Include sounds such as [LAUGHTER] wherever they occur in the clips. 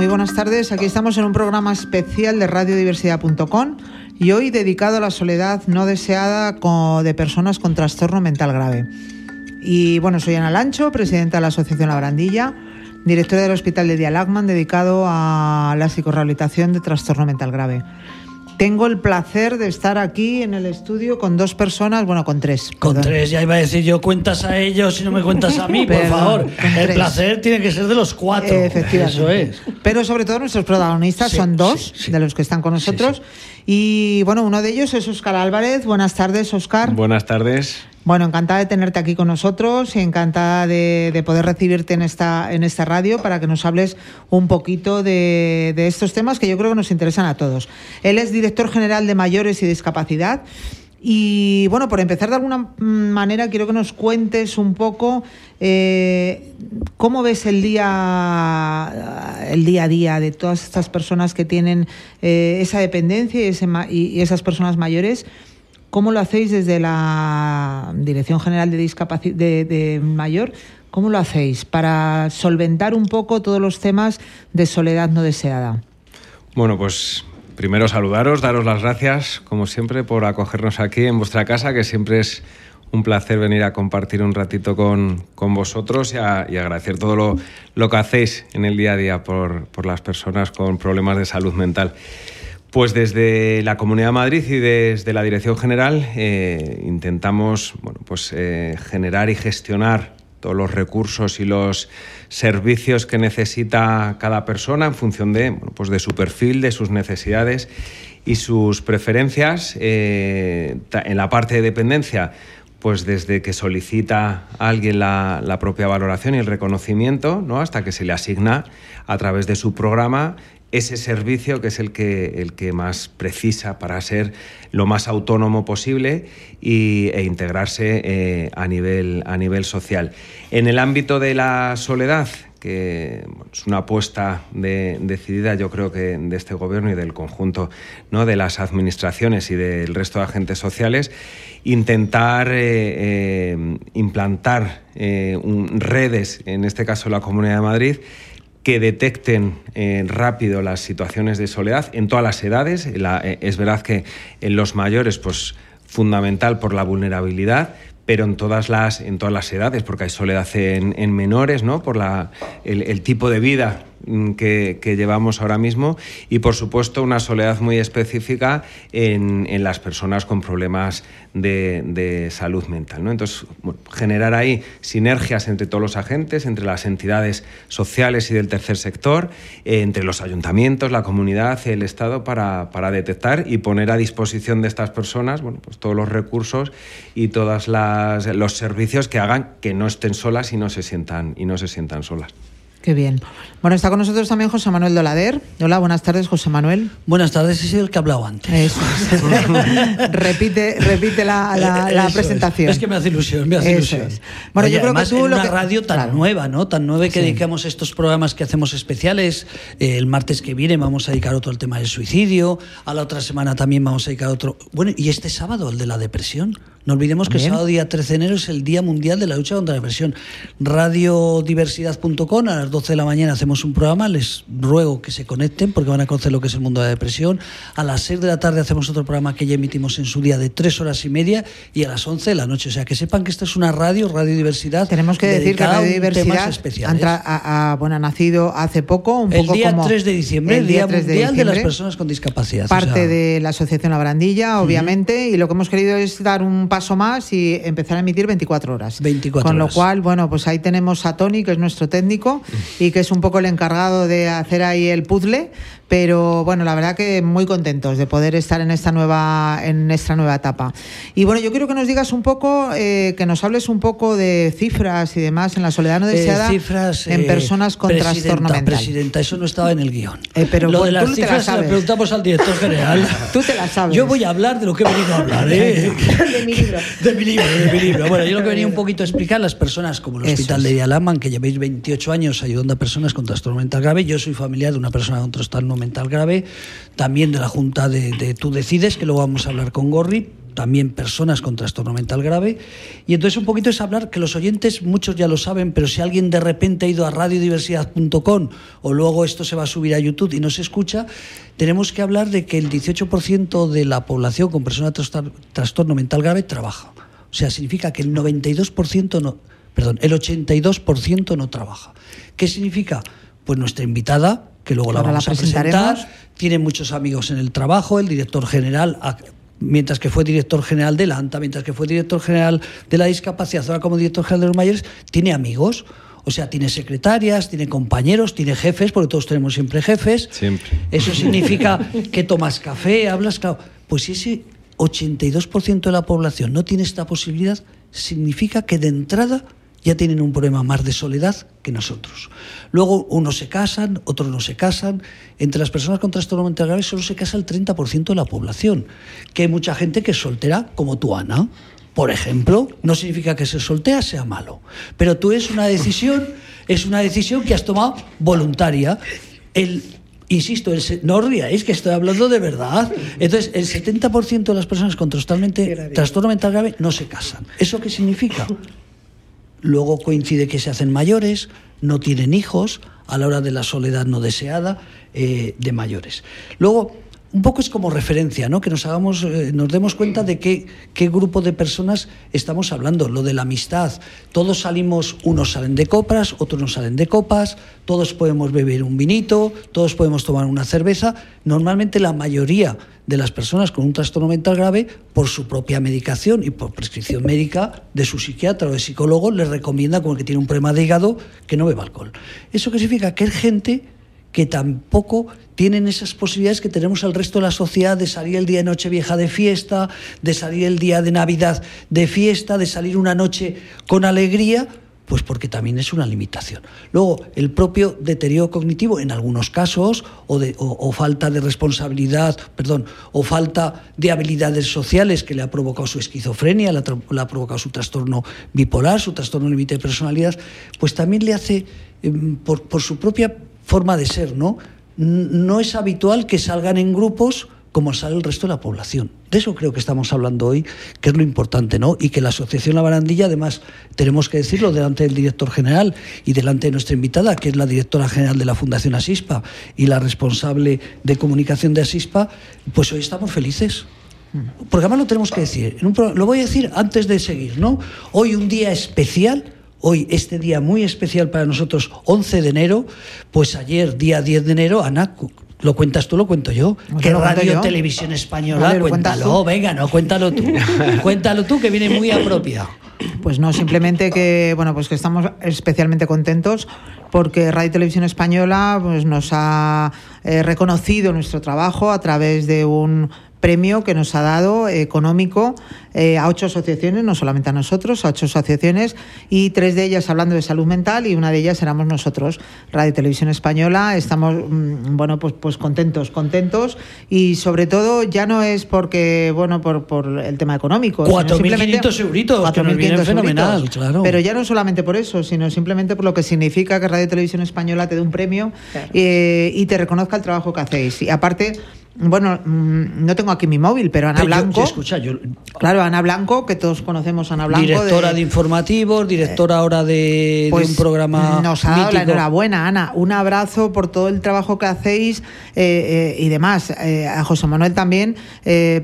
Muy buenas tardes. Aquí estamos en un programa especial de radiodiversidad.com y hoy dedicado a la soledad no deseada de personas con trastorno mental grave. Y bueno, soy Ana Lancho, presidenta de la Asociación La Brandilla, directora del Hospital de Dialagman dedicado a la psicorehabilitación de trastorno mental grave. Tengo el placer de estar aquí en el estudio con dos personas, bueno, con tres. Con tres, ya iba a decir yo, cuentas a ellos y no me cuentas a mí, [LAUGHS] por favor. El placer tiene que ser de los cuatro. Efectivamente. Eso es. Pero sobre todo nuestros protagonistas son dos de los que están con nosotros. Y bueno, uno de ellos es Oscar Álvarez. Buenas tardes, Oscar. Buenas tardes. Bueno, encantada de tenerte aquí con nosotros y encantada de, poder recibirte en esta, en esta radio para que nos hables un poquito de, estos temas que yo creo que nos interesan a todos. Él es director general de mayores y discapacidad. Y bueno, por empezar de alguna manera, quiero que nos cuentes un poco eh, cómo ves el día, el día a día de todas estas personas que tienen eh, esa dependencia y, esas personas mayores ¿Cómo lo hacéis desde la Dirección General de Discapacidad de, Mayor? ¿Cómo lo hacéis para solventar un poco todos los temas de soledad no deseada? Bueno, pues primero saludaros, daros las gracias, como siempre, por acogernos aquí en vuestra casa, que siempre es un placer venir a compartir un ratito con, vosotros y, agradecer todo lo, lo, que hacéis en el día a día por, por las personas con problemas de salud mental. Pues desde la Comunidad de Madrid y desde la Dirección General eh, intentamos bueno, pues, eh, generar y gestionar todos los recursos y los servicios que necesita cada persona en función de, pues de su perfil, de sus necesidades y sus preferencias. Eh, en la parte de dependencia, pues desde que solicita alguien la, la, propia valoración y el reconocimiento, ¿no? hasta que se le asigna a través de su programa ese servicio que es el que, el que más precisa para ser lo más autónomo posible y, e integrarse eh, a, nivel, a nivel social. En el ámbito de la soledad, que es una apuesta decidida, yo creo que de este gobierno y del conjunto ¿no? de las administraciones y del resto de agentes sociales, intentar eh, eh, implantar redes, en este caso la Comunidad de Madrid, que detecten eh, rápido las situaciones de soledad en todas las edades. Eh, es verdad que en los mayores, pues fundamental por la vulnerabilidad, pero en todas las, en todas las edades, porque hay soledad en, menores, ¿no? por la, el, tipo de vida mm, que, llevamos ahora mismo y, por supuesto, una soledad muy específica en, las personas con problemas de, salud mental. Entonces, generar ahí sinergias entre todos los agentes, entre las entidades sociales y del tercer sector, eh, entre los ayuntamientos, la comunidad, el Estado, para, para detectar y poner a disposición de estas personas bueno, pues todos los recursos y todos los servicios que hagan que no estén solas y no se sientan, y no se sientan solas. Qué bien. Bueno, está con nosotros también José Manuel Dolader. Hola, buenas tardes, José Manuel. Buenas tardes, es el que ha hablado antes. Eso [LAUGHS] repite repite la, presentación. Es. que me hace ilusión, me hace ilusión. Bueno, yo creo que tú en una radio tan nueva, ¿no? Tan nueva que dedicamos estos programas que hacemos especiales. Eh, el martes que viene vamos a dedicar otro al tema del suicidio. A la otra semana también vamos a dedicar otro. Bueno, y este sábado, el de la depresión. No olvidemos que el sábado día 13 de enero es el Día Mundial de la Lucha contra la Depresión. Radiodiversidad.com, a las 12 de la mañana hacemos un programa, les ruego que se conecten porque van a conocer lo que es el mundo de la depresión. A las 6 de la tarde hacemos otro programa que ya emitimos en su día de 3 horas y media y a las 11 de la noche. O sea, que sepan que esta es una radio, Radiodiversidad. Tenemos que decir que Radiodiversidad ha, bueno, ha nacido hace poco, un el poco día 3 de diciembre, el Día, Mundial de, las Personas con Discapacidad. Parte de la Asociación La Brandilla, obviamente, y lo que hemos querido es dar un paso más y empezar a emitir 24 horas. 24 Con lo cual, bueno, pues ahí tenemos a Tony, que es nuestro técnico y que es un poco el encargado de hacer ahí el puzzle, pero bueno, la verdad que muy contentos de poder estar en esta nueva, en esta nueva etapa. Y bueno, yo quiero que nos digas un poco, eh, que nos hables un poco de cifras y demás en la soledad no eh, deseada cifras, en eh, personas con trastorno mental. Presidenta, eso no estaba en el guion. pero Lo de las cifras se lo preguntamos al director general. [LAUGHS] tú te la sabes. Yo voy a hablar de lo que he venido a hablar. [LAUGHS] de mi libro. [LAUGHS] De mi libro, de mi libro. Bueno, yo lo que venía un poquito a explicar, las personas como el Hospital de Dialaman, que llevéis 28 años ayudando a personas con trastorno mental grave, yo soy familiar de una persona con trastorno mental grave, también de la Junta de, Tú Decides, que luego vamos a hablar con Gorri, también personas con trastorno mental grave. Y entonces un poquito es hablar, que los oyentes, muchos ya lo saben, pero si alguien de repente ha ido a radiodiversidad.com o luego esto se va a subir a YouTube y no se escucha, tenemos que hablar de que el 18% de la población con personas con trastorno mental grave trabaja. O sea, significa que el 92% no, perdón, el 82% no trabaja. ¿Qué significa? Pues nuestra invitada, que luego la vamos a presentar, tiene muchos amigos en el trabajo, el director general mientras que fue director general de la ANTA, mientras que fue director general de la discapacidad, ahora como director general de los mayores, tiene amigos. O sea, tiene secretarias, tiene compañeros, tiene jefes, porque todos tenemos siempre jefes. Siempre. Eso significa que tomas café, hablas, claro. Pues si ese 82% de la población no tiene esta posibilidad, significa que de entrada ya tienen un problema más de soledad que nosotros. Luego, unos se casan, otros no se casan. Entre las personas con trastorno mental grave solo se casa el 30% de la población. Que hay mucha gente que es soltera, como tú, Ana. Por ejemplo, no significa que ser soltera sea malo. Pero tú es una decisión, es una decisión que has tomado voluntaria. El, insisto, el, no ríais que estoy hablando de verdad. Entonces, el 70% de las personas con trastorno mental grave no se casan. ¿Eso qué significa? Luego coincide que se hacen mayores, no tienen hijos, a la hora de la soledad no deseada eh, de mayores. Luego, un poco es como referencia, ¿no? Que nos hagamos, eh, nos demos cuenta de qué, qué grupo de personas estamos hablando. Lo de la amistad. Todos salimos, unos salen de copas, otros no salen de copas, todos podemos beber un vinito, todos podemos tomar una cerveza. Normalmente la mayoría de las personas con un trastorno mental grave, por su propia medicación y por prescripción médica de su psiquiatra o de psicólogo, les recomienda, como que tiene un problema de hígado, que no beba alcohol. ¿Eso qué significa? Que es gente que tampoco tienen esas posibilidades que tenemos el resto de la sociedad de salir el día de Nochevieja de fiesta, de salir el día de Navidad de fiesta, de salir una noche con alegría, pues porque también es una limitación. Luego, el propio deterioro cognitivo en algunos casos, o, de, falta de responsabilidad, perdón, o falta de habilidades sociales que le ha provocado su esquizofrenia, le ha, provocado su trastorno bipolar, su trastorno límite de personalidad, pues también le hace, em, por, por su propia forma de ser, ¿no? No es habitual que salgan en grupos como sale el resto de la población. De eso creo que estamos hablando hoy, que es lo importante, ¿no? Y que la Asociación La Barandilla, además, tenemos que decirlo delante del director general y delante de nuestra invitada, que es la directora general de la Fundación Asispa y la responsable de comunicación de Asispa, pues hoy estamos felices. Porque además lo tenemos que decir. lo voy a decir antes de seguir, ¿no? Hoy un día especial hoy, este día muy especial para nosotros, 11 de enero, pues ayer, día 10 de enero, Ana, ¿Lo cuentas tú, lo cuento yo? ¿Qué radio, televisión española? cuéntalo, venga, no, cuéntalo tú. [LAUGHS] cuéntalo tú, que viene muy apropiado. Pues no, simplemente que, bueno, pues que estamos especialmente contentos porque Radio Televisión Española pues, nos ha eh, reconocido nuestro trabajo a través de un premio que nos ha dado económico eh, a ocho asociaciones, no solamente a nosotros, a ocho asociaciones, y tres de ellas hablando de salud mental y una de ellas éramos nosotros, Radio Televisión Española. Estamos, mm, bueno, pues, pues contentos, contentos, y sobre todo ya no es porque, bueno, por, por el tema económico. 4.500 euritos, que nos vienen fenomenal, claro. Pero ya no solamente por eso, sino simplemente por lo que significa que Radio Televisión Española te dé un premio eh, y te reconozca el trabajo que hacéis. Y aparte, bueno, mm, no tengo aquí mi móvil, pero Ana Blanco. escucha, yo, claro, Ana Blanco, que todos conocemos a Ana Blanco. Directora de, informativos, directora ahora de, un pues, programa. Nos ha dado la enhorabuena, Ana. Un abrazo por todo el trabajo que hacéis eh, eh, y demás. Eh, a José Manuel también,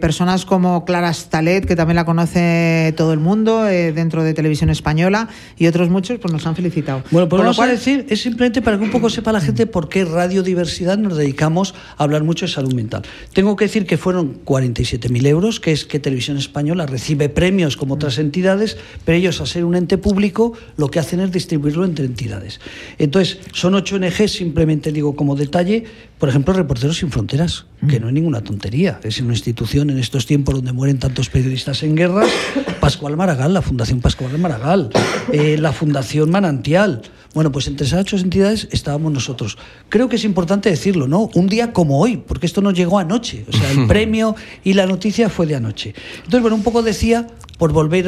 personas como Clara Stalet, que también la conoce todo el mundo dentro de Televisión Española, y otros muchos, pues nos han felicitado. Bueno, por lo cual decir, es simplemente para que un poco sepa la gente por qué Radiodiversidad nos dedicamos a hablar mucho de salud mental. Tengo que decir que fueron 47.000 euros, que es que Televisión Española recibe premios como otras entidades, pero ellos, a ser un ente público, lo que hacen es distribuirlo entre entidades. Entonces, son ocho ONG, simplemente digo como detalle, por ejemplo, Reporteros Sin Fronteras, que no es ninguna tontería, es una institución en estos tiempos donde mueren tantos periodistas en guerras, Pascual Maragall, la Fundación Pascual Maragall, eh, la Fundación Manantial. Bueno, pues entre esas ocho entidades estábamos nosotros. Creo que es importante decirlo, ¿no? Un día como hoy, porque esto nos llegó anoche, o sea, el [LAUGHS] premio y la noticia fue de anoche. Entonces, bueno, un poco decía por volver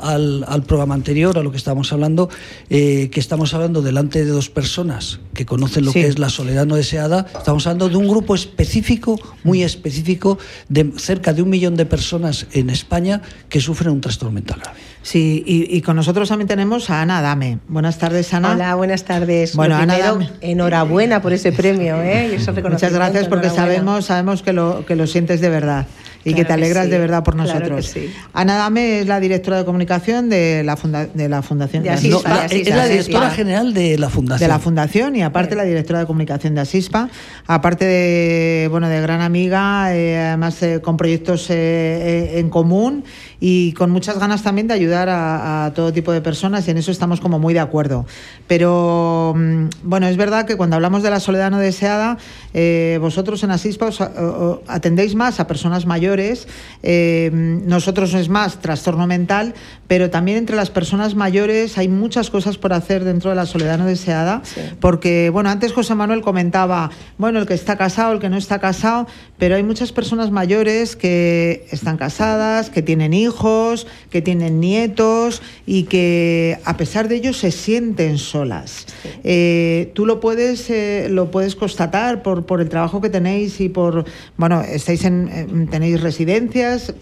al, programa anterior, a lo que estábamos hablando, eh, que estamos hablando delante de dos personas que conocen lo que es la soledad no deseada, estamos hablando de un grupo específico, muy específico, de cerca de un millón de personas en España que sufren un trastorno mental grave. Sí, y, con nosotros también tenemos a Ana Dame. Buenas tardes, Ana. Hola, buenas tardes. Bueno, Ana enhorabuena por ese premio, ¿eh? Muchas gracias porque sabemos, sabemos que lo, que lo sientes de verdad y que te alegras de verdad por nosotros. Ana Dame es la directora de comunicación de la, de la Fundación de Asispa. es la directora general de la Fundación. De la Fundación y aparte la directora de comunicación de Asispa, aparte de, bueno, de gran amiga, eh, además eh, con proyectos eh, en común y con muchas ganas también de ayudar a, todo tipo de personas y en eso estamos como muy de acuerdo. Pero mm, bueno, es verdad que cuando hablamos de la soledad no deseada, eh, vosotros en Asispa os, atendéis más a personas mayores, eh, nosotros es más trastorno mental, pero también entre las personas mayores hay muchas cosas por hacer dentro de la soledad no deseada, porque bueno, antes José Manuel comentaba, bueno, el que está casado, el que no está casado, pero hay muchas personas mayores que están casadas, que tienen hijos, que tienen nietos y que a pesar de ello se sienten solas. Eh, tú lo puedes, eh, lo puedes constatar por, por el trabajo que tenéis y por, bueno, estáis en, tenéis residencias,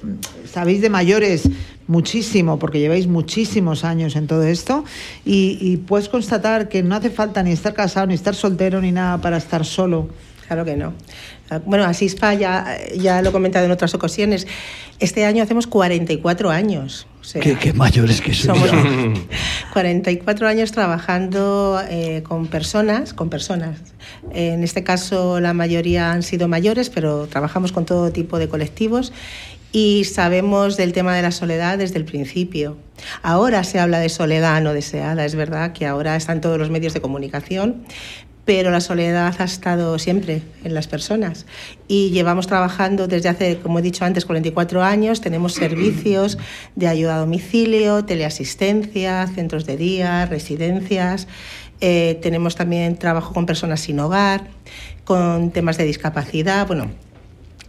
sabéis de mayores muchísimo, porque lleváis muchísimos años en todo esto, y, y, puedes constatar que no hace falta ni estar casado, ni estar soltero, ni nada para estar solo. Claro que no. Bueno, Asispa ya, ya lo he comentado en otras ocasiones. Este año hacemos 44 años. ¿Qué, mayores que somos. [LAUGHS] 44 años trabajando eh, con personas, con personas. En este caso la mayoría han sido mayores, pero trabajamos con todo tipo de colectivos y sabemos del tema de la soledad desde el principio. Ahora se habla de soledad no deseada, es verdad que ahora están todos los medios de comunicación, pero la soledad ha estado siempre en las personas y llevamos trabajando desde hace, como he dicho antes, 44 años. Tenemos servicios de ayuda a domicilio, teleasistencia, centros de día, residencias. Eh, tenemos también trabajo con personas sin hogar, con temas de discapacidad. Bueno,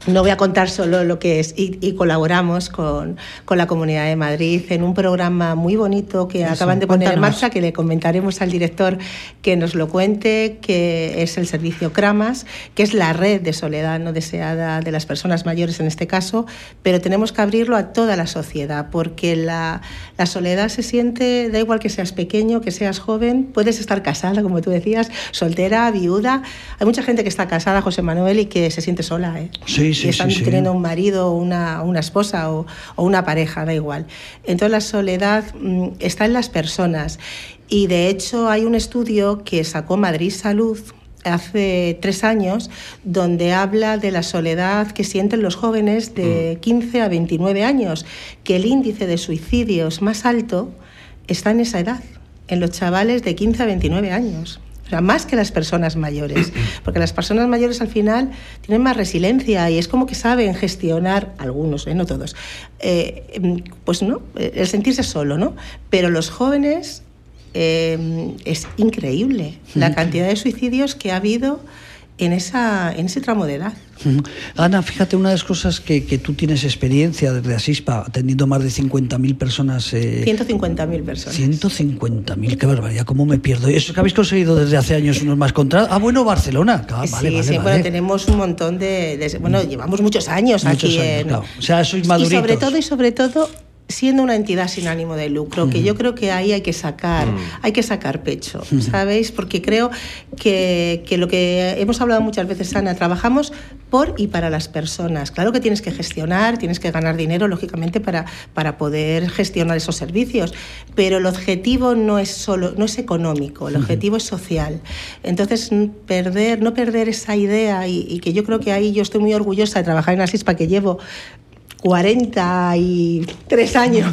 no voy a contar solo lo que es y, colaboramos con, con, la Comunidad de Madrid en un programa muy bonito que acaban de poner en marcha, que le comentaremos al director que nos lo cuente, que es el servicio CRAMAS, que es la red de soledad no deseada de las personas mayores en este caso, pero tenemos que abrirlo a toda la sociedad, porque la, la soledad se siente, da igual que seas pequeño, que seas joven, puedes estar casada, como tú decías, soltera, viuda. Hay mucha gente que está casada, José Manuel, y que se siente sola. ¿eh? Sí, y están teniendo un marido, una, una esposa o, o, una pareja, da igual. Entonces la soledad mm, está en las personas y de hecho hay un estudio que sacó Madrid Salud hace tres años, donde habla de la soledad que sienten los jóvenes de 15 mm. a 29 años, que el índice de suicidios más alto está en esa edad, en los chavales de 15 a 29 años. O sea, más que las personas mayores, [CLEARS THROAT] porque las personas mayores al final tienen más resiliencia y es como que saben gestionar, algunos, ¿eh? no todos, eh, pues no, el sentirse solo, ¿no? Pero los jóvenes eh, es increíble la cantidad de suicidios que ha habido en, esa, en ese tramo de edad. Ana, fíjate, una de las cosas que, que tú tienes experiencia desde Asispa, atendiendo más de 50.000 personas. Eh, 150.000 personas. 150.000, qué barbaridad, ¿cómo me pierdo? ¿Eso que habéis conseguido desde hace años unos más contra Ah, bueno, Barcelona. Ah, sí, sí, bueno, tenemos un montón de, Bueno, llevamos muchos años aquí. en, O sea, sois maduritos. Y sobre todo, y sobre todo, siendo una entidad sin ánimo de lucro, que yo creo que ahí hay que sacar, hay que sacar pecho, ¿sabéis? Porque creo que, que, lo que hemos hablado muchas veces, Ana, trabajamos por y para las personas. Claro que tienes que gestionar, tienes que ganar dinero, lógicamente, para, para poder gestionar esos servicios, pero el objetivo no es solo, no es económico, el objetivo es social. Entonces, perder, no perder esa idea y, y que yo creo que ahí yo estoy muy orgullosa de trabajar en Asispa, que llevo 43 años.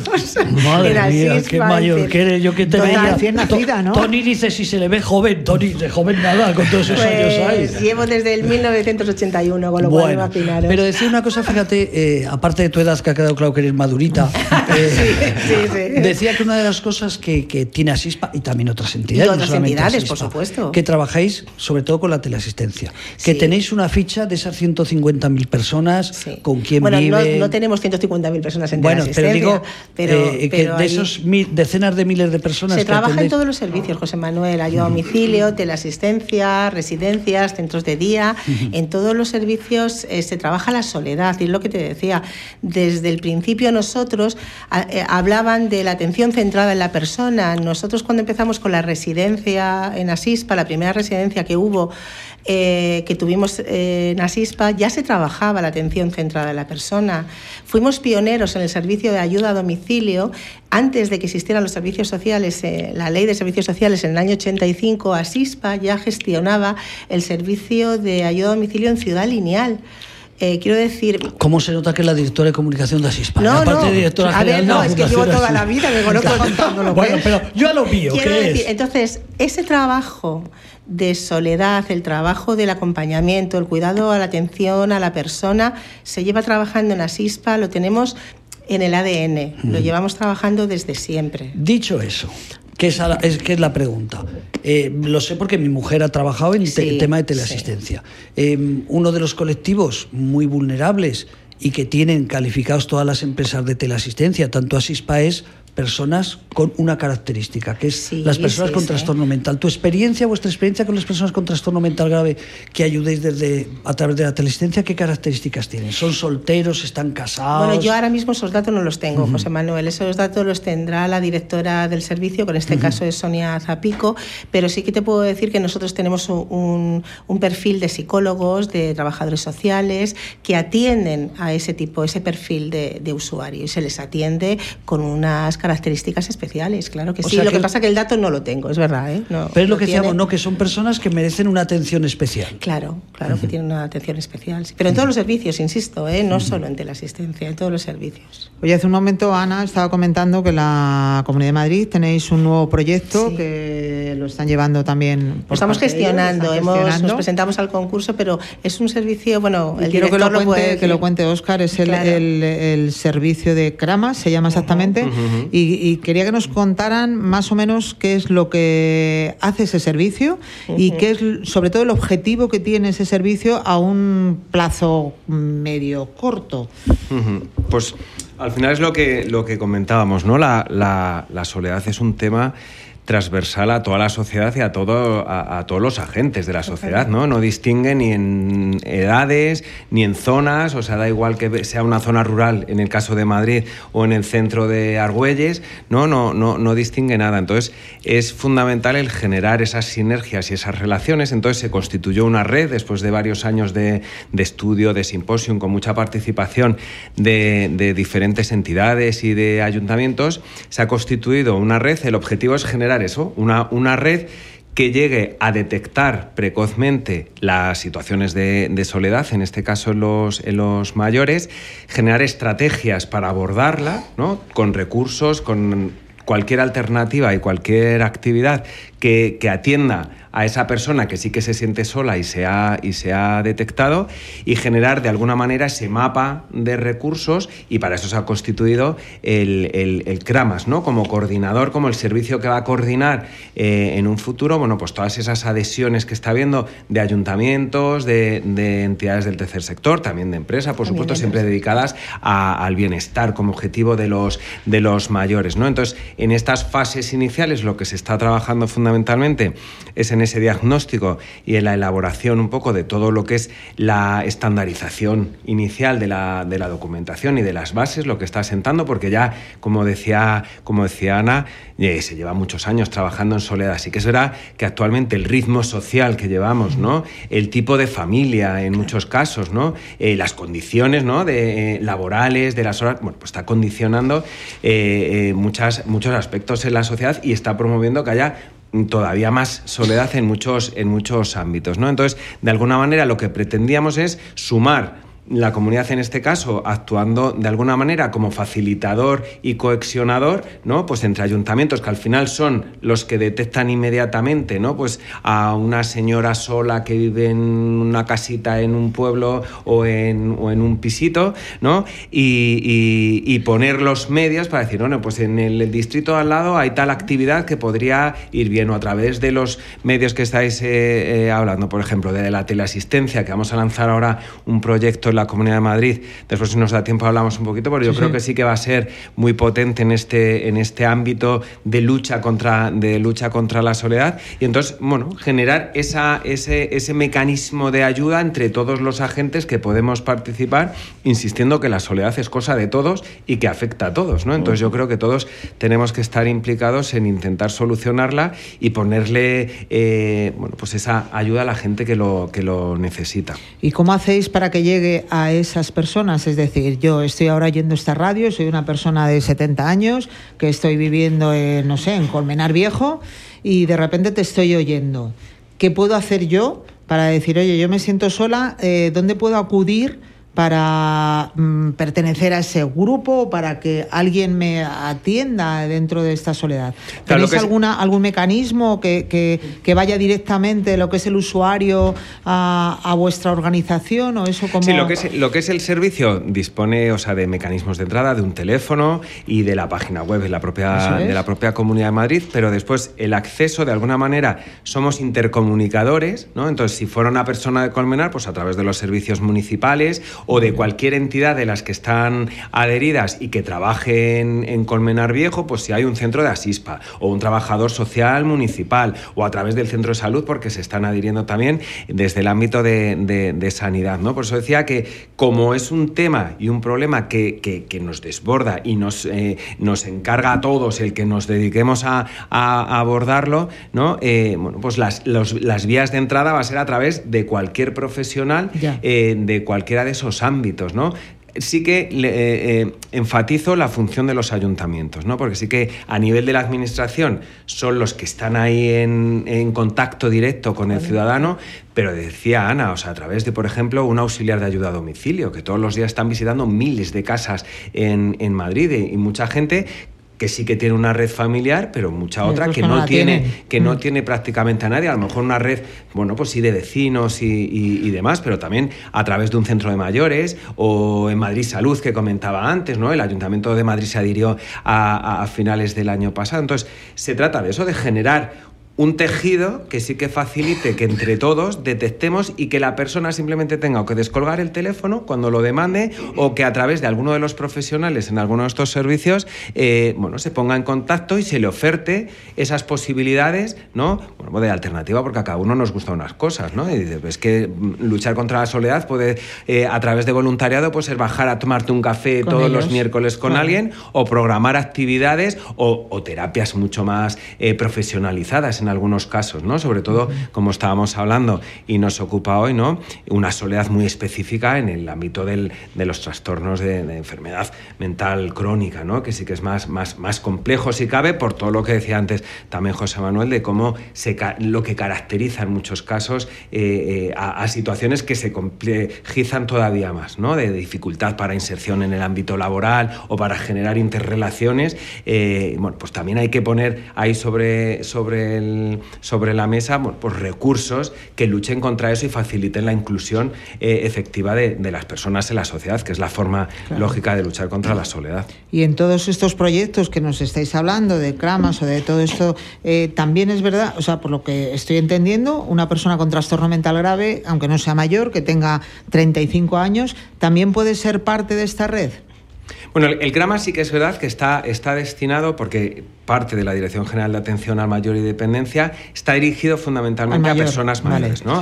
Madre mía, qué mayor que eres. Yo que te veía. Nacida, ¿no? Tony dice si se le ve joven. Tony, de joven nada, con todos esos años hay. Pues llevo desde el 1981, con lo cual imaginaros. Pero decir una cosa, fíjate, eh, aparte de tu edad, que ha quedado claro que eres madurita, eh, sí, sí, sí. decía que una de las cosas que, que tiene Asispa y también otras entidades. Y otras entidades, por supuesto. Que trabajáis sobre todo con la teleasistencia. Que tenéis una ficha de esas 150.000 personas, con quién bueno, vive. No, no tenemos 150.000 personas en Bueno, pero digo, pero, eh, que de esos decenas de miles de personas. Se trabaja en todos los servicios, José Manuel, ayuda a domicilio, teleasistencia, residencias, centros de día. En todos los servicios eh, se trabaja la soledad, y es lo que te decía. Desde el principio nosotros hablaban de la atención centrada en la persona. Nosotros cuando empezamos con la residencia en Asispa, la primera residencia que hubo, eh, que tuvimos en Asispa, ya se trabajaba la atención centrada en la persona. Fuimos pioneros en el servicio de ayuda a domicilio. Antes de que existieran los servicios sociales, eh, la ley de servicios sociales en el año 85, Asispa ya gestionaba el servicio de ayuda a domicilio en Ciudad Lineal. Eh, quiero decir... ¿Cómo se nota que es la directora de comunicación de Asispa? No, no, de directora a ver, no, es que llevo toda la vida, me conozco contándolo. Bueno, pero yo a lo mío, ¿qué es? Entonces, ese trabajo de soledad, el trabajo del acompañamiento, el cuidado a la atención a la persona, se lleva trabajando en Asispa, lo tenemos en el ADN, lo llevamos trabajando desde siempre. Dicho eso, ¿qué es, es, la pregunta? Eh, lo sé porque mi mujer ha trabajado en el tema de teleasistencia. Eh, uno de los colectivos muy vulnerables y que tienen calificados todas las empresas de teleasistencia, tanto Asispa es personas con una característica, que es las personas con trastorno mental. ¿Tu experiencia, vuestra experiencia con las personas con trastorno mental grave que ayudéis desde a través de la teleasistencia, qué características tienen? ¿Son solteros, están casados? Bueno, yo ahora mismo esos datos no los tengo, José Manuel. Esos datos los tendrá la directora del servicio, que en este caso es Sonia Zapico, pero sí que te puedo decir que nosotros tenemos un, un perfil de psicólogos, de trabajadores sociales, que atienden a ese tipo, ese perfil de, de usuario y se les atiende con unas características especiales, claro que sí. lo que, pasa es que el dato no lo tengo, es verdad. ¿eh? No, Pero es lo que decíamos, ¿no? Que son personas que merecen una atención especial. Claro, claro que tienen una atención especial. Pero en todos los servicios, insisto, ¿eh? no solo en teleasistencia, en todos los servicios. Oye, hace un momento Ana estaba comentando que la Comunidad de Madrid tenéis un nuevo proyecto que lo están llevando también. lo estamos gestionando, hemos, nos presentamos al concurso, pero es un servicio, bueno, el quiero que lo, cuente, que lo cuente Oscar, es el, el, servicio de Crama, se llama exactamente, y, quería que nos contaran más o menos qué es lo que hace ese servicio y qué es sobre todo el objetivo que tiene ese servicio a un plazo medio corto. Pues al final es lo que, lo que comentábamos, ¿no? La, la, la soledad es un tema transversal a toda la sociedad y a, todo, a, todos los agentes de la sociedad, ¿no? No distingue ni en edades, ni en zonas, o sea, da igual que sea una zona rural, en el caso de Madrid, o en el centro de Argüelles, ¿no? No, no, no distingue nada. Entonces, es fundamental el generar esas sinergias y esas relaciones. Entonces, se constituyó una red después de varios años de, de estudio, de simposium, con mucha participación de, de diferentes entidades y de ayuntamientos. Se ha constituido una red. El objetivo es generar eso, una, una red que llegue a detectar precozmente las situaciones de, soledad, en este caso en los, los, mayores, generar estrategias para abordarla, ¿no? con recursos, con cualquier alternativa y cualquier actividad que, que atienda a esa persona que sí que se siente sola y se ha, y se ha detectado y generar de alguna manera ese mapa de recursos y para eso se ha constituido el, el, CRAMAS, ¿no? Como coordinador, como el servicio que va a coordinar eh, en un futuro, bueno, pues todas esas adhesiones que está habiendo de ayuntamientos, de, entidades del tercer sector, también de empresa, por supuesto, siempre dedicadas al bienestar como objetivo de los, de los mayores, ¿no? Entonces, en estas fases iniciales lo que se está trabajando fundamentalmente es en ese diagnóstico y en la elaboración un poco de todo lo que es la estandarización inicial de la, de la documentación y de las bases, lo que está asentando, porque ya, como decía, como decía Ana, eh, se lleva muchos años trabajando en soledad. Así que es que actualmente el ritmo social que llevamos, ¿no? el tipo de familia en muchos casos, ¿no? Eh, las condiciones ¿no? de, eh, laborales, de las horas, bueno, pues está condicionando muchos aspectos en la sociedad y está promoviendo que haya todavía más soledad en muchos, en muchos ámbitos. ¿no? Entonces, de alguna manera, lo que pretendíamos es sumar la comunidad en este caso actuando de alguna manera como facilitador y coexionador, ¿no? Pues entre ayuntamientos que al final son los que detectan inmediatamente, ¿no? Pues a una señora sola que vive en una casita en un pueblo o en, o en un pisito, ¿no? Y, poner los medios para decir, bueno, pues en el distrito al lado hay tal actividad que podría ir bien o a través de los medios que estáis eh, eh, hablando, por ejemplo, de la teleasistencia, que vamos a lanzar ahora un proyecto en la Comunidad de Madrid. Después, si nos da tiempo, hablamos un poquito, pero yo creo que sí que va a ser muy potente en este, en este ámbito de lucha contra, de lucha contra la soledad. Y entonces, bueno, generar esa, ese, ese mecanismo de ayuda entre todos los agentes que podemos participar, insistiendo que la soledad es cosa de todos y que afecta a todos. ¿no? Entonces, yo creo que todos tenemos que estar implicados en intentar solucionarla y ponerle eh, bueno, pues esa ayuda a la gente que lo, que lo necesita. ¿Y cómo hacéis para que llegue a esas personas? Es decir, yo estoy ahora yendo a esta radio, soy una persona de 70 años que estoy viviendo, en, no sé, en Colmenar Viejo y de repente te estoy oyendo. ¿Qué puedo hacer yo para decir, oye, yo me siento sola, eh, ¿dónde puedo acudir? Para mm, pertenecer a ese grupo, para que alguien me atienda dentro de esta soledad. ¿Tenéis alguna, algún mecanismo que, que, vaya directamente lo que es el usuario a, vuestra organización o eso como... Sí, lo que, es, lo que es el servicio dispone o sea, de mecanismos de entrada, de un teléfono y de la página web de la, propia, de la propia Comunidad de Madrid, pero después el acceso, de alguna manera, somos intercomunicadores, ¿no? Entonces, si fuera una persona de Colmenar, pues a través de los servicios municipales o de cualquier entidad de las que están adheridas y que trabajen en Colmenar Viejo, pues si hay un centro de Asispa o un trabajador social municipal o a través del centro de salud porque se están adhiriendo también desde el ámbito de, sanidad. ¿no? Por eso decía que como es un tema y un problema que, nos desborda y nos, eh, nos encarga a todos el que nos dediquemos a, abordarlo, ¿no? Eh, bueno, pues las, las vías de entrada va a ser a través de cualquier profesional eh, de cualquiera de esos ámbitos, ¿no? sí que eh, eh, enfatizo la función de los ayuntamientos, ¿no? porque sí que a nivel de la administración son los que están ahí en, contacto directo con el ciudadano, pero decía Ana, o sea, a través de, por ejemplo, un auxiliar de ayuda a domicilio, que todos los días están visitando miles de casas en, en Madrid y mucha gente que sí que tiene una red familiar, pero mucha otra que, no, tiene, que no mm. tiene prácticamente a nadie. A lo mejor una red, bueno, pues sí de vecinos y, demás, pero también a través de un centro de mayores o en Madrid Salud que comentaba antes, ¿no? El Ayuntamiento de Madrid se adhirió a finales del año pasado. Entonces, se trata de eso, de generar un tejido que sí que facilite que entre todos detectemos y que la persona simplemente tenga que descolgar el teléfono cuando lo demande o que a través de alguno de los profesionales en alguno de estos servicios eh, bueno, se ponga en contacto y se le oferte esas posibilidades ¿no? bueno, de alternativa porque a cada uno nos gustan unas cosas ¿no? y dice, pues que luchar contra la soledad puede eh, a través de voluntariado pues ser bajar a tomarte un café todos los miércoles con alguien o programar actividades o, terapias mucho más eh, profesionalizadas en algunos casos, ¿no? Sobre todo, como estábamos hablando y nos ocupa hoy, ¿no? Una soledad muy específica en el ámbito del, de los trastornos de, enfermedad mental crónica, ¿no? Que sí que es más, más, más complejo si cabe por todo lo que decía antes también José Manuel de cómo lo que caracteriza en muchos casos eh, eh, a, situaciones que se complejizan todavía más, ¿no? De dificultad para inserción en el ámbito laboral o para generar interrelaciones. Eh, bueno, pues también hay que poner ahí sobre, sobre el sobre la mesa pues recursos que luchen contra eso y faciliten la inclusión eh, efectiva de, las personas en la sociedad, que es la forma lógica de luchar contra la soledad. Y en todos estos proyectos que nos estáis hablando, de CRAMAS o de todo esto, eh, también es verdad, o sea, por lo que estoy entendiendo, una persona con trastorno mental grave, aunque no sea mayor, que tenga 35 años, también puede ser parte de esta red. Bueno, el, grama sí que es verdad que está, está destinado, porque parte de la Dirección General de Atención al Mayor y Dependencia está dirigido fundamentalmente a personas mayores, ¿no?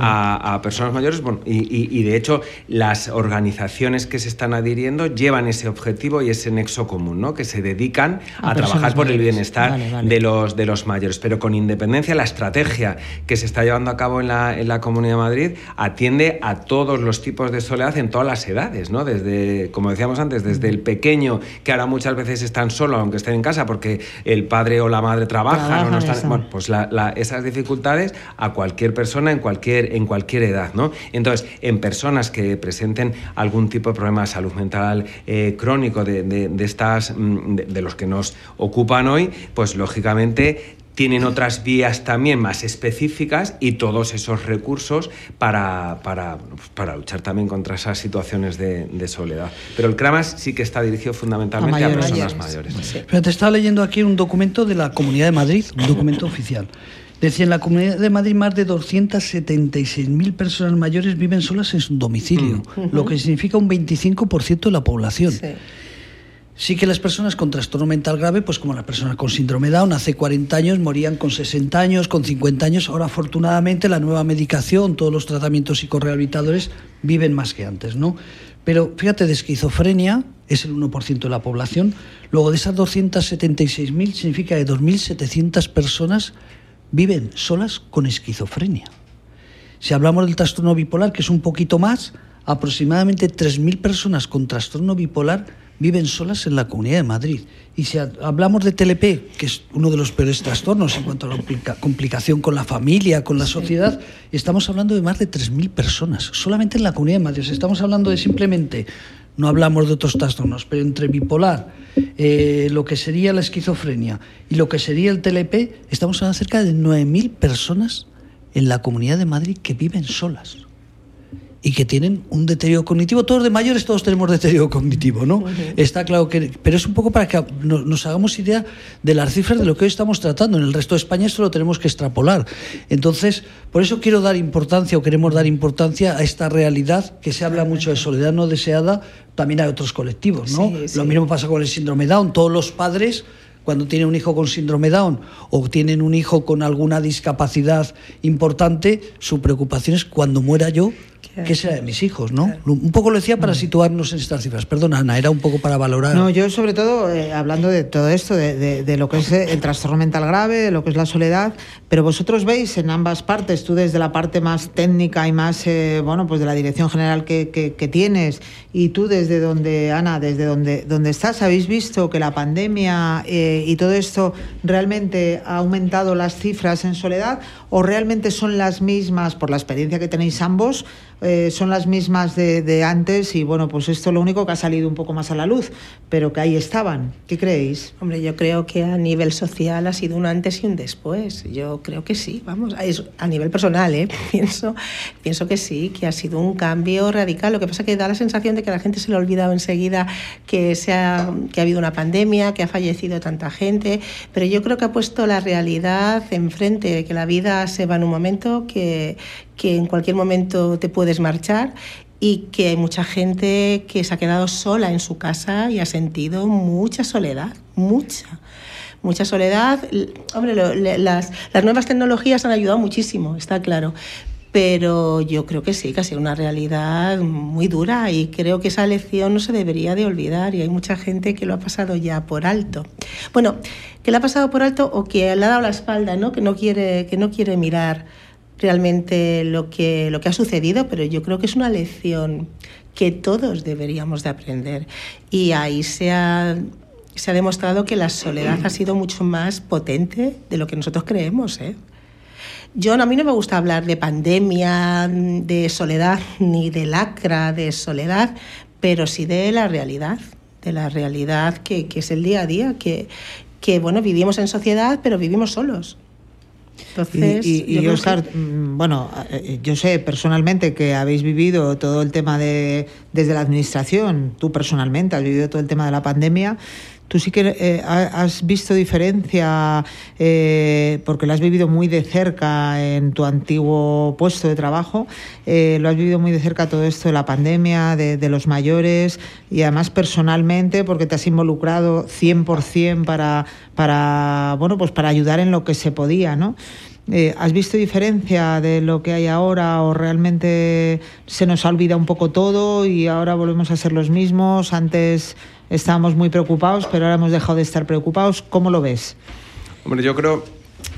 A, personas mayores, bueno, y, de hecho las organizaciones que se están adhiriendo llevan ese objetivo y ese nexo común, ¿no? Que se dedican a, trabajar por el bienestar de, los, de los mayores. Pero con independencia, la estrategia que se está llevando a cabo en la, en la Comunidad de Madrid atiende a todos los tipos de soledad en todas las edades, ¿no? Desde, como decíamos antes, desde el pequeño, que ahora muchas veces están solo, aunque estén en casa, porque el padre o la madre trabajan o no están. Bueno, pues esas dificultades a cualquier persona en cualquier, en cualquier edad, ¿no? Entonces, en personas que presenten algún tipo de problema de salud mental eh, crónico de, de, estas, mm, de los que nos ocupan hoy, pues lógicamente tienen otras vías también más específicas y todos esos recursos para, para, para luchar también contra esas situaciones de, soledad. Pero el CRAMAS sí que está dirigido fundamentalmente a, personas mayores. Pero te estaba leyendo aquí un documento de la Comunidad de Madrid, un documento oficial Decía, en la Comunidad de Madrid más de 276.000 personas mayores viven solas en su domicilio, mm. lo que significa un 25% de la población. Sí. Que las personas con trastorno mental grave, pues como las personas con síndrome Down, hace 40 años morían con 60 años, con 50 años. Ahora, afortunadamente, la nueva medicación, todos los tratamientos psicorrehabilitadores viven más que antes, ¿no? Pero fíjate, de esquizofrenia es el 1% de la población. Luego, de esas 276.000, significa que 2.700 personas viven solas con esquizofrenia. Si hablamos del trastorno bipolar, que es un poquito más, aproximadamente 3.000 personas con trastorno bipolar viven solas en la Comunidad de Madrid. Y si hablamos de TLP, que es uno de los peores trastornos en cuanto a la complicación con la familia, con la sociedad, estamos hablando de más de 3.000 personas, solamente en la Comunidad de Madrid. estamos hablando de simplemente, no hablamos de otros trastornos, pero entre bipolar, eh, lo que sería la esquizofrenia y lo que sería el TLP, estamos hablando de cerca de 9.000 personas en la Comunidad de Madrid que viven solas y que tienen un deterioro cognitivo. Todos de mayores, todos tenemos deterioro cognitivo, ¿no? Está claro que... Pero es un poco para que nos hagamos idea de las cifras de lo que hoy estamos tratando. En el resto de España esto lo tenemos que extrapolar. Entonces, por eso quiero dar importancia o queremos dar importancia a esta realidad que se habla mucho de soledad no deseada. También hay otros colectivos, ¿no? Lo mismo pasa con el síndrome Down. Todos los padres cuando tienen un hijo con síndrome Down o tienen un hijo con alguna discapacidad importante, su preocupación es cuando muera yo, ¿Qué será de mis hijos? ¿no? Un poco lo decía para mm. situarnos en estas cifras. Perdona, Ana, era un poco para valorar. No, yo sobre todo, eh, hablando de todo esto, de, lo que es el trastorno mental grave, de lo que es la soledad, pero vosotros veis en ambas partes, tú desde la parte más técnica y más, eh, bueno, pues de la dirección general que, tienes, y tú desde donde, Ana, desde donde, donde estás, ¿habéis visto que la pandemia eh, y todo esto realmente ha aumentado las cifras en soledad o realmente son las mismas, por la experiencia que tenéis ambos, eh, son las mismas de, antes y bueno, pues esto lo único que ha salido un poco más a la luz, pero que ahí estaban. ¿Qué creéis? Hombre, yo creo que a nivel social ha sido un antes y un después. Yo creo que sí, vamos, a nivel personal, ¿eh? [LAUGHS] pienso, pienso que sí, que ha sido un cambio radical. Lo que pasa que da la sensación de que la gente se le ha olvidado enseguida que, se ha, que ha habido una pandemia, que ha fallecido tanta gente, pero yo creo que ha puesto la realidad enfrente, que la vida se va en un momento, que, que en cualquier momento te puedes marchar y que hay mucha gente que se ha quedado sola en su casa y ha sentido mucha soledad, mucha, mucha soledad. Hombre, las, las nuevas tecnologías han ayudado muchísimo, está claro, pero yo creo que sí, que ha sido una realidad muy dura y creo que esa lección no se debería de olvidar y hay mucha gente que lo ha pasado ya por alto. Bueno, que lo ha pasado por alto o que le ha dado la espalda, ¿no? Que no quiere, que no quiere mirar realmente lo que, lo que ha sucedido, pero yo creo que es una lección que todos deberíamos de aprender. Y ahí se ha, se ha demostrado que la soledad ha sido mucho más potente de lo que nosotros creemos. ¿eh? Yo, a mí no me gusta hablar de pandemia, de soledad, [LAUGHS] ni de lacra de soledad, pero sí de la realidad, de la realidad que, que es el día a día, que, que bueno, vivimos en sociedad, pero vivimos solos y, Oscar, mm, bueno, eh, yo sé personalmente que habéis vivido todo el tema de desde la administración, tú personalmente has vivido todo el tema de la pandemia. Tú sí que eh, has visto diferencia eh, porque lo has vivido muy de cerca en tu antiguo puesto de trabajo. Eh, lo has vivido muy de cerca todo esto de la pandemia, de, los mayores y además personalmente porque te has involucrado 100% para, para, bueno, pues para ayudar en lo que se podía, ¿no? ¿Has visto diferencia de lo que hay ahora o realmente se nos ha olvidado un poco todo y ahora volvemos a ser los mismos? Antes estábamos muy preocupados, pero ahora hemos dejado de estar preocupados. ¿Cómo lo ves? Hombre, yo creo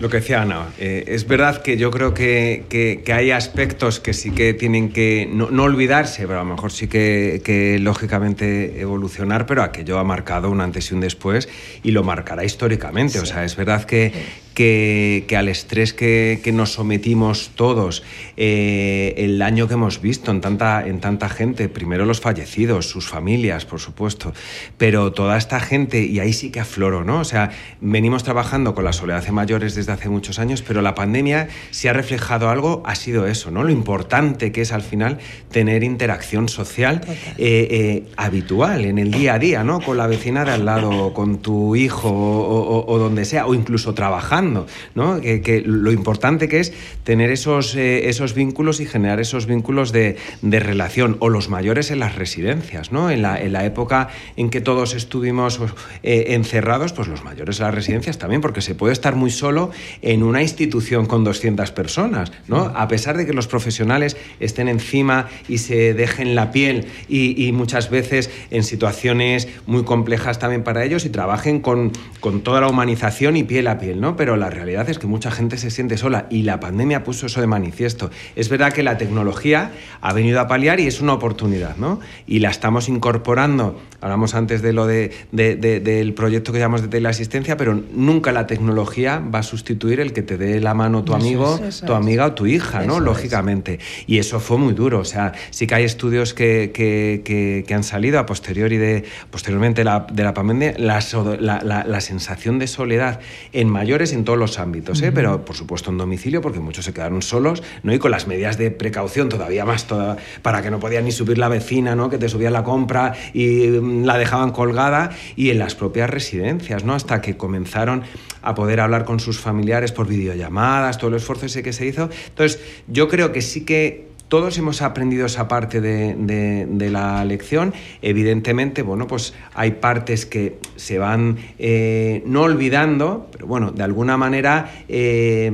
lo que decía Ana, eh, es verdad que yo creo que, que, hay aspectos que sí que tienen que no, olvidarse, pero a lo mejor sí que, que, lógicamente evolucionar, pero aquello ha marcado un antes y un después y lo marcará históricamente. O sea, es verdad que, que, al estrés que, nos sometimos todos, eh, el daño que hemos visto en tanta, en tanta gente, primero los fallecidos, sus familias, por supuesto, pero toda esta gente, y ahí sí que afloro, ¿no? O sea, venimos trabajando con la soledad de mayores desde hace muchos años, pero la pandemia, si ha reflejado algo, ha sido eso, ¿no? Lo importante que es al final tener interacción social eh, eh, habitual en el día a día, ¿no? Con la vecina de al lado, con tu hijo o donde sea, o incluso trabajar ¿no? Que, lo importante que es tener esos, eh, esos vínculos y generar esos vínculos de, relación, o los mayores en las residencias, ¿no? En la, en la época en que todos estuvimos eh, encerrados, pues los mayores en las residencias también, porque se puede estar muy solo en una institución con 200 personas, ¿no? A pesar de que los profesionales estén encima y se dejen la piel y, y muchas veces en situaciones muy complejas también para ellos y trabajen con, con toda la humanización y piel a piel, ¿no? Pero la realidad es que mucha gente se siente sola y la pandemia puso eso de manifiesto. Es verdad que la tecnología ha venido a paliar y es una oportunidad, ¿no? Y la estamos incorporando. Hablamos antes de lo de, del proyecto que llamamos de teleasistencia, pero nunca la tecnología va a sustituir el que te dé la mano tu amigo, tu amiga o tu hija, ¿no? Lógicamente. Y eso fue muy duro. O sea, sí que hay estudios que, que, que, han salido a posteriori de, posteriormente la, de la pandemia, la, la, la, sensación de soledad en mayores en todos los ámbitos, ¿eh? pero por supuesto en domicilio, porque muchos se quedaron solos, ¿no? Y con las medidas de precaución todavía más, toda, para que no podían ni subir la vecina, ¿no? Que te subía la compra y mm, la dejaban colgada, y en las propias residencias, ¿no? Hasta que comenzaron a poder hablar con sus familiares por videollamadas, todo el esfuerzo ese que se hizo. Entonces, yo creo que sí que todos hemos aprendido esa parte de, la lección. Evidentemente, bueno, pues hay partes que se van eh, no olvidando, pero bueno, de alguna manera. Eh,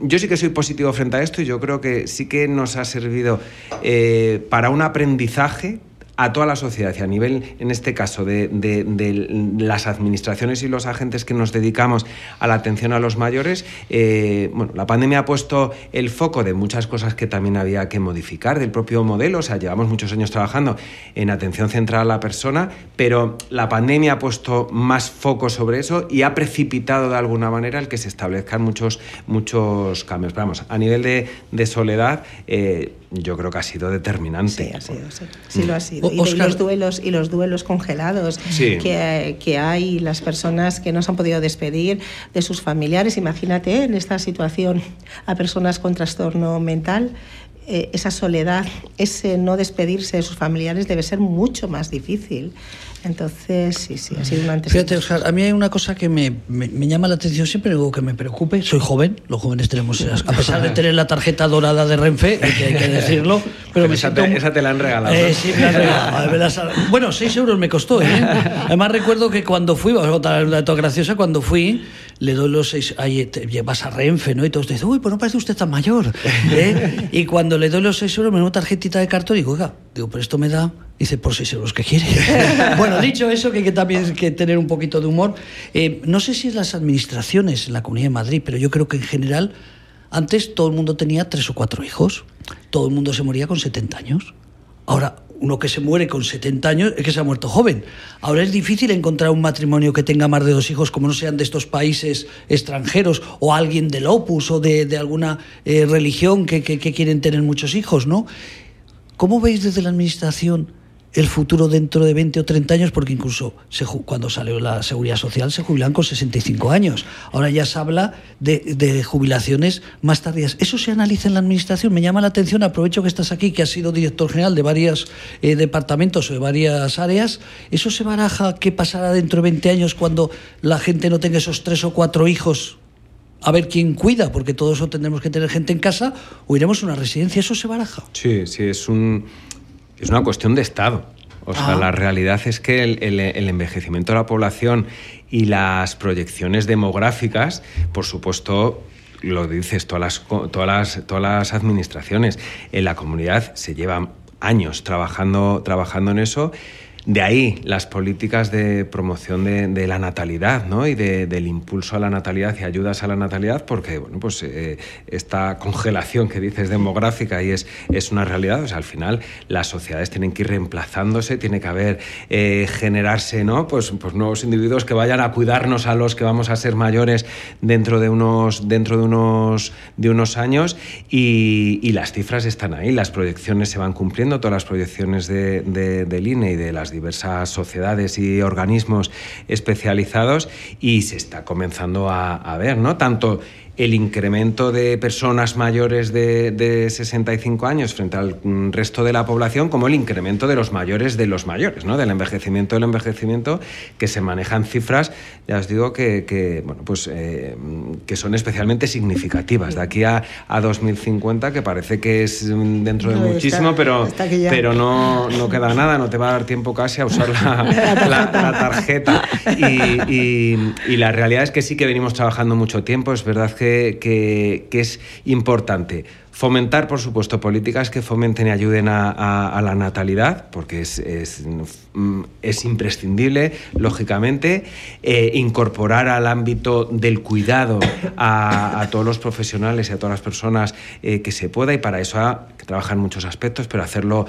yo sí que soy positivo frente a esto y yo creo que sí que nos ha servido eh, para un aprendizaje a toda la sociedad y a nivel, en este caso, de, las administraciones y los agentes que nos dedicamos a la atención a los mayores, eh, bueno, la pandemia ha puesto el foco de muchas cosas que también había que modificar del propio modelo, o sea, llevamos muchos años trabajando en atención central a la persona, pero la pandemia ha puesto más foco sobre eso y ha precipitado de alguna manera el que se establezcan muchos, muchos cambios. vamos, a nivel de, soledad, eh, yo creo que ha sido determinante. Sí, ha sido, sí, lo ha sido. Y, los duelos y los duelos congelados que, que, hay, las personas que no se han podido despedir de sus familiares. Imagínate en esta situación a personas con trastorno mental. Eh, esa soledad, ese no despedirse de sus familiares debe ser mucho más difícil. Entonces, sí, sí, ha sido un antes. Fíjate, Oscar, a mí hay una cosa que me, me, llama la atención siempre, digo que me preocupe. Soy joven, los jóvenes tenemos, a [LAUGHS] pesar de tener la tarjeta dorada de Renfe, hay que, hay que decirlo, [LAUGHS] pero, me esa, te, esa te la han regalado. Eh, sí, me la han regalado. bueno, 6 euros me costó, ¿eh? [LAUGHS] Además, recuerdo que cuando fui, vamos a contar una dato graciosa, cuando fui, le doy los seis, ahí llevas a Renfe, ¿no? Y todos dicen, uy, pues no parece usted tan mayor. ¿eh? [LAUGHS] y cuando le doy los 6 euros, me da una tarjetita de cartón y digo, oiga, digo, pero esto me da Dice, por seis euros que quiere. [LAUGHS] bueno, dicho eso, que hay que también que tener un poquito de humor. Eh, no sé si es las administraciones en la Comunidad de Madrid, pero yo creo que en general, antes todo el mundo tenía tres o cuatro hijos. Todo el mundo se moría con 70 años. Ahora, uno que se muere con 70 años es que se ha muerto joven. Ahora es difícil encontrar un matrimonio que tenga más de dos hijos, como no sean de estos países extranjeros, o alguien del Opus o de, alguna eh, religión que, quieren tener muchos hijos, ¿no? ¿Cómo veis desde la Administración el futuro dentro de 20 o 30 años, porque incluso cuando salió la seguridad social se jubilan con 65 años. Ahora ya se habla de, jubilaciones más tardías. ¿Eso se analiza en la Administración? Me llama la atención, aprovecho que estás aquí, que has sido director general de varios eh, departamentos o de varias áreas. ¿Eso se baraja qué pasará dentro de 20 años cuando la gente no tenga esos tres o cuatro hijos a ver quién cuida, porque todo eso tendremos que tener gente en casa, o iremos a una residencia. ¿Eso se baraja? Sí, sí, es un es una cuestión de Estado. O sea, ah. la realidad es que el, envejecimiento de la población y las proyecciones demográficas, por supuesto, lo dices, todas las, todas las, todas las administraciones en la comunidad se llevan años trabajando, trabajando en eso de ahí las políticas de promoción de, la natalidad ¿no? y del impulso a la natalidad y ayudas a la natalidad, porque bueno, pues, eh, esta congelación que dices demográfica y es, es una realidad, o sea, al final las sociedades tienen que ir reemplazándose, tiene que haber, eh, generarse ¿no? pues, pues nuevos individuos que vayan a cuidarnos a los que vamos a ser mayores dentro de unos, dentro de unos, de unos años y, las cifras están ahí, las proyecciones se van cumpliendo, todas las proyecciones de, del INE y de las diversas sociedades y organismos especializados y se está comenzando a, ver, ¿no? Tanto el incremento de personas mayores de, de, 65 años frente al resto de la población como el incremento de los mayores de los mayores, ¿no? del envejecimiento del envejecimiento, que se manejan cifras, ya os digo, que, bueno, pues, eh, que son especialmente significativas. De aquí a, a, 2050, que parece que es dentro de muchísimo, pero, pero no, no queda nada, no te va a dar tiempo casi a usar la, [LAUGHS] tarjeta. Y, y, la realidad es que sí que venimos trabajando mucho tiempo, es verdad que que, es importante. Fomentar, por supuesto, políticas que fomenten y ayuden a, la natalidad, porque es, es, mm, imprescindible, lógicamente. Eh, incorporar al ámbito del cuidado a, todos los profesionales y a todas las personas eh, que se pueda, y para eso trabajar en muchos aspectos, pero hacerlo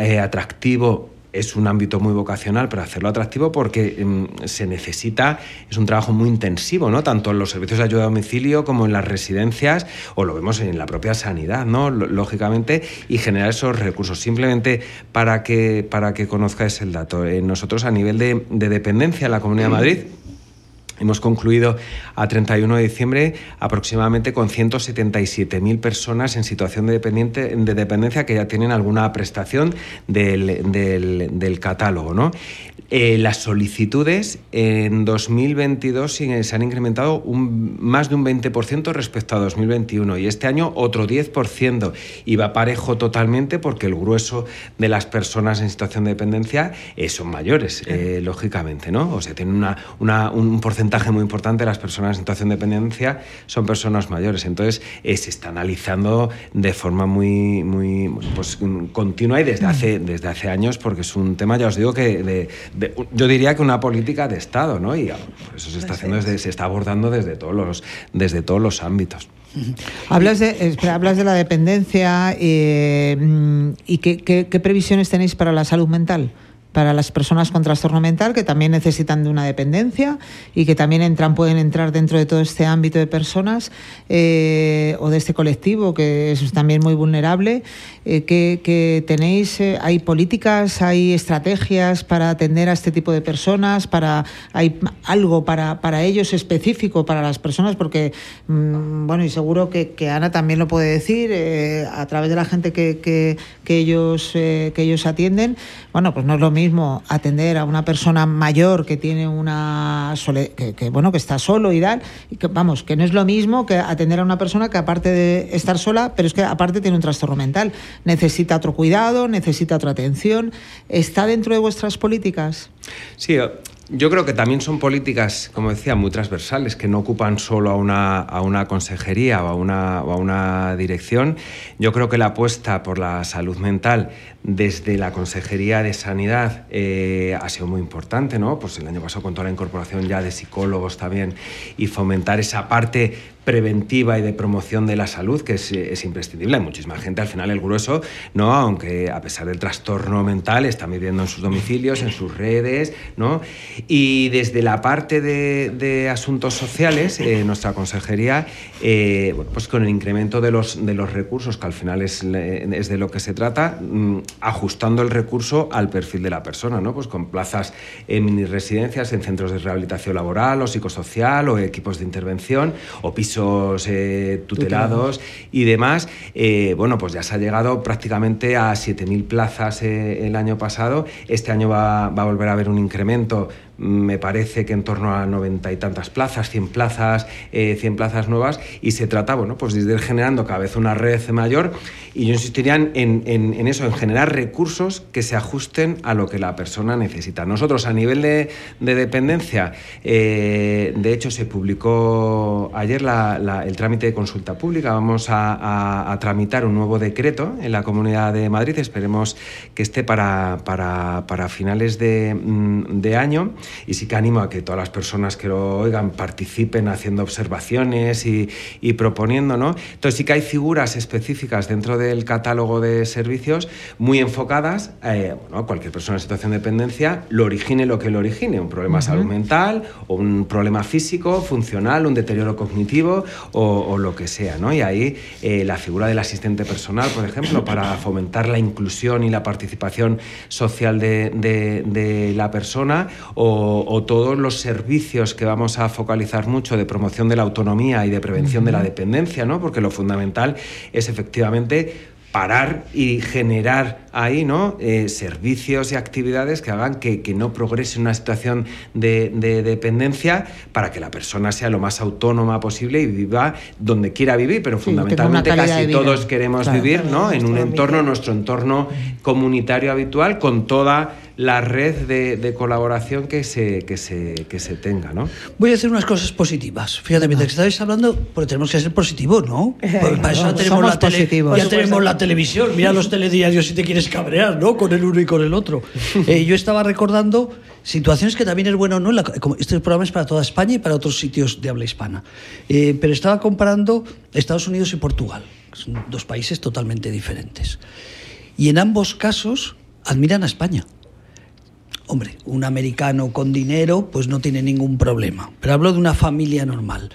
eh, atractivo es un ámbito muy vocacional, pero hacerlo atractivo porque em, se necesita, es un trabajo muy intensivo, ¿no? Tanto en los servicios de ayuda a domicilio como en las residencias, o lo vemos en la propia sanidad, ¿no? Lógicamente, y generar esos recursos. Simplemente para que, para que conozcáis el dato. Eh, nosotros a nivel de, de dependencia en la Comunidad de Madrid, Hemos concluido a 31 de diciembre aproximadamente con 177.000 personas en situación de, dependencia que ya tienen alguna prestación del, del catálogo. ¿no? Eh, las solicitudes en 2022 se han incrementado un, más de un 20% respecto a 2021 y este año otro 10% y va parejo totalmente porque el grueso de las personas en situación de dependencia eh, son mayores, eh, lógicamente, ¿no? O sea, tienen una, un porcentaje muy importante de las personas en situación de dependencia son personas mayores. Entonces, se está analizando de forma muy, muy pues, continua y desde hace, desde hace años porque es un tema, ya os digo, que de yo diría que una política de Estado, ¿no? Y eso se está haciendo desde, se está abordando desde todos los, desde todos los ámbitos. Hablas de, hablas de la dependencia eh, mm, y qué previsiones tenéis para la salud mental para las personas con trastorno mental que también necesitan de una dependencia y que también entran, pueden entrar dentro de todo este ámbito de personas eh, o de este colectivo que es también muy vulnerable. Eh, que, tenéis, eh, hay políticas, hay estrategias para atender a este tipo de personas, para hay algo para, para ellos específico para las personas, porque mm, bueno y seguro que, Ana también lo puede decir a través de la gente que, que, que ellos que ellos atienden. Bueno, pues no es lo mismo atender a una persona mayor que tiene una que, bueno que está solo y tal, y que, vamos, que no es lo mismo que atender a una persona que aparte de estar sola, pero es que aparte tiene un trastorno mental, necesita otro cuidado, necesita otra atención. ¿Está dentro de vuestras políticas? Sí, yo creo que también son políticas, como decía, muy transversales, que no ocupan solo a una, a una consejería o a una, o a una dirección. Yo creo que la apuesta por la salud mental desde la Consejería de Sanidad eh, ha sido muy importante, ¿no? Pues el año pasado con toda la incorporación ya de psicólogos también y fomentar esa parte preventiva y de promoción de la salud, que es, imprescindible. Hay muchísima gente, al final el grueso, ¿no? aunque a pesar del trastorno mental, está viviendo en sus domicilios, en sus redes, ¿no? Y desde la parte de, asuntos sociales, eh, nuestra consejería, eh, pues con el incremento de los, de los recursos, que al final es, de lo que se trata, mm, ajustando el recurso al perfil de la persona, ¿no? Pues con plazas en mini residencias, en centros de rehabilitación laboral o psicosocial o equipos de intervención o pisos eh, tutelados y demás, eh, bueno, pues ya se ha llegado prácticamente a 7.000 plazas eh, el año pasado. Este año va, va, a volver a haber un incremento me parece que en torno a noventa y tantas plazas, 100 plazas, eh, 100 plazas nuevas, y se trata, bueno, pues de ir generando cada vez una red mayor, y yo insistiría en, en, eso, en generar recursos que se ajusten a lo que la persona necesita. Nosotros, a nivel de, de dependencia, eh, de hecho, se publicó ayer el trámite de consulta pública, vamos a, a, tramitar un nuevo decreto en la Comunidad de Madrid, esperemos que esté para, para, para finales de, mm, de año, y sí que animo a que todas las personas que lo oigan participen haciendo observaciones y, proponiendo, ¿no? Entonces sí que hay figuras específicas dentro del catálogo de servicios muy enfocadas, eh, bueno, cualquier persona en situación de dependencia lo origine lo que lo origine, un problema de salud mental o un problema físico, funcional, un deterioro cognitivo o, lo que sea, ¿no? Y ahí eh, la figura del asistente personal, por ejemplo, para fomentar la inclusión y la participación social de, de la persona o o, todos los servicios que vamos a focalizar mucho de promoción de la autonomía y de prevención de la dependencia, ¿no? porque lo fundamental es efectivamente parar y generar ahí ¿no? Eh, servicios y actividades que hagan que, no progrese una situación de, dependencia para que la persona sea lo más autónoma posible y viva donde quiera vivir, pero fundamentalmente casi todos queremos vivir ¿no? en un entorno, nuestro entorno comunitario habitual, con toda la red de, colaboración que se, que, se, que se tenga, ¿no? Voy a hacer unas cosas positivas. Fíjate, mientras que estabais hablando, porque tenemos que ser positivos, ¿no? [LAUGHS] para eso tenemos la ya tenemos la televisión, mira los telediarios si te quieres cabrear, ¿no? Con el uno y con el otro. [LAUGHS] Eh, yo estaba recordando situaciones que también es bueno, ¿no? este programa es para toda España y para otros sitios de habla hispana. Eh, pero estaba comparando Estados Unidos y Portugal, son dos países totalmente diferentes. Y en ambos casos admiran a España. Hombre, un americano con dinero pues no tiene ningún problema, pero hablo de una familia normal.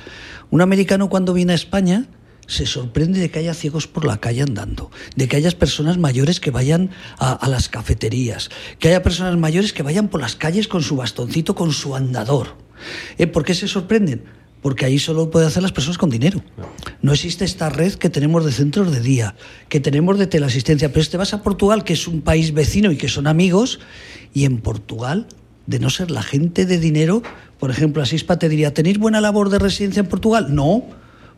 Un americano cuando viene a España se sorprende de que haya ciegos por la calle andando, de que haya personas mayores que vayan a, las cafeterías, que haya personas mayores que vayan por las calles con su bastoncito, con su andador. ¿Eh? ¿Por qué se sorprenden? Porque ahí solo puede hacer las personas con dinero. No existe esta red que tenemos de centros de día, que tenemos de teleasistencia. Pero si te vas a Portugal, que es un país vecino y que son amigos, y en Portugal, de no ser la gente de dinero, por ejemplo, Asispa te diría, ¿tenéis buena labor de residencia en Portugal? No,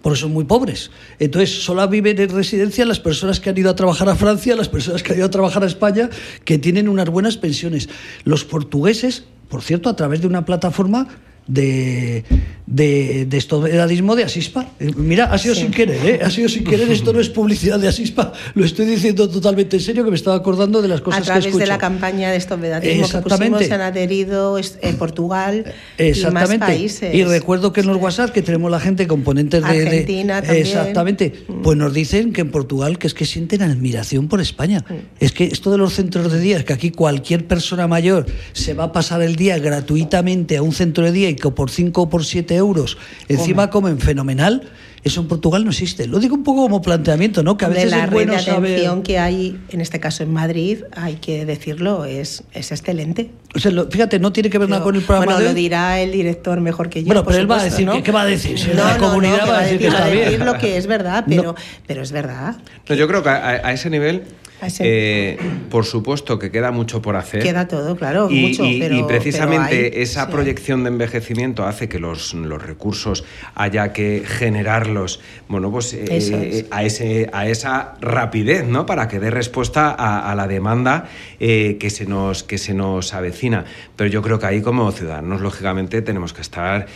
porque son muy pobres. Entonces, solo viven en residencia las personas que han ido a trabajar a Francia, las personas que han ido a trabajar a España, que tienen unas buenas pensiones. Los portugueses, por cierto, a través de una plataforma de, de, de estobedadismo de Asispa. Eh, mira, ha sido sin querer, ¿eh? ha sido sin querer, esto no es publicidad de Asispa, lo estoy diciendo totalmente en serio, que me estaba acordando de las cosas que A través de la campaña de estobedadismo que pusimos, se han adherido en eh, Portugal y más países. Y recuerdo que en los WhatsApp que tenemos la gente componentes de... Argentina también. Exactamente. Mm. Pues nos dicen que en Portugal que es que sienten admiración por España. Mm. Es que esto de los centros de día, es que aquí cualquier persona mayor se va a pasar el día gratuitamente a un centro de día que por 5 o por 7 euros encima comen fenomenal, eso en Portugal no existe. Lo digo un poco como planteamiento, ¿no? Que a veces la es bueno de atención que hay, en este caso en Madrid, hay que decirlo, es, es excelente. O sea, fíjate, no tiene que ver nada con el programa. Bueno, lo dirá el director mejor que yo. Bueno, pero él va a decir, ¿qué, va a decir? Si la comunidad va a decir que, está bien. Va a decir lo que es verdad, pero, pero es verdad. yo creo que a ese nivel eh, por supuesto que queda mucho por hacer. Queda todo, claro, y, mucho. y precisamente esa proyección de envejecimiento hace que los, recursos haya que generarlos, bueno, pues eh, eh, a, ese, a esa rapidez, ¿no? Para que dé respuesta a, la demanda que, se nos, que se nos avecina. Pero yo creo que ahí como ciudadanos, lógicamente, tenemos que estar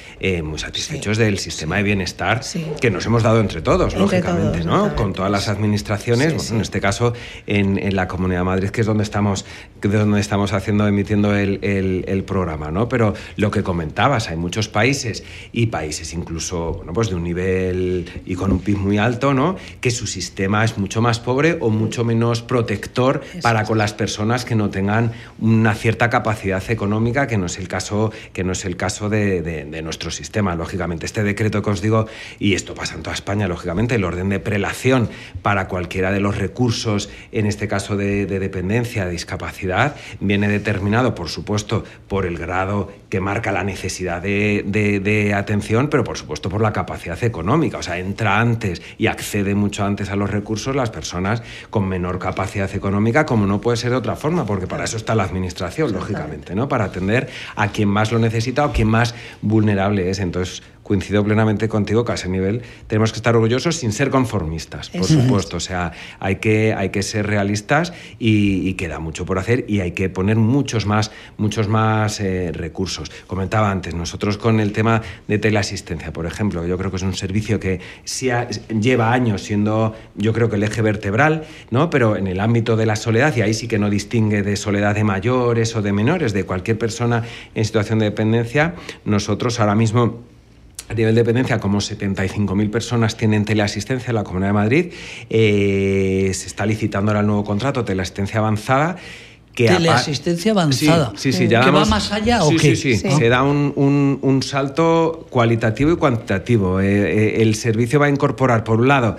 muy satisfechos del sistema de bienestar que nos hemos dado entre todos, lógicamente, ¿no? Con todas las administraciones, bueno, en este caso en, la Comunidad de Madrid, que es donde estamos, donde estamos haciendo, emitiendo el, el, programa, ¿no? Pero lo que comentabas, hay muchos países y países incluso, bueno, pues de un nivel y con un PIB muy alto, ¿no? Que su sistema es mucho más pobre o mucho menos protector para con las personas que no tengan una cierta capacidad económica, que no es el caso, que no es el caso de, de nuestro sistema. Lógicamente, este decreto que os digo, y esto pasa en toda España, lógicamente, el orden de prelación para cualquiera de los recursos en este caso de, dependencia, de discapacidad, viene determinado, por supuesto, por el grado que marca la necesidad de, atención, pero por supuesto por la capacidad económica. O sea, entra antes y accede mucho antes a los recursos las personas con menor capacidad económica, como no puede ser de otra forma, porque para eso está la administración, lógicamente, ¿no? Para atender a quien más lo necesita o quien más vulnerable es. Entonces, coincido plenamente contigo que a ese nivel tenemos que estar orgullosos sin ser conformistas, por supuesto. O sea, hay que, hay que ser realistas y, queda mucho por hacer y hay que poner muchos más, muchos más eh, recursos. Comentaba antes, nosotros con el tema de teleasistencia, por ejemplo, yo creo que es un servicio que sí lleva años siendo, yo creo que el eje vertebral, ¿no? pero en el ámbito de la soledad, y ahí sí que no distingue de soledad de mayores o de menores, de cualquier persona en situación de dependencia, nosotros ahora mismo a nivel de dependencia, como 75.000 personas tienen teleasistencia en la Comunidad de Madrid. Eh, se está licitando ahora el nuevo contrato, teleasistencia avanzada. Que teleasistencia avanzada. Sí, sí, ya ¿Que va más allá o qué? Sí, sí, Se da un, salto cualitativo y cuantitativo. Eh, eh, el servicio va a incorporar, por un lado,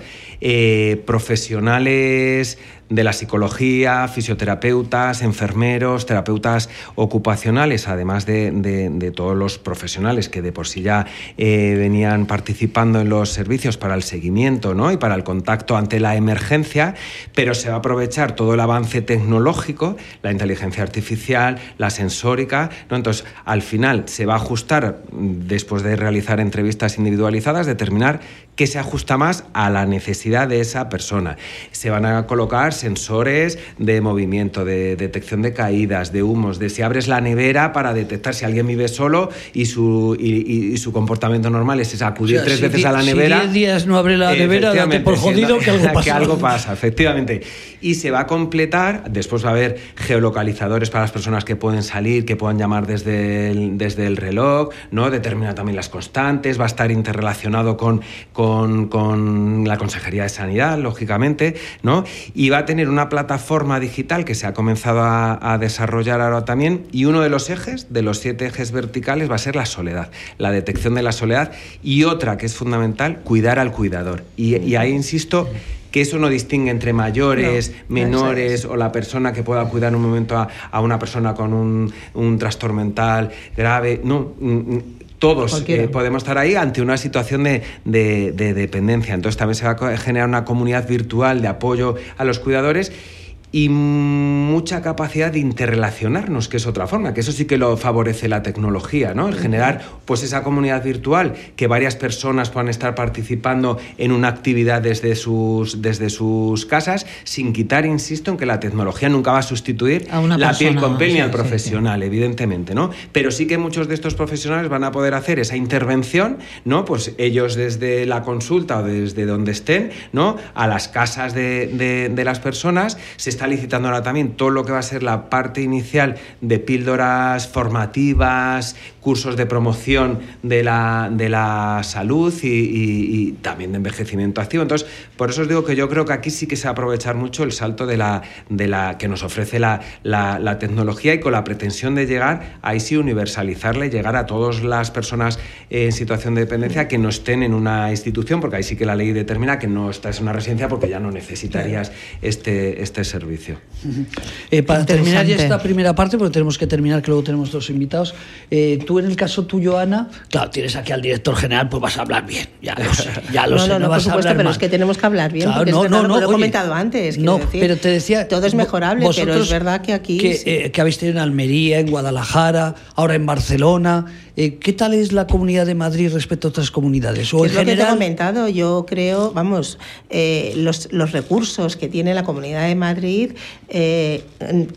profesionales de la psicología, fisioterapeutas, enfermeros, terapeutas ocupacionales, además de, todos los profesionales que de por sí ya eh, venían participando en los servicios para el seguimiento ¿no? y para el contacto ante la emergencia, pero se va a aprovechar todo el avance tecnológico, la inteligencia artificial, la sensórica, ¿no? entonces al final se va a ajustar, después de realizar entrevistas individualizadas, determinar qué se ajusta más a la necesidad de esa persona. Se van a colocar sensores de movimiento, de detección de caídas, de humos, de si abres la nevera para detectar si alguien vive solo y su, y, su comportamiento normal es acudir tres veces a la nevera. Si 10 días no abre la nevera, date por jodido que algo [LAUGHS] pasa. que algo pasa, efectivamente. Y se va a completar, después va a haber geolocalizadores para las personas que pueden salir, que puedan llamar desde el, desde el reloj, ¿no? determina también las constantes, va a estar interrelacionado con, con, con la Consejería de Sanidad, lógicamente, ¿no? y va a tener una plataforma digital que se ha comenzado a, desarrollar ahora también y uno de los ejes, de los siete ejes verticales, va a ser la soledad, la detección de la soledad y otra que es fundamental, cuidar al cuidador. Y, ahí insisto que eso no distingue entre mayores, menores o la persona que pueda cuidar en un momento a, una persona con un, un, trastorno mental grave. No, todos eh, podemos estar ahí ante una situación de, de, dependencia. Entonces también se va a generar una comunidad virtual de apoyo a los cuidadores y mucha capacidad de interrelacionarnos, que es otra forma, que eso sí que lo favorece la tecnología, ¿no? El generar pues esa comunidad virtual, que varias personas puedan estar participando en una actividad desde sus, desde sus casas, sin quitar, insisto, en que la tecnología nunca va a sustituir la piel con piel ni al profesional, evidentemente, ¿no? Pero sí que muchos de estos profesionales van a poder hacer esa intervención, ¿no? Pues ellos desde la consulta o desde donde estén, ¿no? A las casas de, de las personas, se está licitando ahora también todo lo que va a ser la parte inicial de píldoras formativas, cursos de promoción de la, de la salud y, también de envejecimiento activo. Entonces, por eso os digo que yo creo que aquí sí que se va a aprovechar mucho el salto de la, de la que nos ofrece la, la, tecnología y con la pretensión de llegar, ahí sí universalizarla y llegar a todas las personas en situación de dependencia que no estén en una institución, porque ahí sí que la ley determina que no estás en una residencia porque ya no necesitarías este, este servicio. Eh, para terminar ya esta primera parte, porque tenemos que terminar, que luego tenemos dos invitados, eh, tú en el caso tuyo, Ana, claro, tienes aquí al director general, pues vas a hablar bien, ya lo sé, ya lo no, sé, no, no, vas por supuesto, pero es que tenemos que hablar bien, porque no, es no, no, lo he comentado antes. No, pero te decía... Todo es mejorable, pero es verdad que aquí... Que, eh, que habéis tenido en Almería, en Guadalajara, ahora en Barcelona... Eh, ¿Qué tal es la comunidad de Madrid respecto a otras comunidades? O en general... que te he comentado, yo creo, vamos, eh, los, los, recursos que tiene la comunidad de Madrid, eh,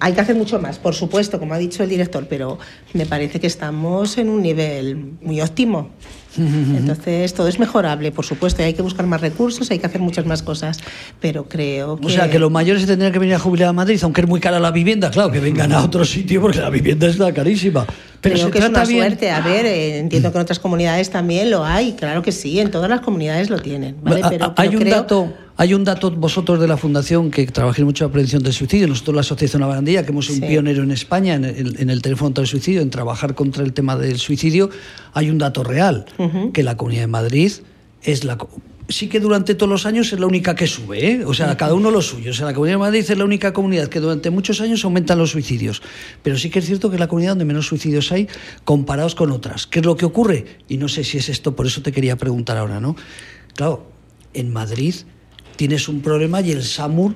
hay que hacer mucho más, por supuesto, como ha dicho el director, pero me parece que estamos en un nivel muy óptimo. [LAUGHS] Entonces, todo es mejorable, por supuesto, y hay que buscar más recursos, hay que hacer muchas más cosas, pero creo que... O sea, que los mayores se tendrían que venir a jubilar a Madrid, aunque es muy cara la vivienda, claro, que vengan a otro sitio porque la vivienda está carísima. Pero creo que es una suerte. A ver, eh, entiendo que en otras comunidades también lo hay, claro que sí, en todas las comunidades lo tienen. Pero, hay un dato hay un dato, vosotros de la Fundación, que trabajáis mucho en la prevención del suicidio, nosotros la Asociación La Barandilla, que hemos sido un pionero en España en el, teléfono contra el suicidio, en trabajar contra el tema del suicidio, hay un dato real, que la Comunidad de Madrid es la... Sí que durante todos los años es la única que sube, ¿eh? o sea, cada uno lo suyo. O sea, la Comunidad de Madrid es la única comunidad que durante muchos años aumentan los suicidios. Pero sí que es cierto que es la comunidad donde menos suicidios hay comparados con otras. ¿Qué es lo que ocurre? Y no sé si es esto, por eso te quería preguntar ahora, ¿no? Claro, en Madrid tienes un problema y el SAMUR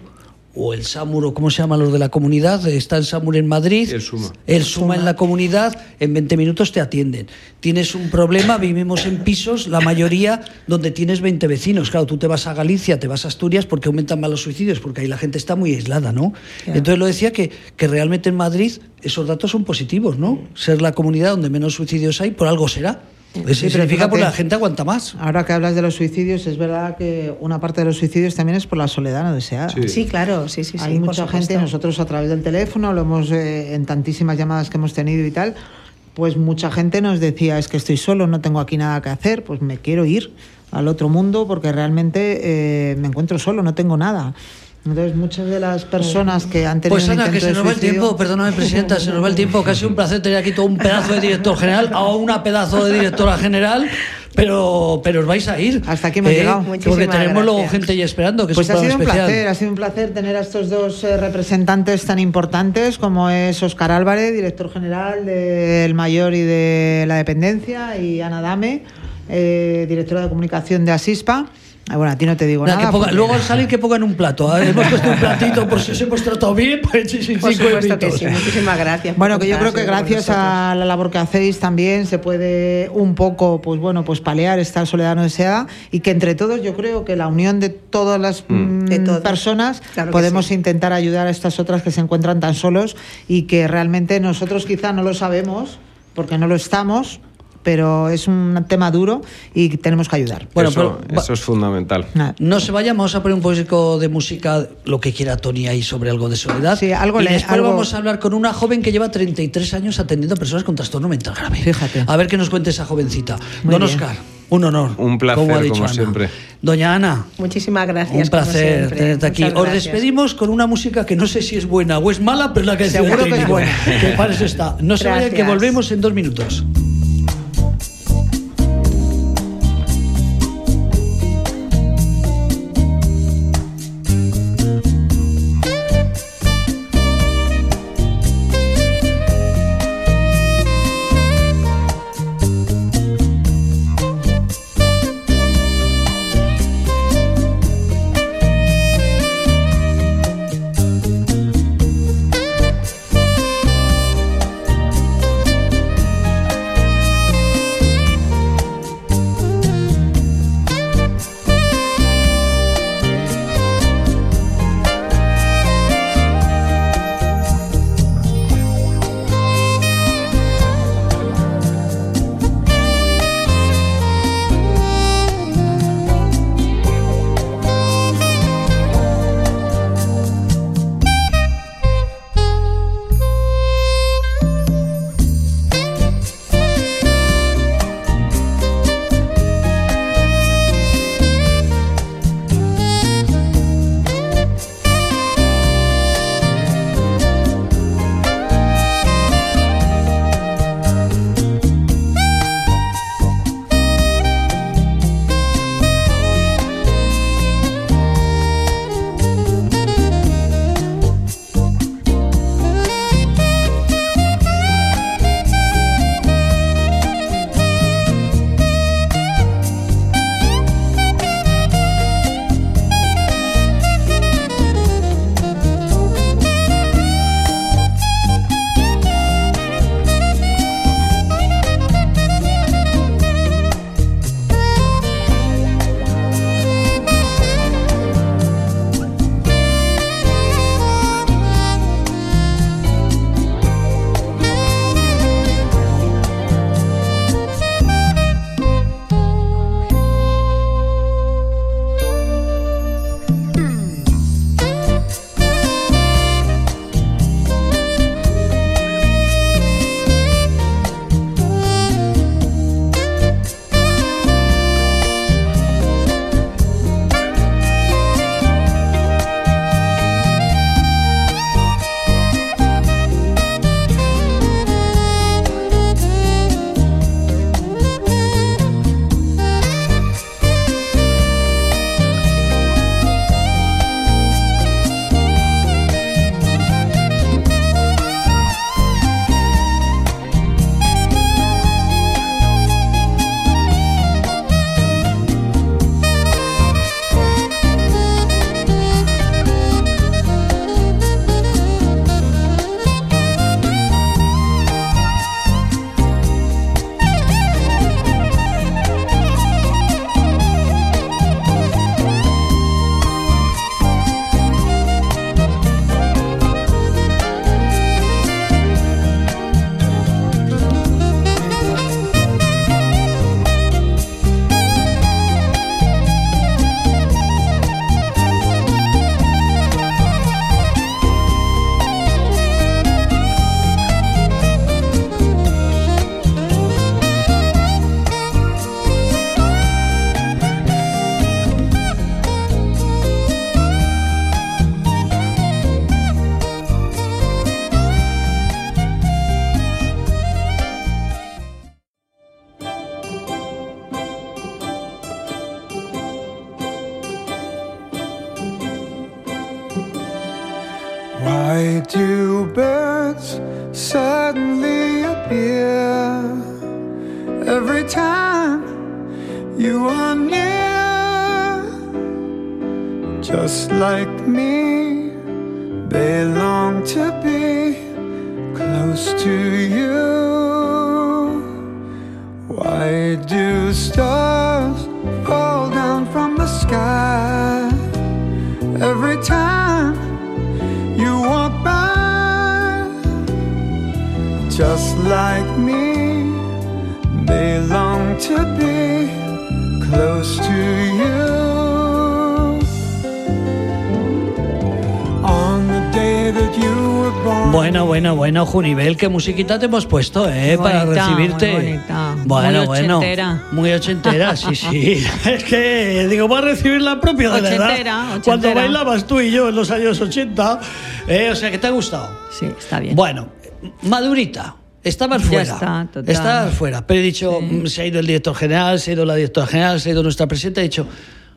o el SAMUR, o cómo se llaman los de la comunidad, está el SAMUR en Madrid, el SUMA. el SUMA en la comunidad, en 20 minutos te atienden. Tienes un problema, vivimos en pisos, la mayoría donde tienes 20 vecinos. Claro, tú te vas a Galicia, te vas a Asturias porque aumentan más los suicidios, porque ahí la gente está muy aislada, ¿no? Entonces lo decía que, que realmente en Madrid esos datos son positivos, ¿no? Ser la comunidad donde menos suicidios hay, por algo será. Eso significa que la gente aguanta más. Ahora que hablas de los suicidios, es verdad que una parte de los suicidios también es por la soledad no deseada. Sí, claro, sí, sí. Hay mucha gente, nosotros a través del teléfono, lo hemos eh, en tantísimas llamadas que hemos tenido y tal, pues mucha gente nos decía, es que estoy solo, no tengo aquí nada que hacer, pues me quiero ir al otro mundo porque realmente eh, me encuentro solo, no tengo nada. Entonces, muchas de las personas que han tenido. Pues Ana, que se nos va el tiempo, perdóname, presidenta, se nos va el tiempo. Casi un placer tener aquí todo un pedazo de director general o una pedazo de directora general. Pero, pero os vais a ir. Hasta aquí hemos eh, llegado. Porque tenemos luego gente ya esperando. Que pues ha sido un placer, ha sido un placer tener a estos dos eh, representantes tan importantes como es Oscar Álvarez, director general del Mayor y de la Dependencia, y Ana Dame, eh, directora de comunicación de Asispa. Ah, bueno, a ti no te digo nada. Luego al salir que pongan un plato. ¿eh? Hemos puesto un platito por si os hemos tratado bien. Pues, sí, por supuesto que sí. Muchísimas gracias. Bueno, que yo creo que gracias a la labor que hacéis también se puede un poco, pues bueno, pues paliar esta soledad no deseada y que entre todos yo creo que la unión de todas las mm. Mm, personas podemos intentar ayudar a estas otras que se encuentran tan solos y que realmente nosotros quizá no lo sabemos porque no lo estamos, pero es un tema duro y tenemos que ayudar. Bueno, eso, eso es fundamental. No se vaya, vamos a poner un poco de música, lo que quiera Tony ahí sobre algo de soledad. Sí, algo y después vamos a hablar con una joven que lleva 33 años atendiendo a personas con trastorno mental grave. Fíjate. A ver qué nos cuente esa jovencita. Don Oscar. Un honor. Un placer, como, siempre. Doña Ana. Muchísimas gracias. Un placer tenerte aquí. Os despedimos con una música que no sé si es buena o es mala, pero la que Seguro que es buena. que parece está. No se vayan, que volvemos en dos minutos. To be close to you on the day that you were born bueno bueno bueno Junivel qué musiquita te hemos puesto eh bonita, para recibirte muy bonita. bueno muy bueno ochentera. muy ochentera sí sí [LAUGHS] [LAUGHS] es que digo voy a recibir la propia de la edad Ochentera, cuando bailabas tú y yo en los años 80 eh, o sea que te ha gustado Sí, está bien. Bueno, Madurita. Estabas Ya fuera. está, total. Estabas fuera. Pero he dicho, mm, se ha ido el director general, se ha ido la directora general, se ha ido nuestra presidenta. He dicho,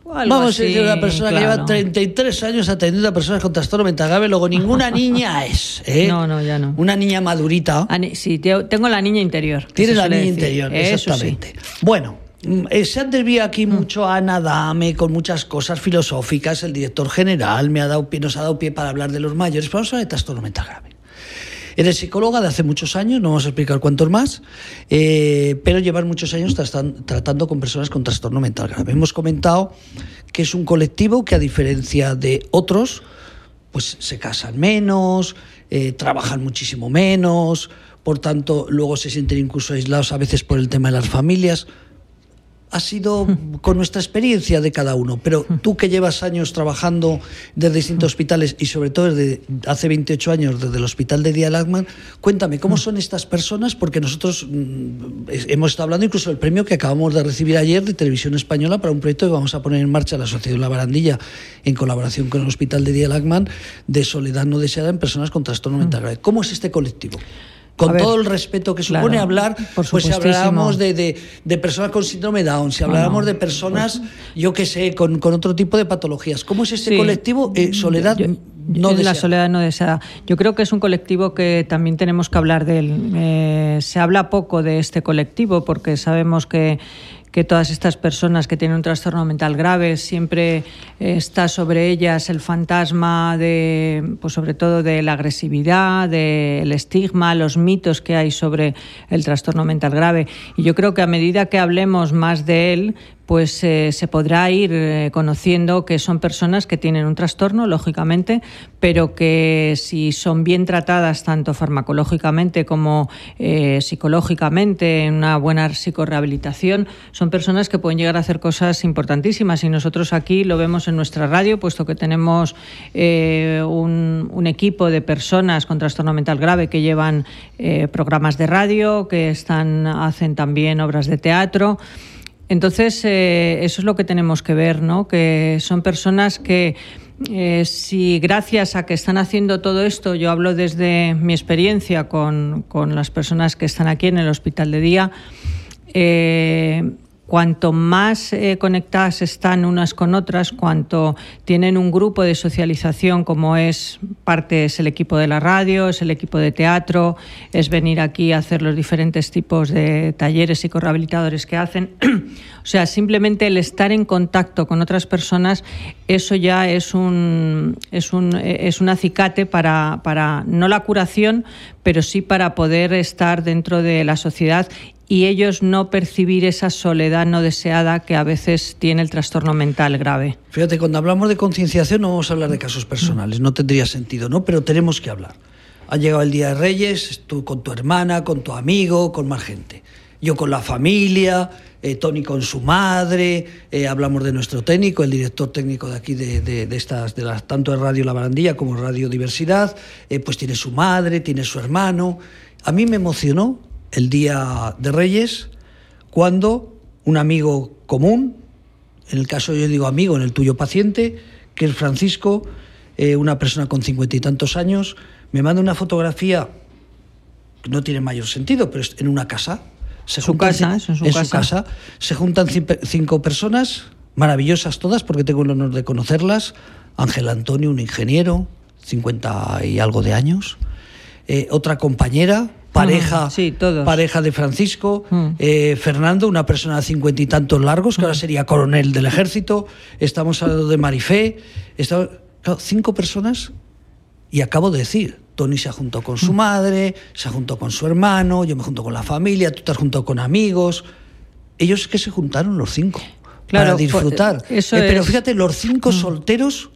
vamos a ir a una persona que lleva 33 años atendiendo a personas con trastorno mental grave. Luego, ninguna [LAUGHS] niña es. ¿eh? No, no, ya no. Una niña madurita. Ani- Sí, te- tengo la niña interior. Tienes la niña decir. interior, Eso exactamente. Bueno, mm, eh, se han desviado aquí mucho a Ana Dame con muchas cosas filosóficas. El director general me ha dado pie, nos ha dado pie para hablar de los mayores. Pero vamos a hablar de trastorno mental grave. Eres psicóloga de hace muchos años, no vamos a explicar cuántos más, eh, pero llevas muchos años tratando con personas con trastorno mental grave. Hemos comentado que es un colectivo que a diferencia de otros, pues se casan menos, eh, trabajan muchísimo menos, por tanto luego se sienten incluso aislados a veces por el tema de las familias. Ha sido con nuestra experiencia de cada uno, pero tú que llevas años trabajando desde distintos hospitales y sobre todo desde hace 28 años desde el hospital de Dia Lagman, cuéntame, ¿cómo son estas personas? Porque nosotros mm, hemos estado hablando incluso del premio que acabamos de recibir ayer de Televisión Española para un proyecto que vamos a poner en marcha la Asociación La Barandilla en colaboración con el Hospital de Dia Lagman de soledad no deseada en personas con trastorno mental grave. ¿Cómo es este colectivo? Con ver, todo el respeto que supone claro, hablar, pues si habláramos de, de- de personas con síndrome Down, si habláramos de personas, yo qué sé, con, con otro tipo de patologías. ¿Cómo es este Sí. colectivo? Eh, soledad Yo- no la soledad no deseada. Yo creo que es un colectivo que también tenemos que hablar de él. Eh, se habla poco de este colectivo porque sabemos que, que todas estas personas que tienen un trastorno mental grave siempre eh, está sobre ellas el fantasma de, pues sobre todo de la agresividad, del estigma, los mitos que hay sobre el trastorno mental grave. Y yo creo que a medida que hablemos más de él, pues eh, se podrá ir eh, conociendo que son personas que tienen un trastorno, lógicamente, pero que si son bien tratadas tanto farmacológicamente como eh, psicológicamente, en una buena psicorehabilitación, son personas que pueden llegar a hacer cosas importantísimas. Y nosotros aquí lo vemos en nuestra radio, puesto que tenemos un, un equipo de personas con trastorno mental grave que llevan programas de radio, que están, hacen también obras de teatro. Entonces, eh, eso es lo que tenemos que ver, ¿no? Que son personas que, eh, si gracias a que están haciendo todo esto, yo hablo desde mi experiencia con, con las personas que están aquí en el hospital de día, eh, cuanto más eh, conectadas están unas con otras, cuanto tienen un grupo de socialización como es parte es el equipo de la radio, es el equipo de teatro, es venir aquí a hacer los diferentes tipos de talleres psicorehabilitadores que hacen. [CLEARS THROAT] o sea, simplemente el estar en contacto con otras personas, eso ya es un es un es un acicate para, para no la curación, pero sí para poder estar dentro de la sociedad y ellos no percibir esa soledad no deseada que a veces tiene el trastorno mental grave. Fíjate, cuando hablamos de concienciación no vamos a hablar de casos personales, no tendría sentido, ¿no? Pero tenemos que hablar. Ha llegado el Día de Reyes, tú con tu hermana, con tu amigo, con más gente. Yo con la familia, eh, Tony con su madre, eh, hablamos de nuestro técnico, el director técnico de aquí de, de- de estas, de las, tanto de Radio La Barandilla como Radio Diversidad, eh, pues tiene su madre, tiene su hermano. A mí me emocionó el Día de Reyes cuando un amigo común, en el caso yo digo amigo, en el tuyo paciente, que es Francisco, eh, una persona con cincuenta y tantos años, me manda una fotografía que no tiene mayor sentido, pero es en una casa. Se Su juntan casa, eso, en su en casa. casa. Se juntan cin- cinco personas, maravillosas todas, porque tengo el honor de conocerlas. Ángel Antonio, un ingeniero, 50 y algo de años. Eh, otra compañera, pareja, pareja de Francisco, mm. eh, Fernando, una persona de cincuenta y tantos largos, que ahora mm. sería coronel del ejército, estamos hablando de Marifé, cinco personas, y acabo de decir, Tony se ha juntado con su mm. madre, se ha juntado con su hermano, yo me junto con la familia, tú te has juntado con amigos. Ellos que se juntaron los cinco para pues, disfrutar. Eh, pero fíjate, los cinco solteros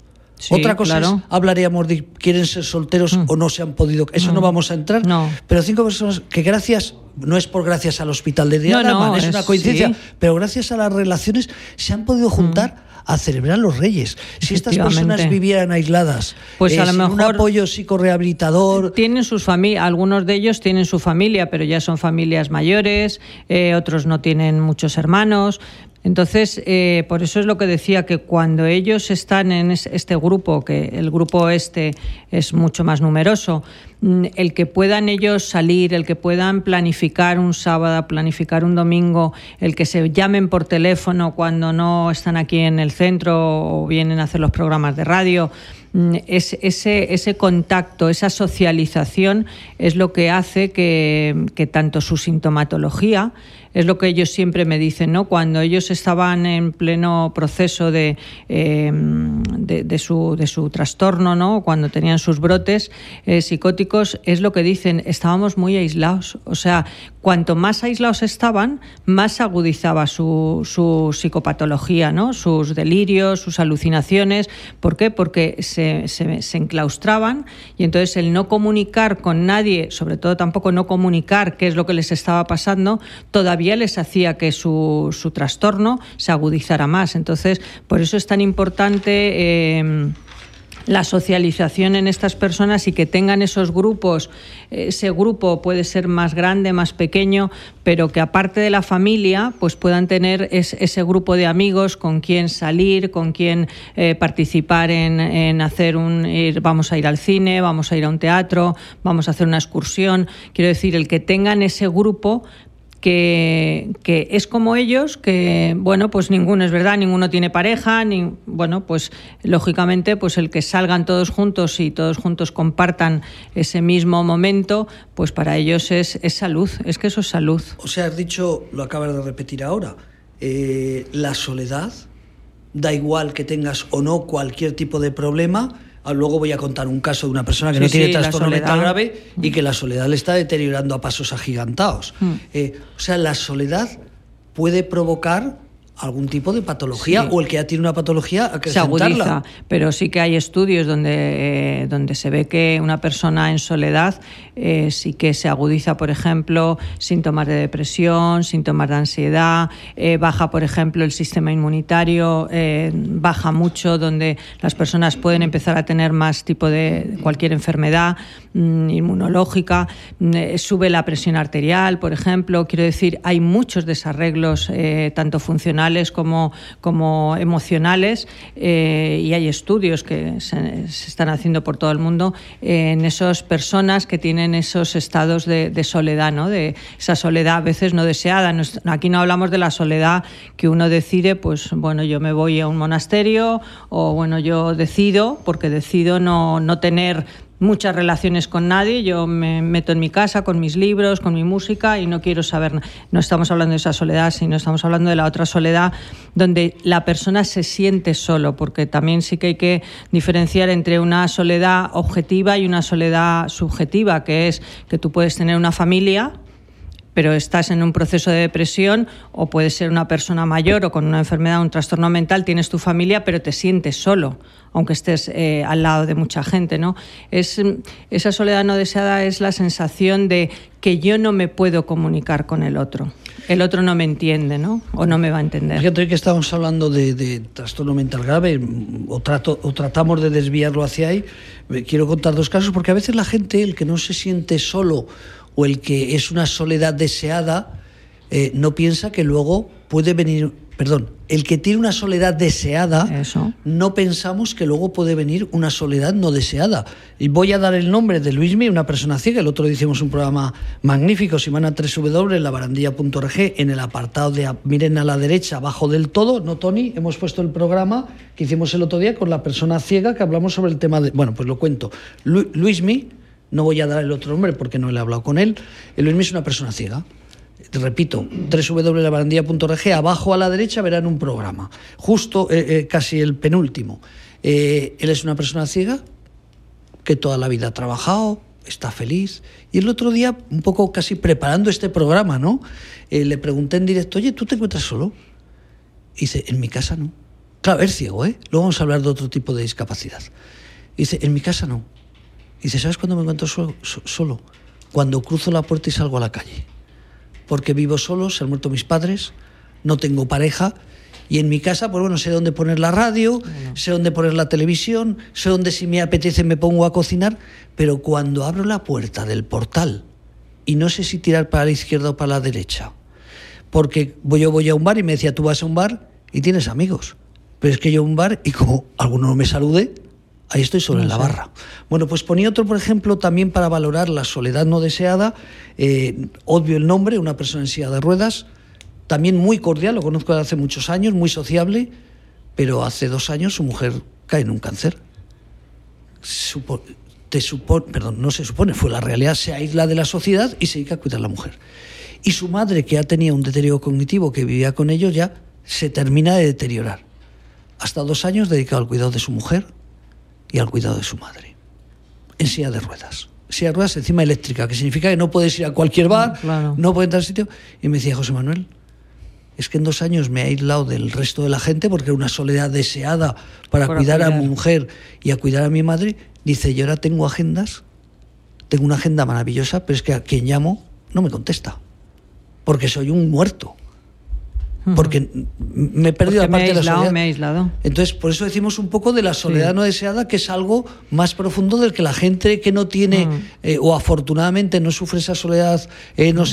otra cosa es, hablaríamos de quieren ser solteros mm. o no se han podido. Eso no, mm. vamos a entrar. Pero cinco personas que gracias, no es por gracias al hospital de Diana, es, una coincidencia, pero gracias a las relaciones se han podido juntar. Mm. a celebrar los reyes. Si estas personas vivieran aisladas, pues a lo mejor un apoyo psicorehabilitador. Tienen sus familias, algunos de ellos tienen su familia, pero ya son familias mayores, eh, otros no tienen muchos hermanos. Entonces, eh, por eso es lo que decía, que cuando ellos están en este grupo, que el grupo este es mucho más numeroso, mm, el que puedan ellos salir, el que puedan planificar un sábado, planificar un domingo, el que se llamen por teléfono cuando no están aquí en el centro o vienen a hacer los programas de radio, mm, ese, ese contacto, esa socialización es lo que hace que tanto su sintomatología, es lo que ellos siempre me dicen, ¿no? Cuando ellos estaban en pleno proceso de, em, de, su, de su trastorno, ¿no? Cuando tenían sus brotes eh, psicóticos, es lo que dicen, estábamos muy aislados. O sea, cuanto más aislados estaban, más agudizaba su, su psicopatología, ¿no? Sus delirios, sus alucinaciones. ¿Por qué? Porque se, se, se enclaustraban y entonces el no comunicar con nadie, sobre todo tampoco no comunicar qué es lo que les estaba pasando, todavía les hacía que su, su trastorno se agudizara más. Entonces, por eso es tan importante. Em, la socialización en estas personas y que tengan esos grupos, ese grupo puede ser más grande, más pequeño, pero que aparte de la familia, pues puedan tener ese grupo de amigos con quien salir, con quien eh, participar en, en, hacer un, vamos a ir al cine, vamos a ir a un teatro, vamos a hacer una excursión. Quiero decir, el que tengan ese grupo que, es como ellos, que bueno, pues ninguno es verdad, ninguno tiene pareja, ni bueno, pues lógicamente, pues el que salgan todos juntos y todos juntos compartan ese mismo momento, pues para ellos es, salud, es que eso es salud. O sea, has dicho, lo acabas de repetir ahora, eh, la soledad, da igual que tengas o no cualquier tipo de problema, luego voy a contar un caso de una persona que no tiene trastorno mental grave y que la soledad le está deteriorando a pasos agigantados. Mm. Eh, o sea, la soledad puede provocar algún tipo de patología o el que ya tiene una patología se agudiza pero sí que hay estudios donde eh, donde se ve que una persona en soledad eh, sí que se agudiza por ejemplo síntomas de depresión síntomas de ansiedad eh, baja por ejemplo el sistema inmunitario baja mucho donde las personas pueden empezar a tener más tipo de cualquier enfermedad mm, inmunológica mm, sube la presión arterial por ejemplo. Quiero decir hay muchos desarreglos tanto funcionales como, como emocionales eh, y hay estudios que se, están haciendo por todo el mundo en esas personas que tienen esos estados de, soledad, ¿no? de esa soledad a veces no deseada. Aquí no hablamos de la soledad que uno decide, pues bueno, yo me voy a un monasterio o bueno, yo decido, porque decido no, no tener muchas relaciones con nadie, yo me meto en mi casa con mis libros, con mi música y no quiero saber, no estamos hablando de esa soledad, sino estamos hablando de la otra soledad donde la persona se siente solo, porque también sí que hay que diferenciar entre una soledad objetiva y una soledad subjetiva, que es que tú puedes tener una familia, pero estás en un proceso de depresión o puedes ser una persona mayor o con una enfermedad, un trastorno mental, tienes tu familia, pero te sientes solo, aunque estés eh, al lado de mucha gente, ¿no? Es, esa soledad no deseada es la sensación de que yo no me puedo comunicar con el otro. El otro no me entiende, ¿no? O no me va a entender. Fíjate que estamos hablando de, trastorno mental grave o, o tratamos de desviarlo hacia ahí. Quiero contar dos casos porque a veces la gente, el que no se siente solo o el que es una soledad deseada, eh, no piensa que luego puede venir perdón, el que tiene una soledad deseada, no pensamos que luego puede venir una soledad no deseada. Y voy a dar el nombre de Luismi, una persona ciega. El otro día hicimos un programa magnífico, si van a 3W, en la barandilla.org, en el apartado de, miren a la derecha, abajo del todo, ¿no, Tony? Hemos puesto el programa que hicimos el otro día con la persona ciega que hablamos sobre el tema de... Bueno, pues lo cuento. Luismi, no voy a dar el otro nombre porque no le he hablado con él, Luismi es una persona ciega repito, www.labarandilla.org, abajo a la derecha verán un programa, justo eh, eh, casi el penúltimo. Eh, él es una persona ciega que toda la vida ha trabajado, está feliz. Y el otro día, un poco casi preparando este programa, ¿no? le pregunté en directo, oye, ¿tú te encuentras solo? Y dice, en mi casa no. Claro, es ciego, ¿eh? Luego vamos a hablar de otro tipo de discapacidad. Y dice, en mi casa no. Y dice, ¿sabes cuándo me encuentro solo? Cuando cruzo la puerta y salgo a la calle. Porque vivo solo, se han muerto mis padres, no tengo pareja y en mi casa, pues bueno, sé dónde poner la radio, sé dónde poner la televisión, sé dónde si me apetece me pongo a cocinar, pero cuando abro la puerta del portal y no sé si tirar para la izquierda o para la derecha, porque yo voy a un bar y me decía, tú vas a un bar y tienes amigos, pero es que yo a un bar y como alguno no me salude, Ahí estoy sobre la barra. Bueno, pues ponía otro, por ejemplo, también para valorar la soledad no deseada, eh, obvio el nombre, una persona en silla de ruedas, también muy cordial, lo conozco desde hace muchos años, muy sociable, pero hace dos años su mujer cae en un cáncer. te supone, perdón, no se supone, fue la realidad, se aísla de la sociedad y se dedica a cuidar a la mujer. Y su madre, que ya tenía un deterioro cognitivo, que vivía con ellos, ya se termina de deteriorar. Hasta dos años dedicado al cuidado de su mujer, y al cuidado de su madre, en silla de ruedas. Silla de ruedas encima eléctrica, que significa que no puedes ir a cualquier bar, no puedes entrar al sitio. Y me decía José Manuel, es que en dos años me he aislado del resto de la gente porque era una soledad deseada para, cuidar a mi mujer y a cuidar a mi madre. Dice, yo ahora tengo agendas, tengo una agenda maravillosa, pero es que a quien llamo no me contesta, porque soy un muerto porque me he perdido parte de la soledad. Me he aislado. Entonces, por eso decimos un poco de la soledad no deseada, que es algo más profundo del que la gente que no tiene, eh, o afortunadamente no sufre esa soledad eh, no,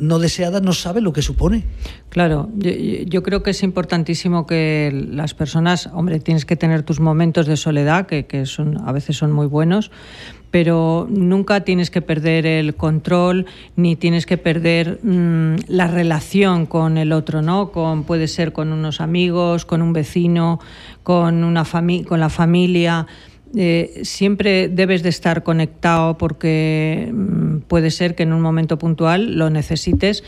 no, deseada, no sabe lo que supone. Claro, yo, creo que es importantísimo que las personas, hombre, tienes que tener tus momentos de soledad, que, que son, a veces son muy buenos, pero nunca tienes que perder el control ni tienes que perder mm, la relación con el otro, ¿no? Con, puede ser con unos amigos, con un vecino, con, una con la familia. Eh, siempre debes de estar conectado porque mm, puede ser que en un momento puntual lo necesites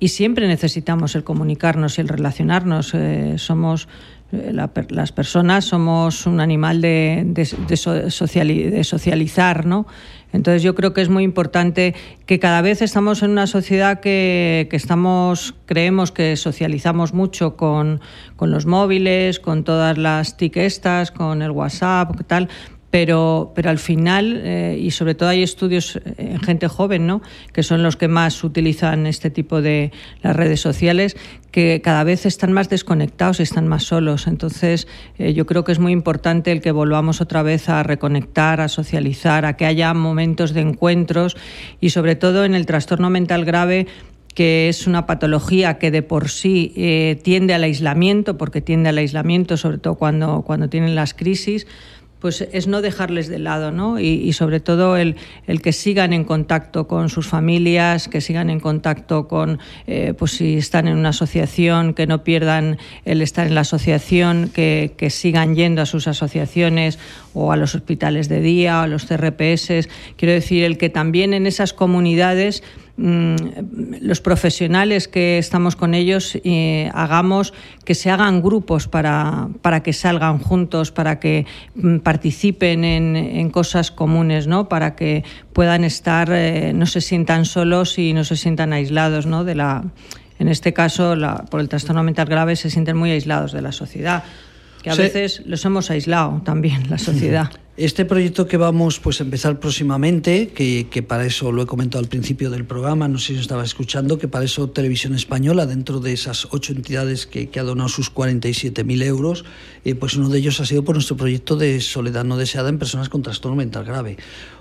y siempre necesitamos el comunicarnos y el relacionarnos. Eh, somos eh, las personas somos un animal de, de, socializar, ¿no? Entonces yo creo que es muy importante que cada vez estamos en una sociedad que, estamos, creemos que socializamos mucho con, con, los móviles, con todas las TIC estas, con el WhatsApp, tal, pero, pero al final, eh, y sobre todo hay estudios en gente joven, ¿no? que son los que más utilizan este tipo de las redes sociales, que cada vez están más desconectados y están más solos. Entonces, eh, yo creo que es muy importante el que volvamos otra vez a reconectar, a socializar, a que haya momentos de encuentros y sobre todo en el trastorno mental grave que es una patología que de por sí eh, tiende al aislamiento, porque tiende al aislamiento, sobre todo cuando, cuando tienen las crisis, pues es no dejarles de lado, ¿no? Y, sobre todo el, el, que sigan en contacto con sus familias, que sigan en contacto con, eh, pues si están en una asociación, que no pierdan el estar en la asociación, que, que, sigan yendo a sus asociaciones o a los hospitales de día o a los CRPS. Quiero decir, el que también en esas comunidades los profesionales que estamos con ellos eh, hagamos que se hagan grupos para, para que salgan juntos, para que mm, participen en, cosas comunes, ¿no? para que puedan estar, eh, no se sientan solos y no se sientan aislados ¿no? de la en este caso, por el trastorno mental grave, se sienten muy aislados de la sociedad, que a veces los hemos aislado también, la sociedad. [LAUGHS] Este proyecto que vamos pues, a empezar próximamente, que, que, para eso lo he comentado al principio del programa, no sé si estaba escuchando, que para eso Televisión Española, dentro de esas ocho entidades que, que ha donado sus 47.000 euros, eh, pues uno de ellos ha sido por nuestro proyecto de soledad no deseada en personas con trastorno mental grave.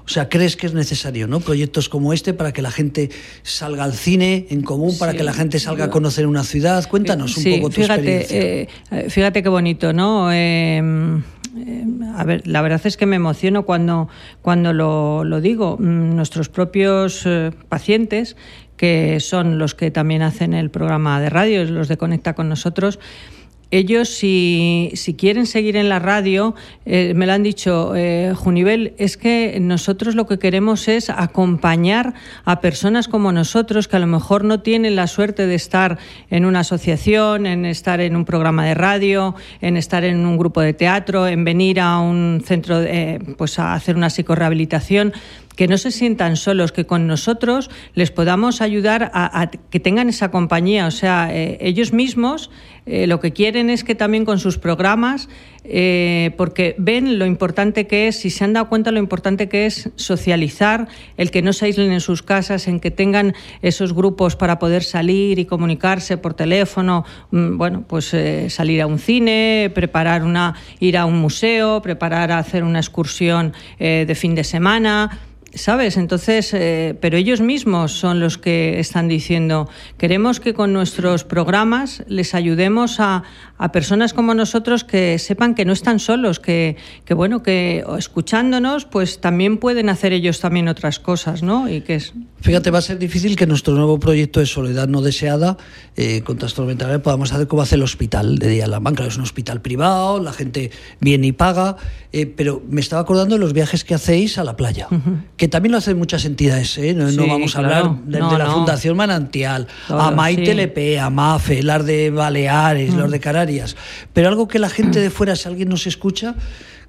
O sea, ¿crees que es necesario ¿no? proyectos como este para que la gente salga al cine en común, para que la gente salga a conocer una ciudad? Cuéntanos un poco tu fíjate, experiencia. Eh, fíjate qué bonito, ¿no? Eh, eh, a ver, la verdad es que me emociono cuando, cuando lo, digo. Mm, nuestros propios eh, pacientes, que son los que también hacen el programa de radio, los de Conecta con nosotros, ellos si, si, quieren seguir en la radio, eh, me lo han dicho, eh, Junivel, es que nosotros lo que queremos es acompañar a personas como nosotros que a lo mejor no tienen la suerte de estar en una asociación, en estar en un programa de radio, en estar en un grupo de teatro, en venir a un centro, eh, pues a hacer una psicorehabilitación que no se sientan solos, que con nosotros les podamos ayudar a, que tengan esa compañía. O sea, eh, ellos mismos eh, lo que quieren es que también con sus programas, eh, porque ven lo importante que es, si se han dado cuenta lo importante que es socializar, el que no se aíslen en sus casas, en que tengan esos grupos para poder salir y comunicarse por teléfono, mm, bueno, pues salir a un cine, preparar una, ir a un museo, preparar a hacer una excursión de fin de semana ¿Sabes? Entonces, eh, pero ellos mismos son los que están diciendo, queremos que con nuestros programas les ayudemos a, a personas como nosotros que sepan que no están solos, que, que, bueno, que escuchándonos, pues también pueden hacer ellos también otras cosas, ¿no? Y que es... Fíjate, va a ser difícil que nuestro nuevo proyecto de soledad no deseada eh, con trastorno mental podamos hacer como hace el hospital de Día la Banca. Es un hospital privado, la gente viene y paga, eh, pero me estaba acordando de los viajes que hacéis a la playa, que también lo hacen muchas entidades, ¿eh? no, vamos a hablar de, la Fundación Manantial, a Maite a MAFE, las de Baleares, los de Canarias. Pero algo que la gente de fuera, si alguien nos escucha,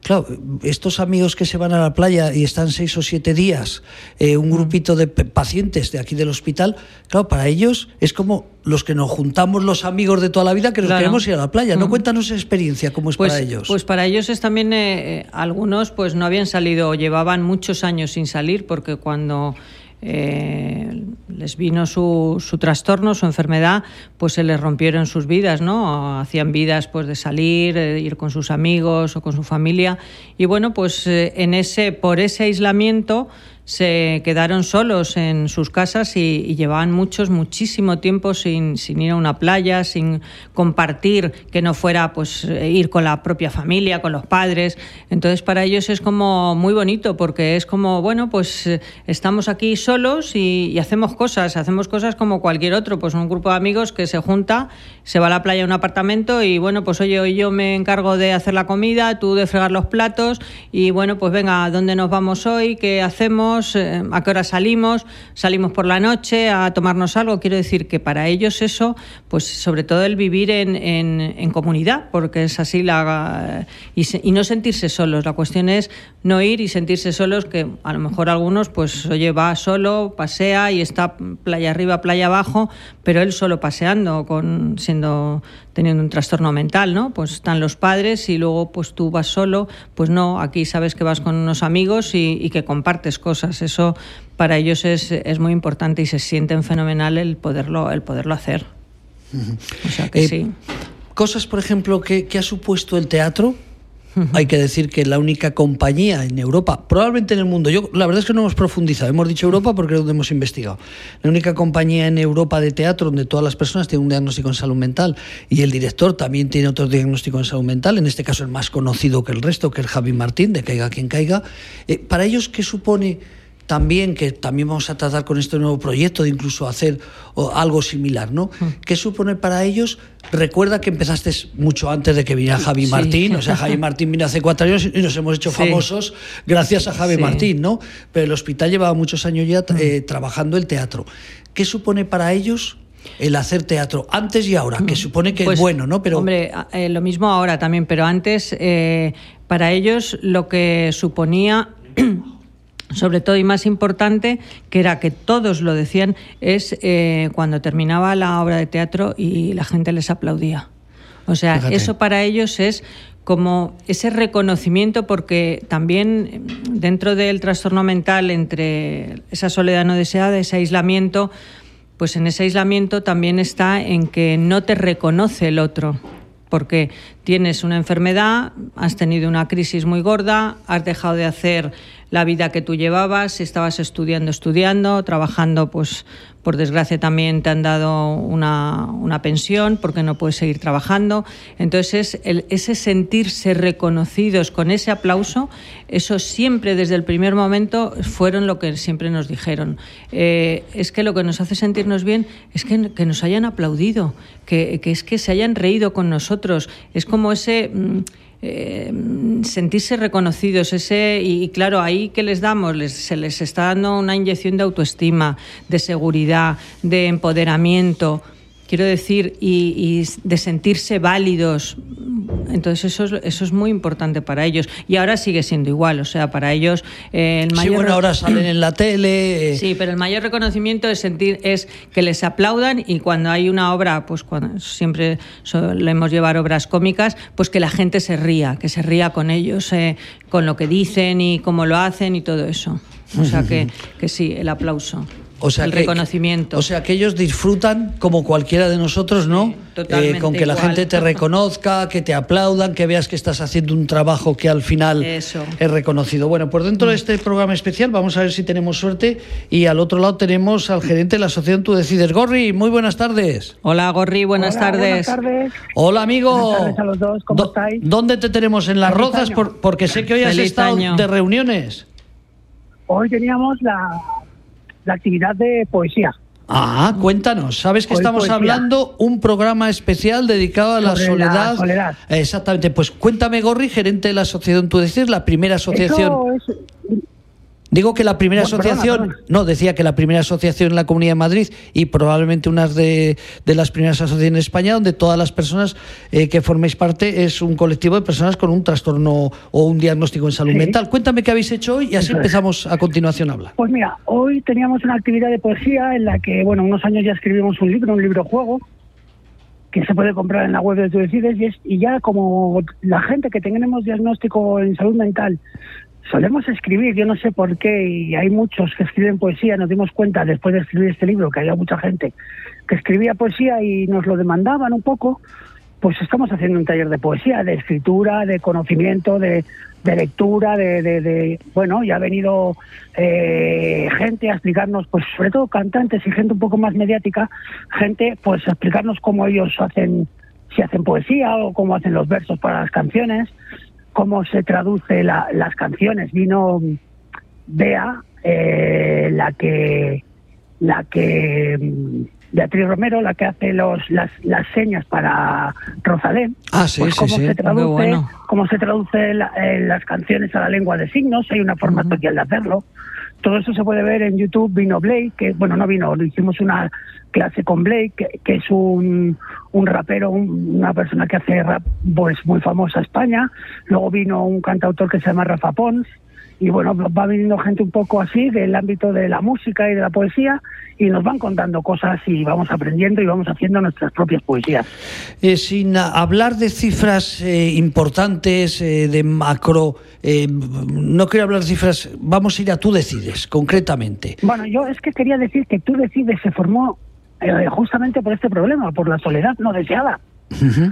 Claro, estos amigos que se van a la playa y están seis o siete días, eh, un grupito de pacientes de aquí del hospital, claro, para ellos es como los que nos juntamos los amigos de toda la vida que nos queremos ir a la playa. ¿No cuéntanos esa experiencia, cómo es pues, para ellos? Pues para ellos es también, eh, algunos pues no habían salido, llevaban muchos años sin salir, porque cuando eh, les vino su, su, trastorno, su enfermedad, pues se les rompieron sus vidas, ¿no? Hacían vidas pues de salir, de ir con sus amigos o con su familia y bueno, pues eh, en ese por ese aislamiento se quedaron solos en sus casas y, llevaban muchos, muchísimo tiempo sin, sin, ir a una playa, sin compartir, que no fuera pues ir con la propia familia, con los padres. Entonces para ellos es como muy bonito porque es como, bueno, pues estamos aquí solos y, hacemos cosas, hacemos cosas como cualquier otro, pues un grupo de amigos que se junta, se va a la playa a un apartamento y bueno, pues oye, hoy yo me encargo de hacer la comida, tú de fregar los platos y bueno, pues venga, ¿dónde nos vamos hoy? ¿Qué hacemos? Eh, a qué hora salimos, salimos por la noche a tomarnos algo. Quiero decir que para ellos eso, pues sobre todo el vivir en, en, comunidad, porque es así la y, y, no sentirse solos. La cuestión es no ir y sentirse solos, que a lo mejor algunos, pues oye, va solo, pasea y está playa arriba, playa abajo, pero él solo paseando, con siendo teniendo un trastorno mental, ¿no? Pues están los padres y luego pues tú vas solo, pues no, aquí sabes que vas con unos amigos y, que compartes cosas. Eso para ellos es, es, muy importante y se sienten fenomenal el poderlo, el poderlo hacer. O sea que eh, sí. Cosas, por ejemplo, que, que ha supuesto el teatro hay que decir que la única compañía en Europa, probablemente en el mundo, yo la verdad es que no hemos profundizado, hemos dicho Europa porque es donde hemos investigado. La única compañía en Europa de teatro donde todas las personas tienen un diagnóstico en salud mental y el director también tiene otro diagnóstico en salud mental, en este caso el más conocido que el resto, que es Javi Martín, de Caiga quien caiga. Eh, para ellos, ¿qué supone? También, que también vamos a tratar con este nuevo proyecto de incluso hacer algo similar, ¿no? Mm. ¿Qué supone para ellos? Recuerda que empezaste mucho antes de que viniera Javi Martín, o sea, [LAUGHS] Javi Martín vino hace cuatro años y nos hemos hecho famosos gracias a Javi Martín, ¿no? Pero el hospital llevaba muchos años ya mm. eh, trabajando el teatro. ¿Qué supone para ellos? el hacer teatro antes y ahora, que mm. supone que es pues, bueno, ¿no? Pero hombre, eh, lo mismo ahora también, pero antes eh, para ellos lo que suponía [CLEARS THROAT] [COUGHS] sobre todo y más importante, que era que todos lo decían, es eh, cuando terminaba la obra de teatro y la gente les aplaudía. O O sea, eso para ellos es como ese reconocimiento, porque también dentro del trastorno mental, entre esa soledad no deseada, ese aislamiento, pues en ese aislamiento también está en que no te reconoce el otro porque tienes una enfermedad, has tenido una crisis muy gorda, has dejado de hacer la vida que tú llevabas, estabas estudiando, estudiando, trabajando, pues por desgracia también te han dado una, una pensión porque no puedes seguir trabajando. Entonces, el, ese sentirse reconocidos con ese aplauso, eso siempre desde el primer momento fueron lo que siempre nos dijeron. Eh, es que lo que nos hace sentirnos bien es que, que nos hayan aplaudido, que, que, es que se hayan reído con nosotros. Es como ese... Mm, eh, sentirse reconocidos ese y, claro ahí que les damos se les está dando una inyección de autoestima de seguridad de empoderamiento quiero decir, y, de sentirse válidos. Entonces eso es, eso es muy importante para ellos. Y ahora sigue siendo igual, o sea, para ellos eh, el mayor... Sí, bueno, ahora salen en la tele... Eh. Sí, pero el mayor reconocimiento es, sentir, es que les aplaudan y cuando hay una obra, pues cuando siempre solemos llevar obras cómicas, pues que la gente se ría, que se ría con ellos, eh, con lo que dicen y cómo lo hacen y todo eso. O sea que, que sí, el aplauso. O sea el reconocimiento. O sea, que ellos disfrutan como cualquiera de nosotros, ¿no? Eh, con que la gente te [LAUGHS] reconozca, que te aplaudan, que veas que estás haciendo un trabajo que al final es reconocido. Bueno, pues dentro de este programa especial vamos a ver si tenemos suerte y al otro lado tenemos al gerente de la asociación Tú Decides. Gorri, muy buenas tardes. Hola Gorri, buenas tardes. Buenas tardes. Hola amigo. Buenas tardes a los dos, ¿cómo estáis? ¿Dónde te tenemos? ¿En Las Rozas? porque sé que hoy has estado de reuniones. Hoy teníamos la la actividad de poesía. Ah, cuéntanos. Sabes que estamos hablando un programa especial dedicado a la soledad. soledad. Exactamente. Pues cuéntame, Gorri, gerente de la asociación. Tú decís la primera asociación. Digo que la primera asociación, no, decía que la primera asociación en la Comunidad de Madrid y probablemente una de, de las primeras asociaciones en España donde todas las personas eh, que forméis parte es un colectivo de personas con un trastorno o un diagnóstico en salud mental. Cuéntame qué habéis hecho hoy y así empezamos a continuación a hablar. Pues mira, hoy teníamos una actividad de poesía en la que, bueno, unos años ya escribimos un libro, un libro juego, que se puede comprar en la web de Tu Decides y, y ya como la gente que tenemos diagnóstico en salud mental solemos escribir, yo no sé por qué, y hay muchos que escriben poesía, nos dimos cuenta después de escribir este libro que había mucha gente que escribía poesía y nos lo demandaban un poco, pues estamos haciendo un taller de poesía, de escritura, de conocimiento, de, lectura, de, bueno, ya ha venido eh, gente a explicarnos, pues sobre todo cantantes y gente un poco más mediática, gente pues a explicarnos cómo ellos hacen, si hacen poesía o cómo hacen los versos para las canciones cómo se traduce las canciones. Vino Bea, eh, la que la que mm, Beatriz Romero, la que hace los, las, las señas para Rosalén. Ah, sí, pues cómo Se traduce, Cómo se traduce eh, las canciones a la lengua de signos, hay una forma especial de hacerlo. Todo eso se puede ver en YouTube. Vino Blake, que, bueno, no vino, hicimos una clase con Blake, que, es un, un rapero, una persona que hace rap pues, muy famosa en España. Luego vino un cantautor que se llama Rafa Pons. Y bueno, va viniendo gente un poco así del ámbito de la música y de la poesía y nos van contando cosas y vamos aprendiendo y vamos haciendo nuestras propias poesías. Eh, sin hablar de cifras eh, importantes, eh, de macro, no quiero hablar de cifras, vamos a ir a tú decides, concretamente. Bueno, yo es que quería decir que tú decides se formó eh, justamente por este problema, por la soledad no deseada.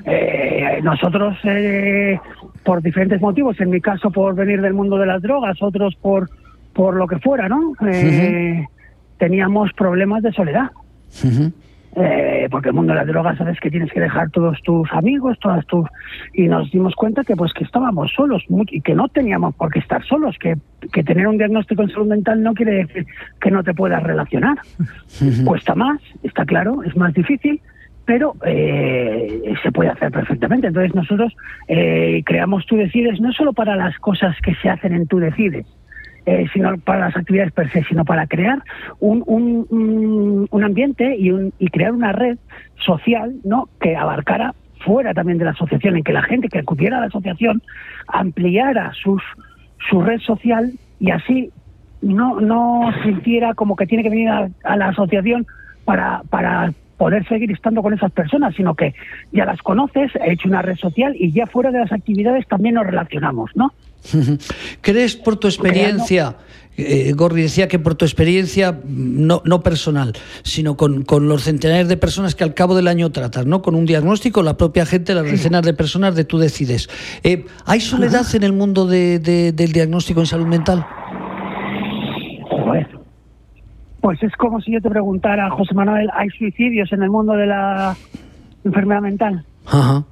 Eh, nosotros, eh, por diferentes motivos, en mi caso por venir del mundo de las drogas, otros por, por lo que fuera, ¿no? Teníamos problemas de soledad. Eh, porque el mundo de las drogas sabes que tienes que dejar todos tus amigos, todas tus y nos dimos cuenta que pues que estábamos solos y que no teníamos por qué estar solos, que, que tener un diagnóstico en salud mental no quiere decir que no te puedas relacionar. Cuesta más, está claro, es más difícil, pero eh, se puede hacer perfectamente. Entonces nosotros eh, creamos Tú Decides no solo para las cosas que se hacen en Tú Decides, eh, sino para las actividades per se, sino para crear un, un, un ambiente y, un, y crear una red social ¿no? que abarcara fuera también de la asociación, en que la gente que acudiera a la asociación ampliara sus, su red social y así no, no sintiera como que tiene que venir a, la asociación para, para poder seguir estando con esas personas, sino que ya las conoces, he hecho una red social y ya fuera de las actividades también nos relacionamos, ¿no? [LAUGHS] ¿Crees por tu experiencia, eh, Gorri decía que por tu experiencia no, no personal, sino con, con, los centenares de personas que al cabo del año tratas, ¿no? Con un diagnóstico, la propia gente, las decenas de personas de tú decides. Eh, ¿Hay soledad en el mundo de, del diagnóstico en salud mental? Pues es como si yo te preguntara, José Manuel, ¿hay suicidios en el mundo de la enfermedad mental? Ajá.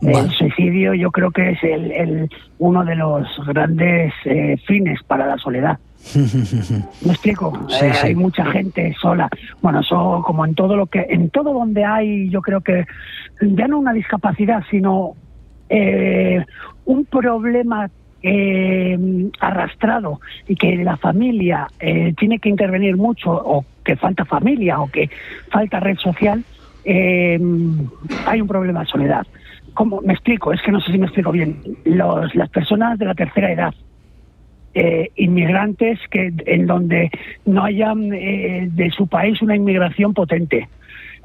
El suicidio yo creo que es el, uno de los grandes eh, fines para la soledad. [LAUGHS] ¿Me explico? Eh, hay mucha gente sola. Bueno, eso como en todo lo que, en todo donde hay, yo creo que ya no una discapacidad, sino eh, un problema arrastrado y que la familia tiene que intervenir mucho o que falta familia o que falta red social, hay un problema de soledad. ¿Cómo? Me explico, es que no sé si me explico bien. Los, las personas de la tercera edad, eh, inmigrantes que en donde no haya eh, de su país una inmigración potente.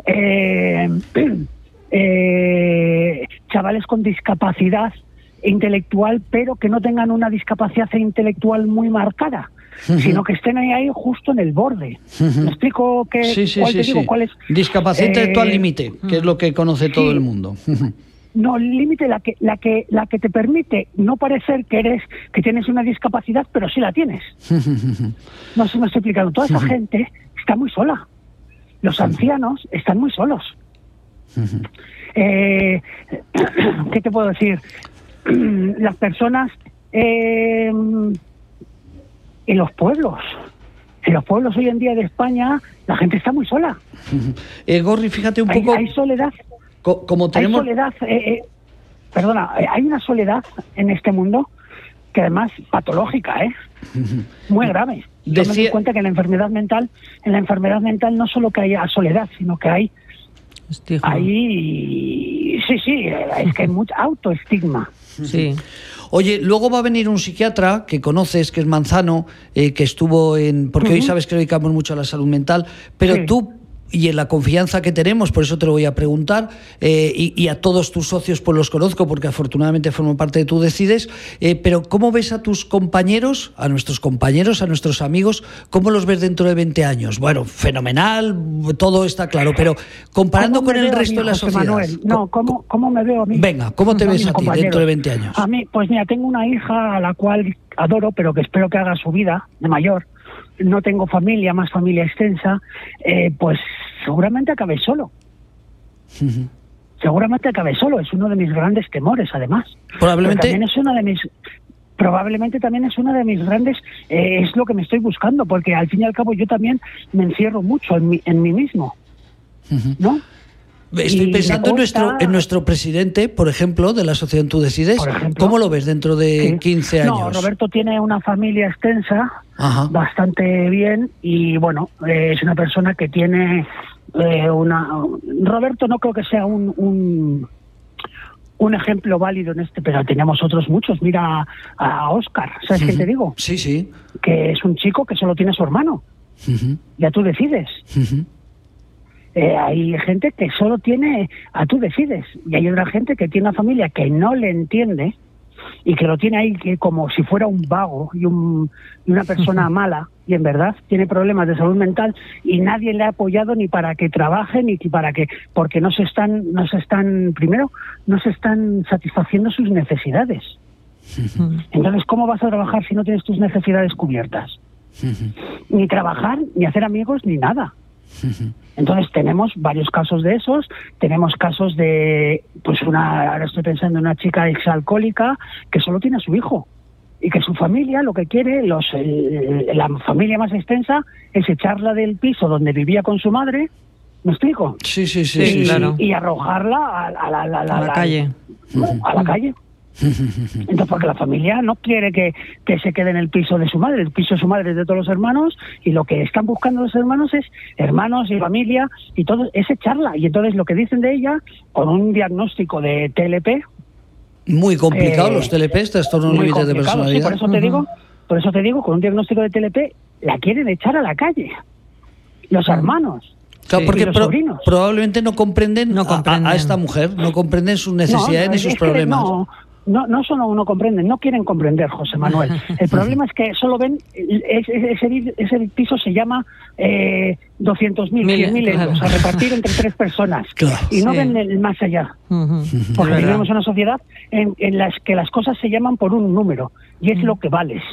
Eh, [CLEARS THROAT] chavales con discapacidad intelectual, pero que no tengan una discapacidad intelectual muy marcada. sino que estén ahí, ahí justo en el borde. ¿Me explico que, sí, sí, cuál, digo, cuál es? Discapacidad intelectual límite, que es lo que conoce todo el mundo. [LAUGHS] No, el límite la que la que la que te permite no parecer que eres que tienes una discapacidad, pero sí la tienes. [LAUGHS] no se me está explicando. Toda esa gente está muy sola. Los ancianos están muy solos. Eh, [CLEARS THROAT] ¿Qué te puedo decir? [CLEARS THROAT] Las personas eh, en los pueblos. En los pueblos hoy en día de España la gente está muy sola. [LAUGHS] Eh, Gorri, fíjate un poco. Hay soledad como tenemos... Hay soledad, eh, eh, perdona, eh, hay una soledad en este mundo que además patológica, ¿eh? [LAUGHS] Muy grave. Yo me doy cuenta que en la enfermedad mental, en la enfermedad mental no solo que haya soledad, sino que hay hay sí, sí, es que hay mucho autoestigma. Sí. Oye, luego va a venir un psiquiatra que conoces, que es Manzano, que estuvo en. Porque hoy sabes que dedicamos mucho a la salud mental, pero tú y en la confianza que tenemos, por eso te lo voy a preguntar, eh, y, a todos tus socios pues los conozco porque afortunadamente formo parte de Tú Decides, eh, pero ¿cómo ves a tus compañeros, a nuestros compañeros, a nuestros amigos, cómo los ves dentro de 20 años? Bueno, fenomenal, todo está claro, pero comparando con el resto de la sociedad... Manuel? No, ¿cómo, ¿cómo, me veo a mí? Venga, ¿cómo te ves a ti dentro de 20 años? A mí, pues mira, tengo una hija a la cual adoro, pero que espero que haga su vida de mayor no tengo familia, más familia extensa, eh, pues seguramente acabé solo. Seguramente acabé solo, es uno de mis grandes temores, además. Probablemente. también es una de mis probablemente también es una de mis grandes, eh, es lo que me estoy buscando, porque al fin y al cabo yo también me encierro mucho en mí, en mí mismo, ¿no? Estoy pensando en nuestro en nuestro presidente, por ejemplo, de la asociación Tú Decides. ¿Cómo lo ves dentro de 15 años? No, Roberto tiene una familia extensa, bastante bien, y bueno, eh, es una persona que tiene eh, una... Roberto no creo que sea un, un, un, ejemplo válido en este, pero tenemos otros muchos. Mira a, Oscar, ¿sabes qué te digo? Sí, sí. Que es un chico que solo tiene su hermano. Ya tú decides. Eh, hay gente que solo tiene a tú decides. Y hay otra gente que tiene una familia que no le entiende y que lo tiene ahí que como si fuera un vago y, un, una persona [LAUGHS] mala y en verdad tiene problemas de salud mental y nadie le ha apoyado ni para que trabaje ni para que porque no se están no se están primero no se están satisfaciendo sus necesidades. Entonces cómo vas a trabajar si no tienes tus necesidades cubiertas ni trabajar ni hacer amigos ni nada entonces tenemos varios casos de esos, tenemos casos de, pues una, ahora estoy pensando en una chica exalcohólica que solo tiene a su hijo y que su familia lo que quiere, los, la familia más extensa, es echarla del piso donde vivía con su madre, ¿me explico? Sí, sí, sí, y, y arrojarla a, la, calle. A la calle. [LAUGHS] Entonces, porque la familia no quiere que, que, se quede en el piso de su madre, el piso de su madre es de todos los hermanos, y lo que están buscando los hermanos es hermanos y familia, y todo es echarla. Y entonces lo que dicen de ella, con un diagnóstico de TLP. Muy complicado eh, los TLP, trastornos límites de personalidad. por eso te digo, por eso te digo, con un diagnóstico de TLP, la quieren echar a la calle. Los hermanos. Claro, porque probablemente no comprenden, no A, esta mujer, no comprenden sus necesidades ni sus problemas no, no solo no comprenden, no quieren comprender, José Manuel. [LAUGHS] El problema es que solo ven, ese, ese piso se llama eh, 200.000, 100.000 euros a repartir entre tres personas [LAUGHS] y no ven el más allá. Porque vivimos una sociedad en, en la que las cosas se llaman por un número y es lo que vales.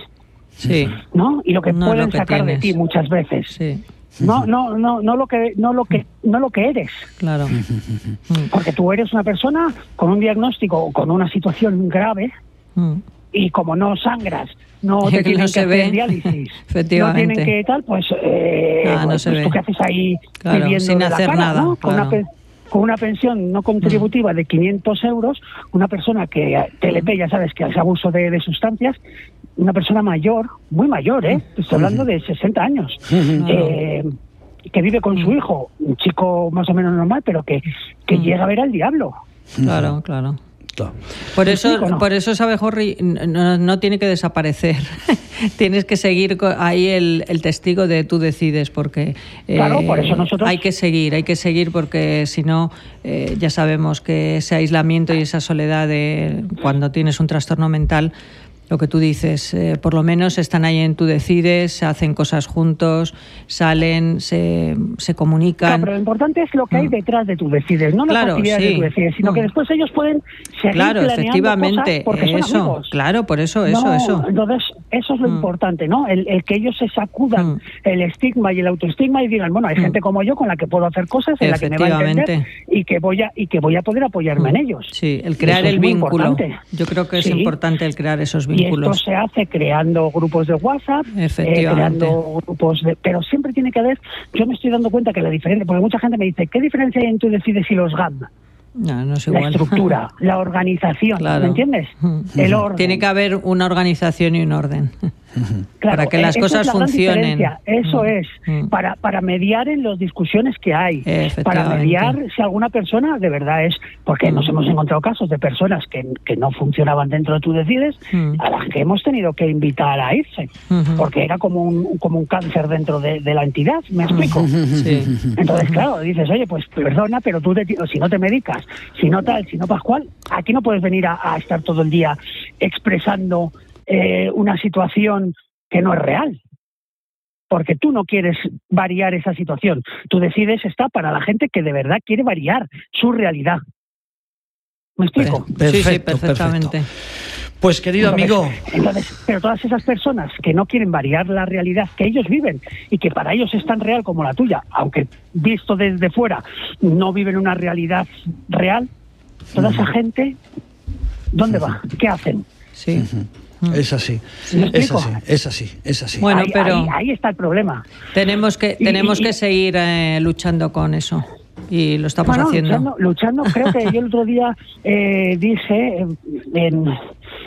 Sí. ¿No? Y lo que pueden sacar de ti muchas veces. Sí no no no no lo que no lo que no lo que eres. Claro. Porque tú eres una persona con un diagnóstico o con una situación grave mm. y como no sangras no [LAUGHS] te tienen que hacer diálisis [LAUGHS] no tienen que tal pues, eh, ah, pues, pues tú qué haces ahí viviendo sin hacer nada con, una con una pensión no contributiva de 500 euros, una persona que TLP, ya sabes que hace abuso de, de sustancias, una persona mayor, muy mayor, ¿eh? Estoy hablando de 60 años, [LAUGHS] eh, que vive con su hijo, un chico más o menos normal, pero que, que llega a ver al diablo. Claro, claro. Por eso, por eso sabe Jorri, no, tiene que desaparecer. [LAUGHS] Tienes que seguir ahí el, testigo de tú decides, porque claro, por eso nosotros... hay que seguir, hay que seguir, porque si no, eh, ya sabemos que ese aislamiento y esa soledad de cuando tienes un trastorno mental lo que tú dices, eh, por lo menos están ahí en Tú Decides, se hacen cosas juntos, salen, se, se comunican. Claro, pero lo importante es lo que hay mm. detrás de Tú Decides, no las actividades de Tú Decides, sino que mm. después ellos pueden seguir Claro, efectivamente, eso, claro, por eso, eso, eso. Entonces, eso es lo mm. importante, ¿no? El, que ellos se sacudan el estigma y el autoestigma y digan, bueno, hay gente como yo con la que puedo hacer cosas, en la que me va a entender y que voy a, y que voy a poder apoyarme en ellos. Sí, el crear el vínculo. Yo creo que es importante el crear esos vínculos. Y esto se hace creando grupos de WhatsApp, eh, creando grupos de... Pero siempre tiene que haber... Yo me estoy dando cuenta que la diferencia... Porque mucha gente me dice, ¿qué diferencia hay en tú decides y los GAM? No, no la estructura, [LAUGHS] la organización, ¿me entiendes? [LAUGHS] El orden. Tiene que haber una organización y un orden para que las cosas funcionen. Eso es, para, para mediar en las discusiones que hay, para mediar si alguna persona de verdad es, porque nos hemos encontrado casos de personas que, que no funcionaban dentro de tú decides, a las que hemos tenido que invitar a irse, porque era como un, como un cáncer dentro de, la entidad, ¿me explico? Entonces, claro, dices, oye, pues perdona, pero tú si no te medicas, si no tal, si no Pascual, aquí no puedes venir a estar todo el día expresando eh, una situación que no es real. Porque tú no quieres variar esa situación. Tú decides estar para la gente que de verdad quiere variar su realidad. ¿Me explico? sí, perfectamente. Pues querido amigo. Entonces, pero todas esas personas que no quieren variar la realidad que ellos viven y que para ellos es tan real como la tuya, aunque visto desde fuera no viven una realidad real, toda esa gente, ¿dónde va? ¿Qué hacen? Sí. Mm. Es así, es así, es así, es así. Bueno, ahí, pero ahí, está el problema. Tenemos que tenemos que seguir eh, luchando con eso y lo estamos haciendo. Luchando, creo que yo el otro día eh, dije,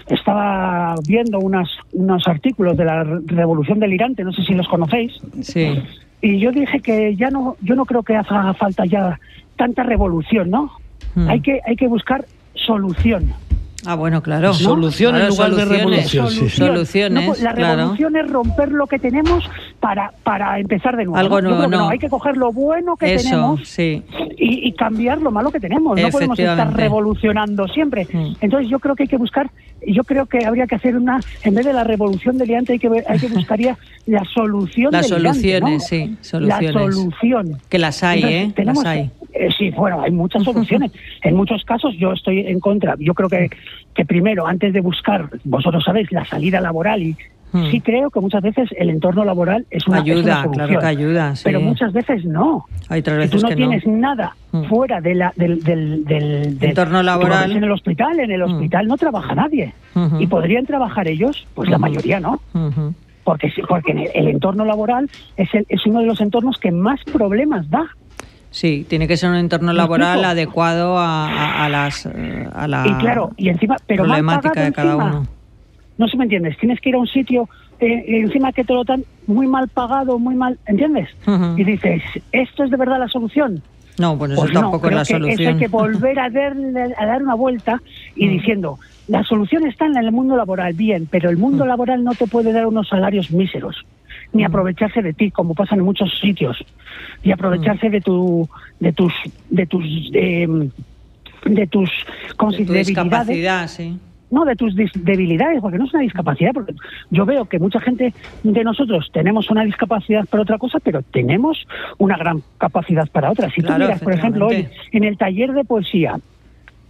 estaba viendo unas, unos artículos de la Revolución Delirante, no sé si los conocéis. Sí. Y yo dije que ya no, yo no creo que haga falta ya tanta revolución, ¿no? Mm. Hay que hay que buscar solución. Ah, bueno, claro. Solución en lugar de revolución. Soluciones. La revolución es romper lo que tenemos para, para empezar de nuevo. Algo nuevo, no. Hay que coger lo bueno que tenemos sí. y, cambiar lo malo que tenemos. No podemos estar revolucionando siempre. Mm. Entonces yo creo que hay que buscar, yo creo que habría que hacer una, en vez de la revolución del hay que, hay que buscaría la solución Las soluciones, sí. Soluciones. La solución. Que las hay, ¿eh? Las hay. Eh, sí, bueno, hay muchas soluciones. [LAUGHS] en muchos casos yo estoy en contra. Yo creo que, que primero, antes de buscar, vosotros sabéis, la salida laboral y hmm. Sí creo que muchas veces el entorno laboral es una, ayuda, claro que ayuda, pero muchas veces no. Hay otras veces tú no que tienes nada hmm. fuera de la, del, del, del, entorno laboral. En el hospital, en el hmm. hospital no trabaja nadie y podrían trabajar ellos, pues la mayoría no. Porque, porque el entorno laboral es, el, es uno de los entornos que más problemas da. Sí, tiene que ser un entorno laboral adecuado a, las a la y claro, y encima, pero problemática de cada uno. No sé me entiendes, tienes que ir a un sitio eh, encima que te lo dan muy mal pagado, muy mal, ¿entiendes? Y dices, ¿esto es de verdad la solución? No, pues eso tampoco es la solución. Eso hay que volver a, [LAUGHS] a dar una vuelta y mm. diciendo, la solución está en el mundo laboral, bien, pero el mundo mm. laboral no te puede dar unos salarios míseros ni aprovecharse de ti, como pasa en muchos sitios, y aprovecharse de tu, de tus, de tus, de, de tus, ¿cómo se Discapacidad, sí. No de tus debilidades, porque no es una discapacidad, porque yo veo que mucha gente de nosotros tenemos una discapacidad para otra cosa, pero tenemos una gran capacidad para otra. Si tú miras, por ejemplo, hoy en el taller de poesía,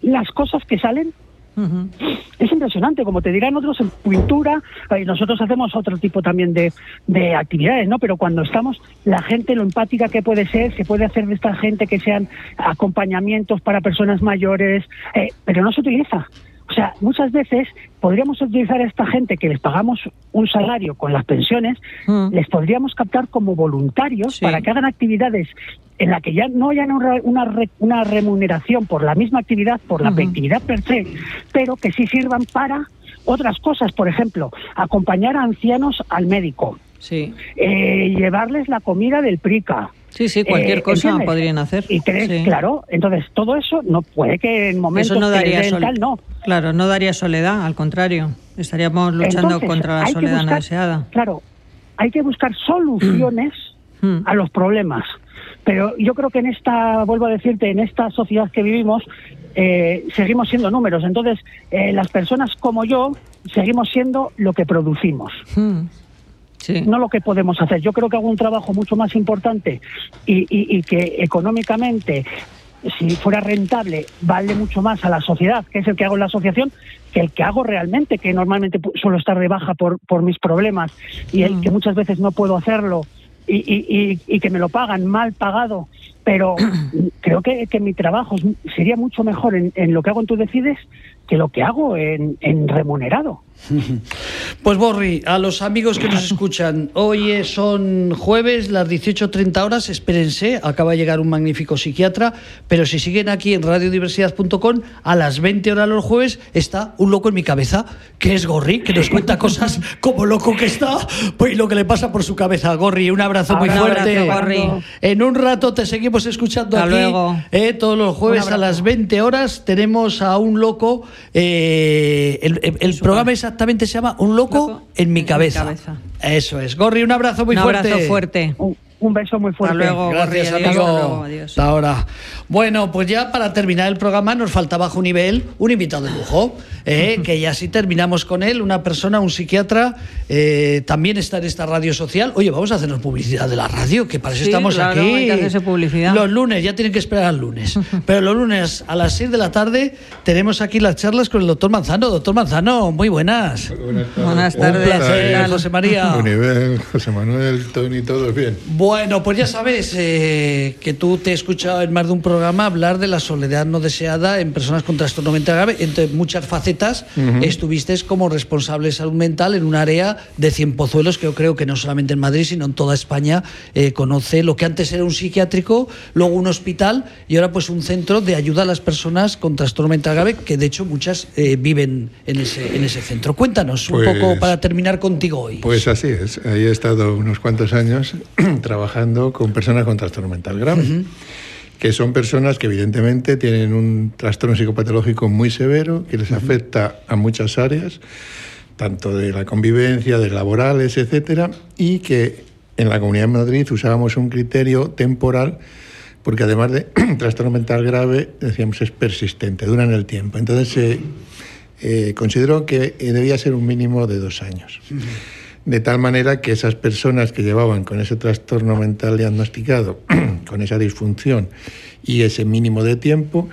las cosas que salen Es impresionante, como te dirán otros en pintura, y nosotros hacemos otro tipo también de, de, actividades, ¿no? Pero cuando estamos, la gente, lo empática que puede ser, se puede hacer de esta gente que sean acompañamientos para personas mayores, eh, pero no se utiliza. O sea, muchas veces podríamos utilizar a esta gente que les pagamos un salario con las pensiones, mm. les podríamos captar como voluntarios para que hagan actividades en la que ya no haya una, una, remuneración por la misma actividad, por la actividad per se, pero que sí sirvan para otras cosas. Por ejemplo, acompañar a ancianos al médico. Sí. Eh, llevarles la comida del PRICA. Sí, sí, cualquier eh, cosa podrían hacer. Y claro, entonces todo eso no puede que en momentos no daría tal, no. Claro, no daría soledad, al contrario. Estaríamos luchando contra la soledad no deseada. Claro, hay que buscar soluciones mm. a los problemas. Pero yo creo que en esta, vuelvo a decirte, en esta sociedad que vivimos, eh, seguimos siendo números. Entonces, eh, las personas como yo seguimos siendo lo que producimos. Mm no lo que podemos hacer. Yo creo que hago un trabajo mucho más importante y, que económicamente si fuera rentable, vale mucho más a la sociedad, que es el que hago en la asociación, que el que hago realmente, que normalmente suelo estar de baja por, por mis problemas y el mm. que muchas veces no puedo hacerlo y, y, que me lo pagan mal pagado. Pero [CLEARS THROAT] creo que, que mi trabajo sería mucho mejor en, en, lo que hago en Tú Decides que lo que hago en, en remunerado. Pues Borri, a los amigos que nos escuchan, hoy son jueves, las 18.30 horas, espérense, acaba de llegar un magnífico psiquiatra, pero si siguen aquí en radiodiversidad.com, a las 20 horas los jueves está un loco en mi cabeza, que es Gorri, que nos cuenta cosas como loco que está, pues lo que le pasa por su cabeza. Gorri, un abrazo muy fuerte. En un rato te seguimos escuchando aquí, eh, todos los jueves a las 20 horas tenemos a un loco, eh, el, programa es exactamente se llama Un loco, en, mi, cabeza. Eso es. Gorri, un abrazo muy fuerte. Un abrazo fuerte. Un beso muy fuerte. Hasta luego, Gracias, amigo. Hasta ahora. Bueno, pues ya para terminar el programa nos falta bajo nivel un invitado de lujo, eh, [LAUGHS] que ya sí terminamos con él, una persona, un psiquiatra, eh, también está en esta radio social. Oye, vamos a hacernos publicidad de la radio, que para eso estamos aquí. Hay publicidad. Los lunes, ya tienen que esperar al lunes. [LAUGHS] Pero los lunes a las 6 de la tarde tenemos aquí las charlas con el doctor Manzano. Doctor Manzano, muy buenas. Buenas tardes. José María. Buen nivel, José Manuel, Tony, todo bien. Bueno, pues ya sabes eh, que tú te he escuchado en más de un programa hablar de la soledad no deseada en personas con trastorno mental grave. Entre muchas facetas, estuviste como responsable de salud mental en un área de cien pozuelos que yo creo que no solamente en Madrid, sino en toda España eh, conoce lo que antes era un psiquiátrico, luego un hospital y ahora pues un centro de ayuda a las personas con trastorno mental grave, que de hecho muchas eh, viven en ese, en ese centro. Cuéntanos un poco pues para terminar contigo hoy. Pues así es. Ahí he estado unos cuantos años [CLEARS THROAT] trabajando trabajando con personas con trastorno mental grave. que son personas que evidentemente tienen un trastorno psicopatológico muy severo, que les afecta a muchas áreas, tanto de la convivencia, de laborales, etcétera, y que en la Comunidad de Madrid usábamos un criterio temporal porque además de [CLEARS THROAT] trastorno mental grave, decíamos, es persistente, dura en el tiempo. Entonces se eh, consideró que debía ser un mínimo de dos años de tal manera que esas personas que llevaban con ese trastorno mental diagnosticado, [CLEARS THROAT] con esa disfunción y ese mínimo de tiempo,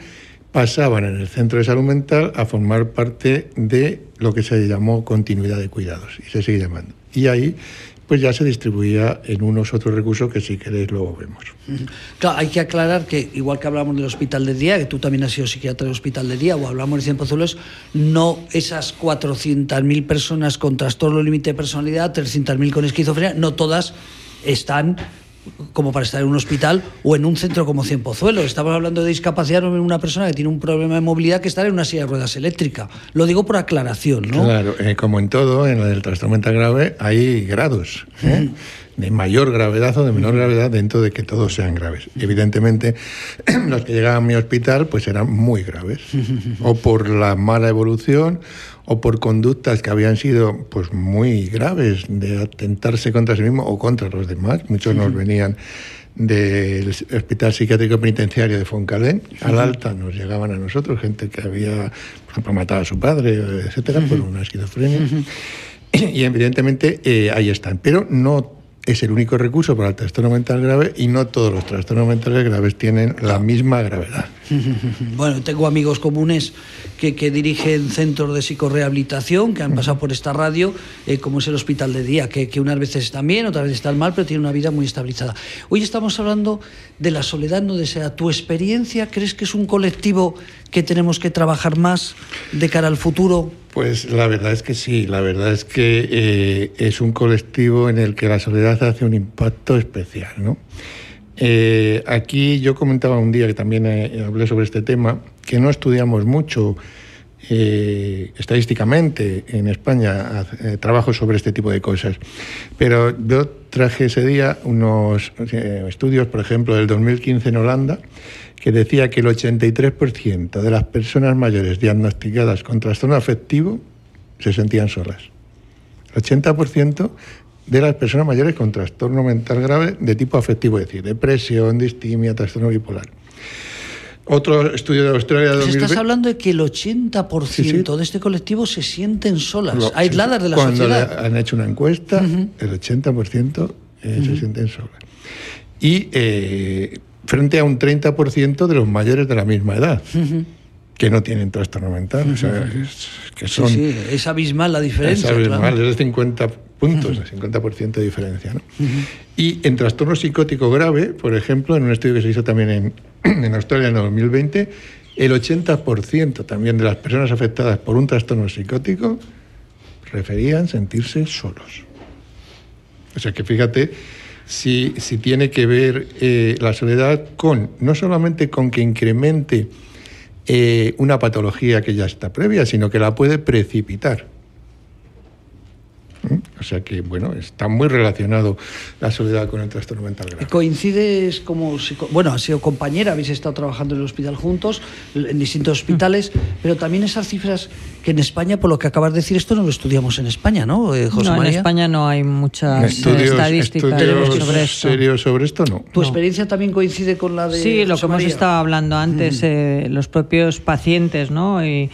pasaban en el centro de salud mental a formar parte de lo que se llamó continuidad de cuidados y se sigue llamando. Y ahí pues ya se distribuía en unos otros recursos que si queréis luego vemos. Claro, hay que aclarar que igual que hablamos del hospital de día, que tú también has sido psiquiatra del hospital de día, o hablamos de Cien Pozuelos, no esas 400.000 personas con trastorno límite de personalidad, 300.000 con esquizofrenia, no todas están como para estar en un hospital o en un centro como Cien Pozuelos. Estamos hablando de discapacidad en una persona que tiene un problema de movilidad que está en una silla de ruedas eléctrica. Lo digo por aclaración, ¿no? Claro, eh, como en todo, en el trastorno mental grave hay grados. ¿eh? de mayor gravedad o de menor gravedad dentro de que todos sean graves. Evidentemente, [CLEARS THROAT] los que llegaban a mi hospital pues eran muy graves, o por la mala evolución o por conductas que habían sido pues muy graves de atentarse contra sí mismo o contra los demás. Muchos nos venían del Hospital Psiquiátrico Penitenciario de Foncalén, al alta nos llegaban a nosotros gente que había, por ejemplo, matado a su padre, etcétera, por una esquizofrenia. [CLEARS THROAT] Y evidentemente eh, ahí están. Pero no es el único recurso para el trastorno mental grave y no todos los trastornos mentales graves tienen la misma gravedad. [LAUGHS] Bueno, tengo amigos comunes que, dirigen centros de psicorehabilitación, que han pasado por esta radio, eh, como es el Hospital de Día, que, que, unas veces están bien, otras veces están mal, pero tienen una vida muy estabilizada. Hoy estamos hablando de la soledad no deseada. ¿Tu experiencia crees que es un colectivo que tenemos que trabajar más de cara al futuro? Pues la verdad es que sí, la verdad es que eh, es un colectivo en el que la soledad hace un impacto especial, ¿no? Eh, aquí yo comentaba un día que también eh, hablé sobre este tema, que no estudiamos mucho estadísticamente en España trabajo sobre este tipo de cosas, pero yo traje ese día unos estudios, por ejemplo, del 2015 en Holanda, que decía que el 83% de las personas mayores diagnosticadas con trastorno afectivo se sentían solas. El 80% de las personas mayores con trastorno mental grave de tipo afectivo, es decir, depresión, distimia, trastorno bipolar. Otro estudio de Australia de 2020... Estás hablando de que el 80% de este colectivo se sienten solas, aisladas de la sociedad. Cuando han hecho una encuesta, el 80% eh, se sienten solas. Y eh, frente a un 30% de los mayores de la misma edad. que no tienen trastorno mental. o sea, que son, sí, es abismal la diferencia. Es abismal, es de 50 puntos, uh 50% de diferencia. ¿no? Y en trastorno psicótico grave, por ejemplo, en un estudio que se hizo también en, [CLEARS THROAT] en Australia en 2020, el 80% también de las personas afectadas por un trastorno psicótico referían sentirse solos. O sea que fíjate si, si tiene que ver eh, la soledad con, no solamente con que incremente eh, una patología que ya está previa, sino que la puede precipitar. ¿Mm? O sea que, bueno, está muy relacionado la soledad con el trastorno mental grave. ¿Coincides como, bueno, has sido compañera, habéis estado trabajando en el hospital juntos, en distintos hospitales, pero también esas cifras que en España, por lo que acabas de decir, esto no lo estudiamos en España, ¿no, eh, José no, en España no hay muchas estadísticas sobre esto. ¿Serios sobre esto? No. ¿Tu experiencia también coincide con la de Sí, lo que hemos estado hablando antes, mm. eh, los propios pacientes, ¿no? Y,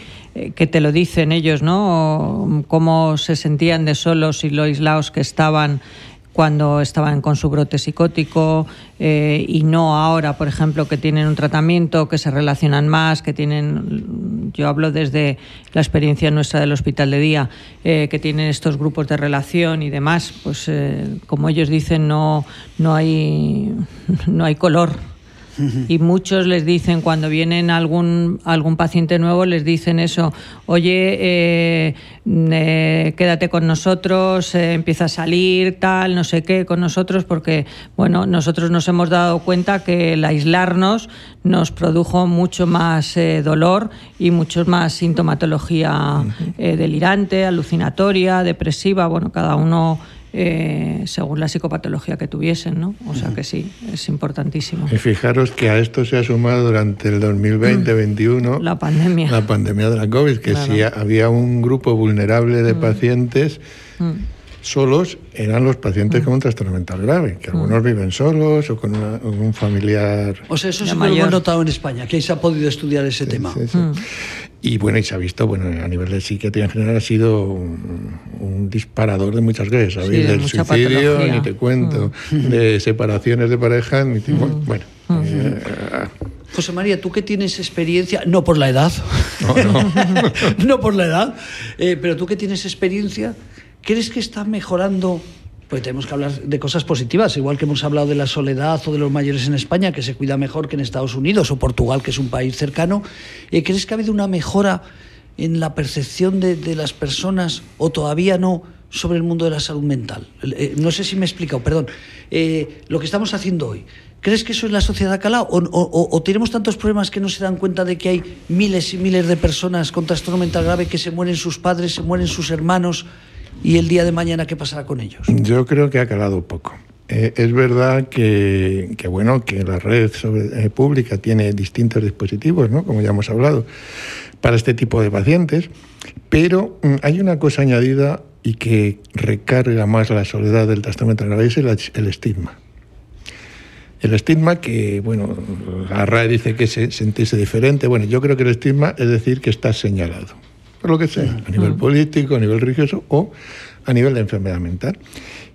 que te lo dicen ellos, ¿no? Cómo se sentían de solos y lo aislados que estaban cuando estaban con su brote psicótico eh, y no ahora, por ejemplo, que tienen un tratamiento, que se relacionan más, que tienen, yo hablo desde la experiencia nuestra del hospital de día, eh, que tienen estos grupos de relación y demás, pues como ellos dicen, no, no, hay, [LAUGHS] no hay color y muchos les dicen cuando vienen algún algún paciente nuevo les dicen eso oye eh, eh, quédate con nosotros eh, empieza a salir tal no sé qué con nosotros porque bueno nosotros nos hemos dado cuenta que el aislarnos nos produjo mucho más dolor y mucho más sintomatología delirante alucinatoria depresiva bueno cada uno eh, según la psicopatología que tuviesen, ¿no? O sea que sí, es importantísimo. Y fijaros que a esto se ha sumado durante el 2020-2021 [LAUGHS] la pandemia. La pandemia de la COVID, que si había un grupo vulnerable de mm. pacientes mm. solos, eran los pacientes mm. con un trastorno mental grave, que algunos viven solos o con un familiar. O sea, eso sí lo hemos notado en España, que ahí se ha podido estudiar ese tema. Y bueno, y se ha visto, bueno, a nivel de psiquiatría en general ha sido un, disparador de muchas cosas. ¿sabéis? del suicidio, ni te cuento, mm. [LAUGHS] de separaciones de pareja, ni te mm. Bueno. Mm. Eh, José María, tú que tienes experiencia, no por la edad, no, no. [LAUGHS] no por la edad, eh, pero tú que tienes experiencia, ¿crees que está mejorando pues tenemos que hablar de cosas positivas, igual que hemos hablado de la soledad o de los mayores en España, que se cuida mejor que en Estados Unidos o Portugal, que es un país cercano. Eh, ¿Crees que ha habido una mejora en la percepción de, las personas o todavía no sobre el mundo de la salud mental? Eh, no sé si me he explicado, perdón. Eh, lo que estamos haciendo hoy, ¿crees que eso es la sociedad calada o, o, tenemos tantos problemas que no se dan cuenta de que hay miles y miles de personas con trastorno mental grave que se mueren sus padres, se mueren sus hermanos? Y el día de mañana qué pasará con ellos? Yo creo que ha calado poco. Eh, es verdad que, bueno, que la red eh, pública tiene distintos dispositivos, ¿no? como ya hemos hablado, para este tipo de pacientes, pero mm, hay una cosa añadida y que recarga más la soledad del trastorno grave, es el, estigma. El estigma que, bueno, la RAE dice que se sentirse diferente. Bueno, yo creo que el estigma es decir que está señalado, por lo que sea, a nivel político, a nivel religioso o a nivel de enfermedad mental.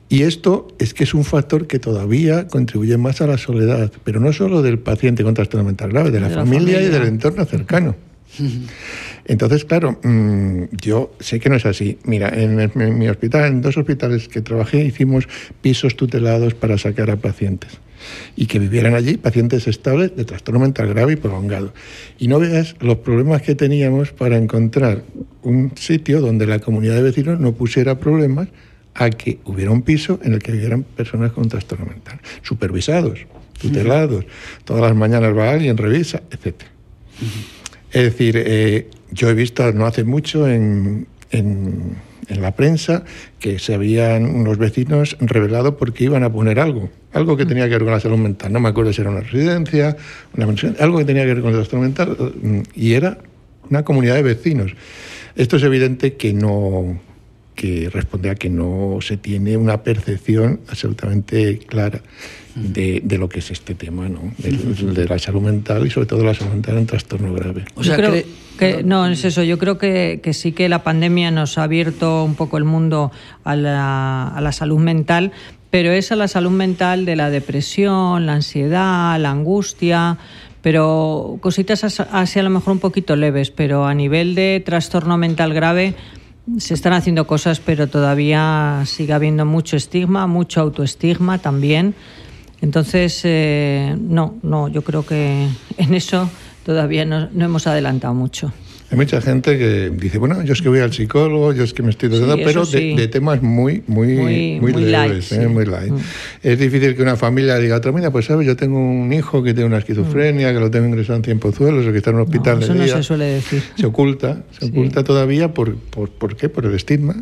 Y esto es que es un factor que todavía contribuye más a la soledad, pero no solo del paciente con trastorno mental grave, de la, familia, y del entorno cercano. Entonces, claro, mm, yo sé que no es así. Mira, en, mi hospital, en dos hospitales que trabajé, hicimos pisos tutelados para sacar a pacientes y que vivieran allí pacientes estables de trastorno mental grave y prolongado. Y no veas los problemas que teníamos para encontrar un sitio donde la comunidad de vecinos no pusiera problemas a que hubiera un piso en el que vivieran personas con trastorno mental, supervisados, tutelados. Todas las mañanas va alguien, revisa, etc. Es decir, eh, yo he visto no hace mucho en, en, la prensa que se habían unos vecinos revelado porque iban a poner algo, algo que tenía que ver con la salud mental. No me acuerdo si era una residencia, una algo que tenía que ver con el trastorno mental y era una comunidad de vecinos. Esto es evidente que no, que responde a que no se tiene una percepción absolutamente clara de, lo que es este tema, ¿no? De, la salud mental y sobre todo la salud mental en trastorno grave. O sea, creo que, no, es eso. Yo creo que, sí que la pandemia nos ha abierto un poco el mundo a la, a la salud mental, pero es a la salud mental de la depresión, la ansiedad, la angustia, pero cositas así a lo mejor un poquito leves, pero a nivel de trastorno mental grave se están haciendo cosas, pero todavía sigue habiendo mucho estigma, mucho autoestigma también. Entonces, eh, no, no, yo creo que en eso todavía no hemos adelantado mucho. Hay mucha gente que dice, bueno, yo es que voy al psicólogo, yo es que me estoy tratando, pero de, temas muy, muy, muy, leves, ¿eh? muy light. Mm. Es difícil que una familia diga, otra, mira, pues sabes, yo tengo un hijo que tiene una esquizofrenia, mm. que lo tengo ingresado en tiempo suelos o que está en un hospital no, eso no se suele decir. Se oculta, se oculta todavía por, por, ¿por qué? Por el estigma.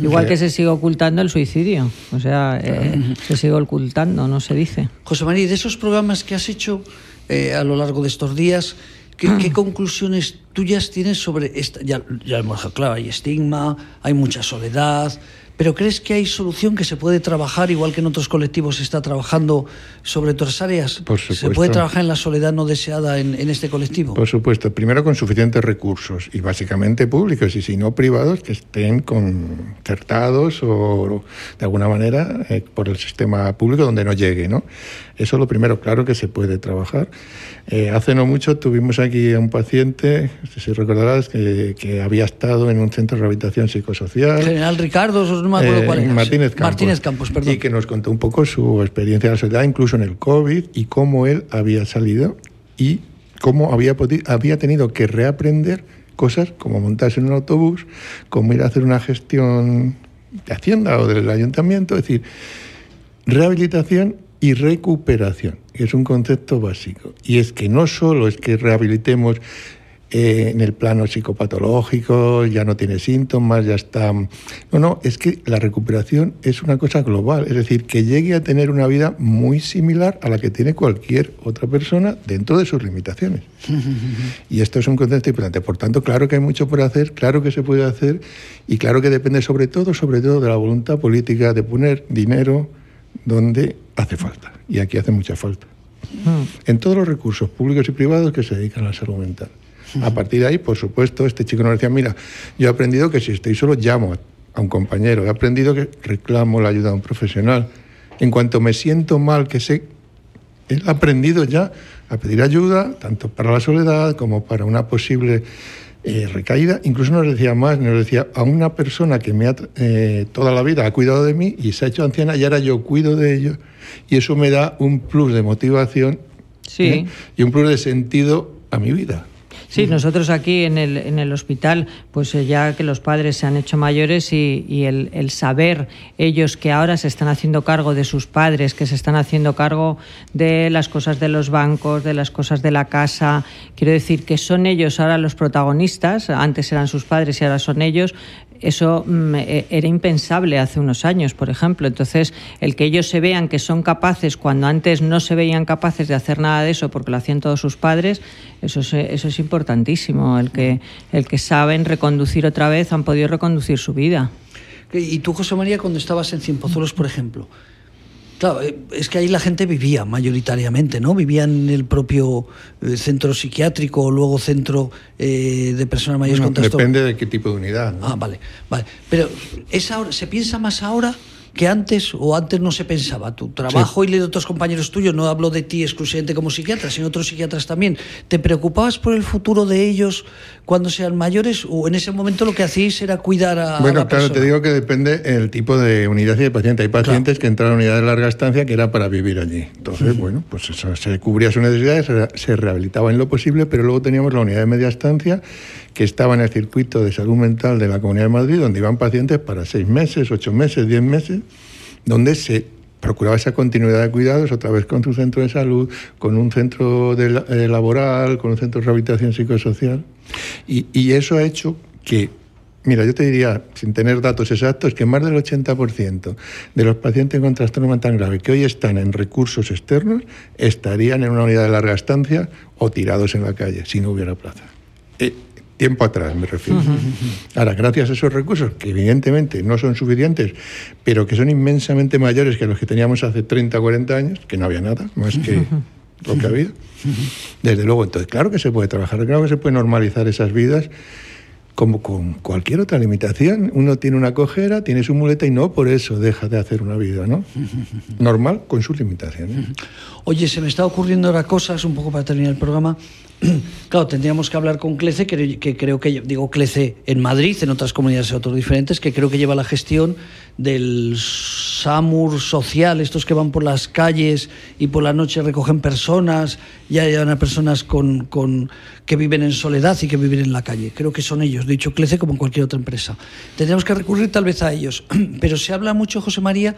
Igual que se sigue ocultando el suicidio, o sea, eh, se sigue ocultando, no se dice. José María, de esos programas que has hecho eh, a lo largo de estos días, ¿Qué, [CLEARS THROAT] conclusiones tuyas tienes sobre esta? Ya, ya hemos dejado claro, hay estigma, hay mucha soledad, pero ¿crees que hay solución que se puede trabajar, igual que en otros colectivos se está trabajando sobre otras áreas? Por. ¿Se puede trabajar en la soledad no deseada en, este colectivo? Por supuesto. Primero con suficientes recursos y básicamente públicos y si no privados que estén concertados o de alguna manera eh, por el sistema público donde no llegue. ¿no? Eso es lo primero, claro que se puede trabajar. Eh, hace no mucho tuvimos aquí a un paciente, si recordarás, que, que, había estado en un centro de rehabilitación psicosocial. General Ricardo, no me acuerdo cuál era. Martínez Campos. Martínez Campos, perdón. Y que nos contó un poco su experiencia de la sociedad, incluso en el COVID, y cómo él había salido y cómo había, había tenido que reaprender cosas como montarse en un autobús, como ir a hacer una gestión de Hacienda o del ayuntamiento, es decir, rehabilitación y recuperación, que es un concepto básico. Y es que no solo es que rehabilitemos eh, en el plano psicopatológico, ya no tiene síntomas, ya está... No, no, es que la recuperación es una cosa global, es decir, que llegue a tener una vida muy similar a la que tiene cualquier otra persona dentro de sus limitaciones. [LAUGHS] y esto es un concepto importante. Por tanto, claro que hay mucho por hacer, claro que se puede hacer y claro que depende sobre todo, sobre todo de la voluntad política de poner dinero donde hace falta. Y aquí hace mucha falta. Mm. En todos los recursos públicos y privados que se dedican a la salud mental. A partir de ahí, por supuesto, este chico nos decía, mira, yo he aprendido que si estoy solo llamo a un compañero, he aprendido que reclamo la ayuda de un profesional. En cuanto me siento mal, que sé, he aprendido ya a pedir ayuda, tanto para la soledad como para una posible eh, recaída. Incluso nos decía más, nos decía a una persona que me ha, eh, toda la vida ha cuidado de mí y se ha hecho anciana y ahora yo cuido de ellos y eso me da un plus de motivación sí. y un plus de sentido a mi vida. Sí, nosotros aquí en el, en el hospital, pues eh, ya que los padres se han hecho mayores y, el, el, saber ellos que ahora se están haciendo cargo de sus padres, que se están haciendo cargo de las cosas de los bancos, de las cosas de la casa, quiero decir que son ellos ahora los protagonistas, antes eran sus padres y ahora son ellos, eso mm, e, era impensable hace unos años, por ejemplo. Entonces, el que ellos se vean que son capaces cuando antes no se veían capaces de hacer nada de eso porque lo hacían todos sus padres, eso es, eso es importantísimo. El que, el que saben reconducir otra vez, han podido reconducir su vida. ¿Y tú, José María, cuando estabas en Cienpozuelos, por ejemplo? Claro, eh, es que ahí la gente vivía mayoritariamente, ¿no? Vivía en el propio eh, centro psiquiátrico o luego centro eh, de personas mayores con Depende de qué tipo de unidad. Ah, vale, vale. Pero ¿es ahora, ¿se piensa más ahora que antes o antes no se pensaba. Tu trabajo y el de otros compañeros tuyos, no hablo de ti exclusivamente como psiquiatra, sino otros psiquiatras también. ¿Te preocupabas por el futuro de ellos cuando sean mayores o en ese momento lo que hacíais era cuidar a Bueno, claro, te digo que depende el tipo de unidad y de paciente. Hay pacientes que entran a unidad de larga estancia que era para vivir allí. Entonces, bueno, pues eso, se cubría su necesidad, se rehabilitaba en lo posible, pero luego teníamos la unidad de media estancia que estaba en el circuito de salud mental de la Comunidad de Madrid, donde iban pacientes para seis meses, ocho meses, diez meses, donde se procuraba esa continuidad de cuidados otra vez con su centro de salud, con un centro de, eh, laboral, con un centro de rehabilitación psicosocial. Y, eso ha hecho que, mira, yo te diría, sin tener datos exactos, que más del 80% de los pacientes con trastorno mental grave que hoy están en recursos externos estarían en una unidad de larga estancia o tirados en la calle si no hubiera plaza. Eh, tiempo atrás, me refiero. Ahora, gracias a esos recursos, que evidentemente no son suficientes, pero que son inmensamente mayores que los que teníamos hace 30 o 40 años, que no había nada más que lo que ha habido, desde luego, entonces, claro que se puede trabajar, claro que se puede normalizar esas vidas como con cualquier otra limitación. Uno tiene una cojera, tiene su muleta y no por eso deja de hacer una vida, ¿no? Normal con sus limitaciones. Oye, se me está ocurriendo ahora cosas, un poco para terminar el programa. [CLEARS THROAT] claro, tendríamos que hablar con Clece, que, creo que, digo Clece en Madrid, en otras comunidades autónomas diferentes, que creo que lleva la gestión del SAMUR social, estos que van por las calles y por la noche recogen personas, y hay personas con, con, que viven en soledad y que viven en la calle. Creo que son ellos, dicho Clece como en cualquier otra empresa. Tendríamos que recurrir tal vez a ellos, [CLEARS THROAT] pero se habla mucho, José María,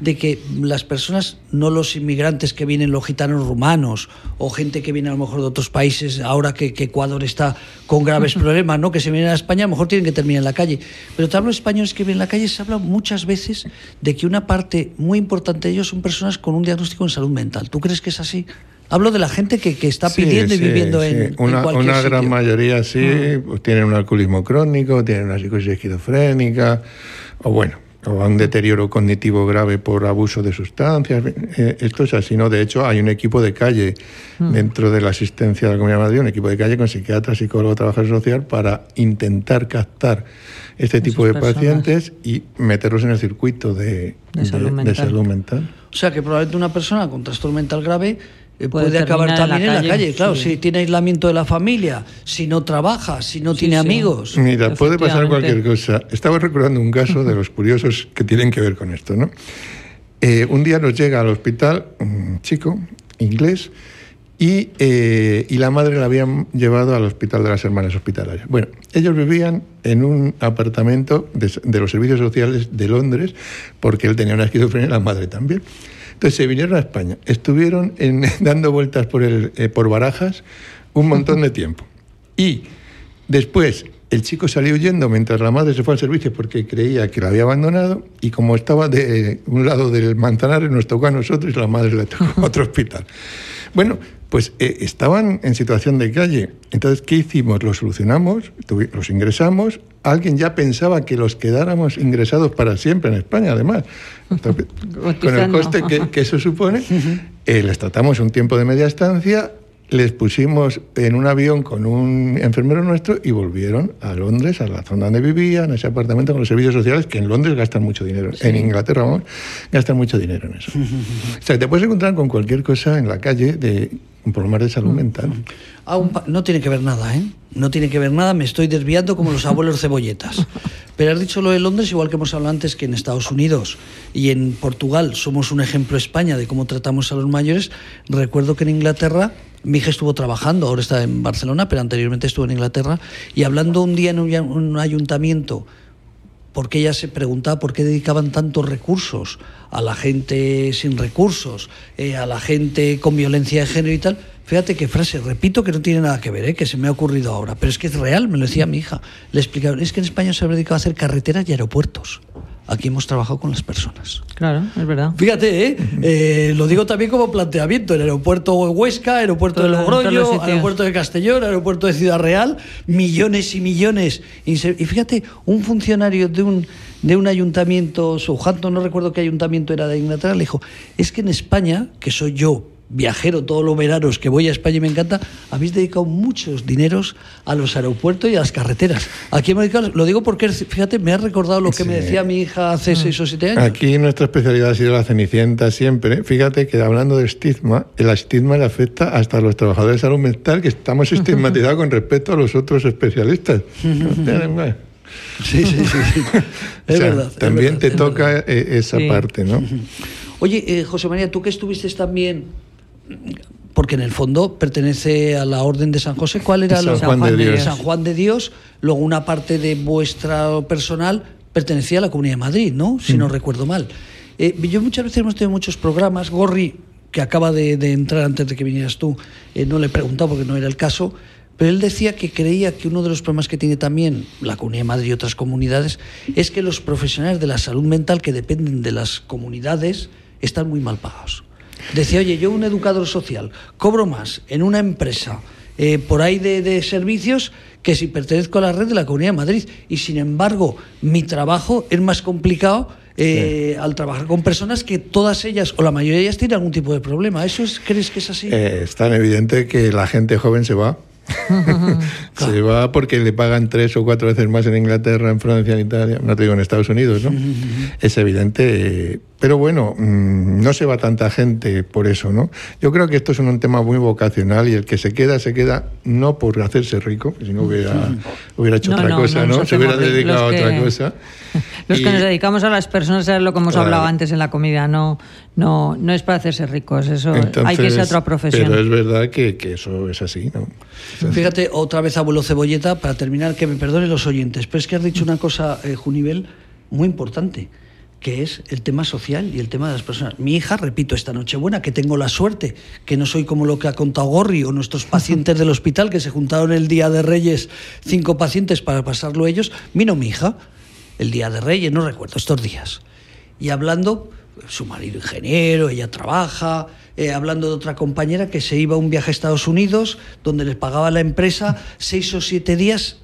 de que las personas, no los inmigrantes que vienen, los gitanos rumanos o gente que viene a lo mejor de otros países, ahora que, Ecuador está con graves [LAUGHS] problemas, ¿no? que se vienen a España, a lo mejor tienen que terminar en la calle. Pero te hablo de españoles que viven en la calle, se habla muchas veces de que una parte muy importante de ellos son personas con un diagnóstico en salud mental. ¿Tú crees que es así? Hablo de la gente que, está pidiendo y viviendo en, una, Una gran mayoría sí, mm. pues tienen un alcoholismo crónico, tienen una psicosis esquizofrénica, o bueno, o a un deterioro cognitivo grave por abuso de sustancias. Eh, esto es así, ¿no? De hecho, hay un equipo de calle hmm. dentro de la asistencia de la Comunidad de Madrid, un equipo de calle con psiquiatra, psicólogo, trabajador social, para intentar captar este tipo de pacientes y meterlos en el circuito de, salud mental. O sea, que probablemente una persona con trastorno mental grave eh, puede, acabar también en la calle, claro, si tiene aislamiento de la familia, si no trabaja, si no tiene amigos. Mira, puede pasar cualquier cosa. Estaba recordando un caso de los curiosos que tienen que ver con esto, ¿no? Eh, un día nos llega al hospital un chico inglés y, eh, y, la madre la habían llevado al hospital de las hermanas hospitalarias. Bueno, ellos vivían en un apartamento de, de los servicios sociales de Londres porque él tenía una esquizofrenia y la madre también. Entonces se vinieron a España, estuvieron [LAUGHS] dando vueltas eh, por barajas un montón de tiempo. Y después el chico salió huyendo mientras la madre se fue al servicio porque creía que la había abandonado y como estaba de un lado del Manzanares nos tocó a nosotros y la madre le tocó a otro hospital. Bueno, pues eh, estaban en situación de calle. Entonces, ¿qué hicimos? Los solucionamos, los ingresamos. Alguien ya pensaba que los quedáramos ingresados para siempre en España, además. [LAUGHS] con el coste que, eso supone, [LAUGHS] eh, les tratamos un tiempo de media estancia, les pusimos en un avión con un enfermero nuestro y volvieron a Londres, a la zona donde vivían, a ese apartamento con los servicios sociales, que en Londres gastan mucho dinero. En Inglaterra, vamos, gastan mucho dinero en eso. [LAUGHS] o sea, te puedes encontrar con cualquier cosa en la calle de un problema de salud mental. no tiene que ver nada, ¿eh? No tiene que ver nada, me estoy desviando como los abuelos cebolletas. [LAUGHS] Pero has dicho lo de Londres, igual que hemos hablado antes que en Estados Unidos y en Portugal somos un ejemplo España de cómo tratamos a los mayores. Recuerdo que en Inglaterra mi hija estuvo trabajando, ahora está en Barcelona, pero anteriormente estuvo en Inglaterra, y hablando un día en un, ayuntamiento, porque ella se preguntaba por qué dedicaban tantos recursos a la gente sin recursos, eh, a la gente con violencia de género y tal. Fíjate qué frase, repito que no tiene nada que ver, eh, que se me ha ocurrido ahora, pero es que es real, me lo decía mi hija. Le explicaron, es que en España se ha dedicado a hacer carreteras y aeropuertos aquí hemos trabajado con las personas. Claro, es verdad. Fíjate, ¿eh? eh lo digo también como planteamiento, el aeropuerto de Huesca, aeropuerto de Logroño, aeropuerto de Castellón, aeropuerto de Ciudad Real, millones y millones. Y fíjate, un funcionario de un, de un ayuntamiento, Southampton, no recuerdo qué ayuntamiento era de Inglaterra, le dijo, es que en España, que soy yo, viajero todos los veranos que voy a España y me encanta, habéis dedicado muchos dineros a los aeropuertos y a las carreteras. Aquí hemos dedicado, lo digo porque, fíjate, me ha recordado lo que me decía mi hija hace mm. seis o siete años. Aquí nuestra especialidad ha sido la cenicienta siempre. Fíjate que hablando de estigma, el estigma le afecta hasta a los trabajadores de salud mental, que estamos [LAUGHS] estigmatizados con respecto a los otros especialistas. [LAUGHS] Sí, sí, sí. [LAUGHS] Es verdad. También te toca eh, esa parte, ¿no? Oye, eh, José María, tú que estuviste también porque en el fondo pertenece a la Orden de San José. ¿Cuál era San Juan, de Dios. San Juan de Dios. Luego una parte de vuestra personal pertenecía a la Comunidad de Madrid, ¿no? Si no mm. recuerdo mal. Eh, yo muchas veces hemos tenido muchos programas. Gorri, que acaba de, entrar antes de que vinieras tú, eh, no le he preguntado porque no era el caso, pero él decía que creía que uno de los problemas que tiene también la Comunidad de Madrid y otras comunidades es que los profesionales de la salud mental que dependen de las comunidades están muy mal pagados. Decía, oye, yo un educador social cobro más en una empresa eh, por ahí de, servicios que si pertenezco a la red de la Comunidad de Madrid. Y sin embargo, mi trabajo es más complicado eh, al trabajar con personas que todas ellas o la mayoría de ellas tienen algún tipo de problema. ¿Eso es, crees que es así? Eh, es tan evidente que la gente joven se va [LAUGHS] se va porque le pagan tres o cuatro veces más en Inglaterra, en Francia, en Italia, no te digo en Estados Unidos, ¿no? es evidente. Pero bueno, mm, no se va tanta gente por eso, ¿no? Yo creo que esto es un tema muy vocacional y el que se queda, se queda no por hacerse rico, si no hubiera, [LAUGHS] hubiera hecho otra cosa, ¿no? Se hubiera dedicado a otra cosa. [LAUGHS] Los que nos dedicamos a las personas es lo que hemos hablado antes en la comida, no, no, no es para hacerse ricos, eso hay que ser otra profesión. Pero es verdad que, que eso es así, ¿no? Fíjate, otra vez abuelo Cebolleta, para terminar, que me perdonen los oyentes, pero es que has dicho una cosa, eh, Junivel, muy importante que es el tema social y el tema de las personas. Mi hija, repito, esta Nochebuena, que tengo la suerte, que no soy como lo que ha contado Gorri o nuestros [LAUGHS] pacientes del hospital, que se juntaron el Día de Reyes cinco pacientes para pasarlo ellos, vino mi hija el Día de Reyes, no recuerdo, estos días. Y hablando, su marido ingeniero, ella trabaja, eh, hablando de otra compañera que se iba a un viaje a Estados Unidos, donde les pagaba la empresa seis o siete días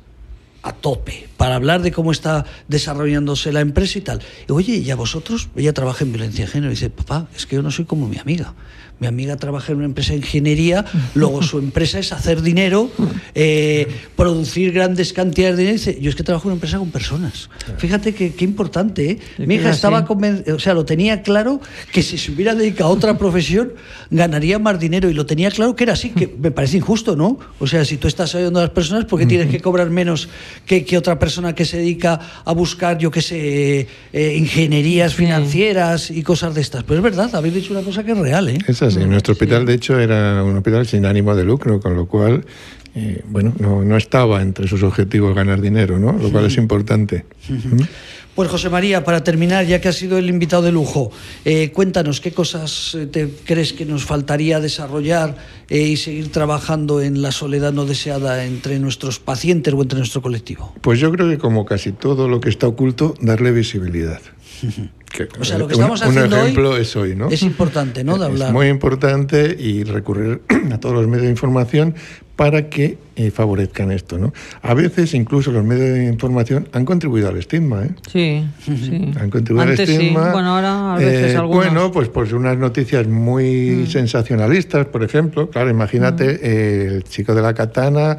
a tope para hablar de cómo está desarrollándose la empresa y tal. Y, Oye, ¿y a vosotros? Ella trabaja en violencia de género y dice, papá, es que yo no soy como mi amiga. Mi amiga trabaja en una empresa de ingeniería, luego su empresa es hacer dinero, eh, producir grandes cantidades de dinero. Dice, yo es que trabajo en una empresa con personas. Fíjate qué importante. ¿eh? Mi hija estaba convencida, o sea, lo tenía claro que si se hubiera dedicado a otra [LAUGHS] profesión ganaría más dinero y lo tenía claro que era así, que me parece injusto, ¿no? O sea, si tú estás ayudando a las personas, ¿por qué tienes que cobrar menos que, que otra persona que se dedica a buscar, yo qué sé, eh, ingenierías financieras y cosas de estas? Pero es verdad, habéis dicho una cosa que es real, ¿eh? Nuestro hospital, de hecho, era un hospital sin ánimo de lucro, con lo cual, eh, bueno, no, estaba entre sus objetivos ganar dinero, ¿no? Lo cual es importante. Pues José María, para terminar, ya que has sido el invitado de lujo, eh, cuéntanos qué cosas eh, te crees que nos faltaría desarrollar y seguir trabajando en la soledad no deseada entre nuestros pacientes o entre nuestro colectivo. Pues yo creo que como casi todo lo que está oculto, darle visibilidad [LAUGHS] o sea, lo que estamos haciendo ejemplo hoy es hoy, ¿no? Es importante, ¿no? De hablar. Es muy importante y recurrir [CLEARS THROAT] a todos los medios de información para que eh, favorezcan esto, ¿no? A veces incluso los medios de información han contribuido al estigma, ¿eh? Sí, sí. Han contribuido al estigma. Bueno, ahora a veces eh, Bueno, pues por unas noticias muy mm. sensacionalistas, por ejemplo. Claro, imagínate mm. el chico de la katana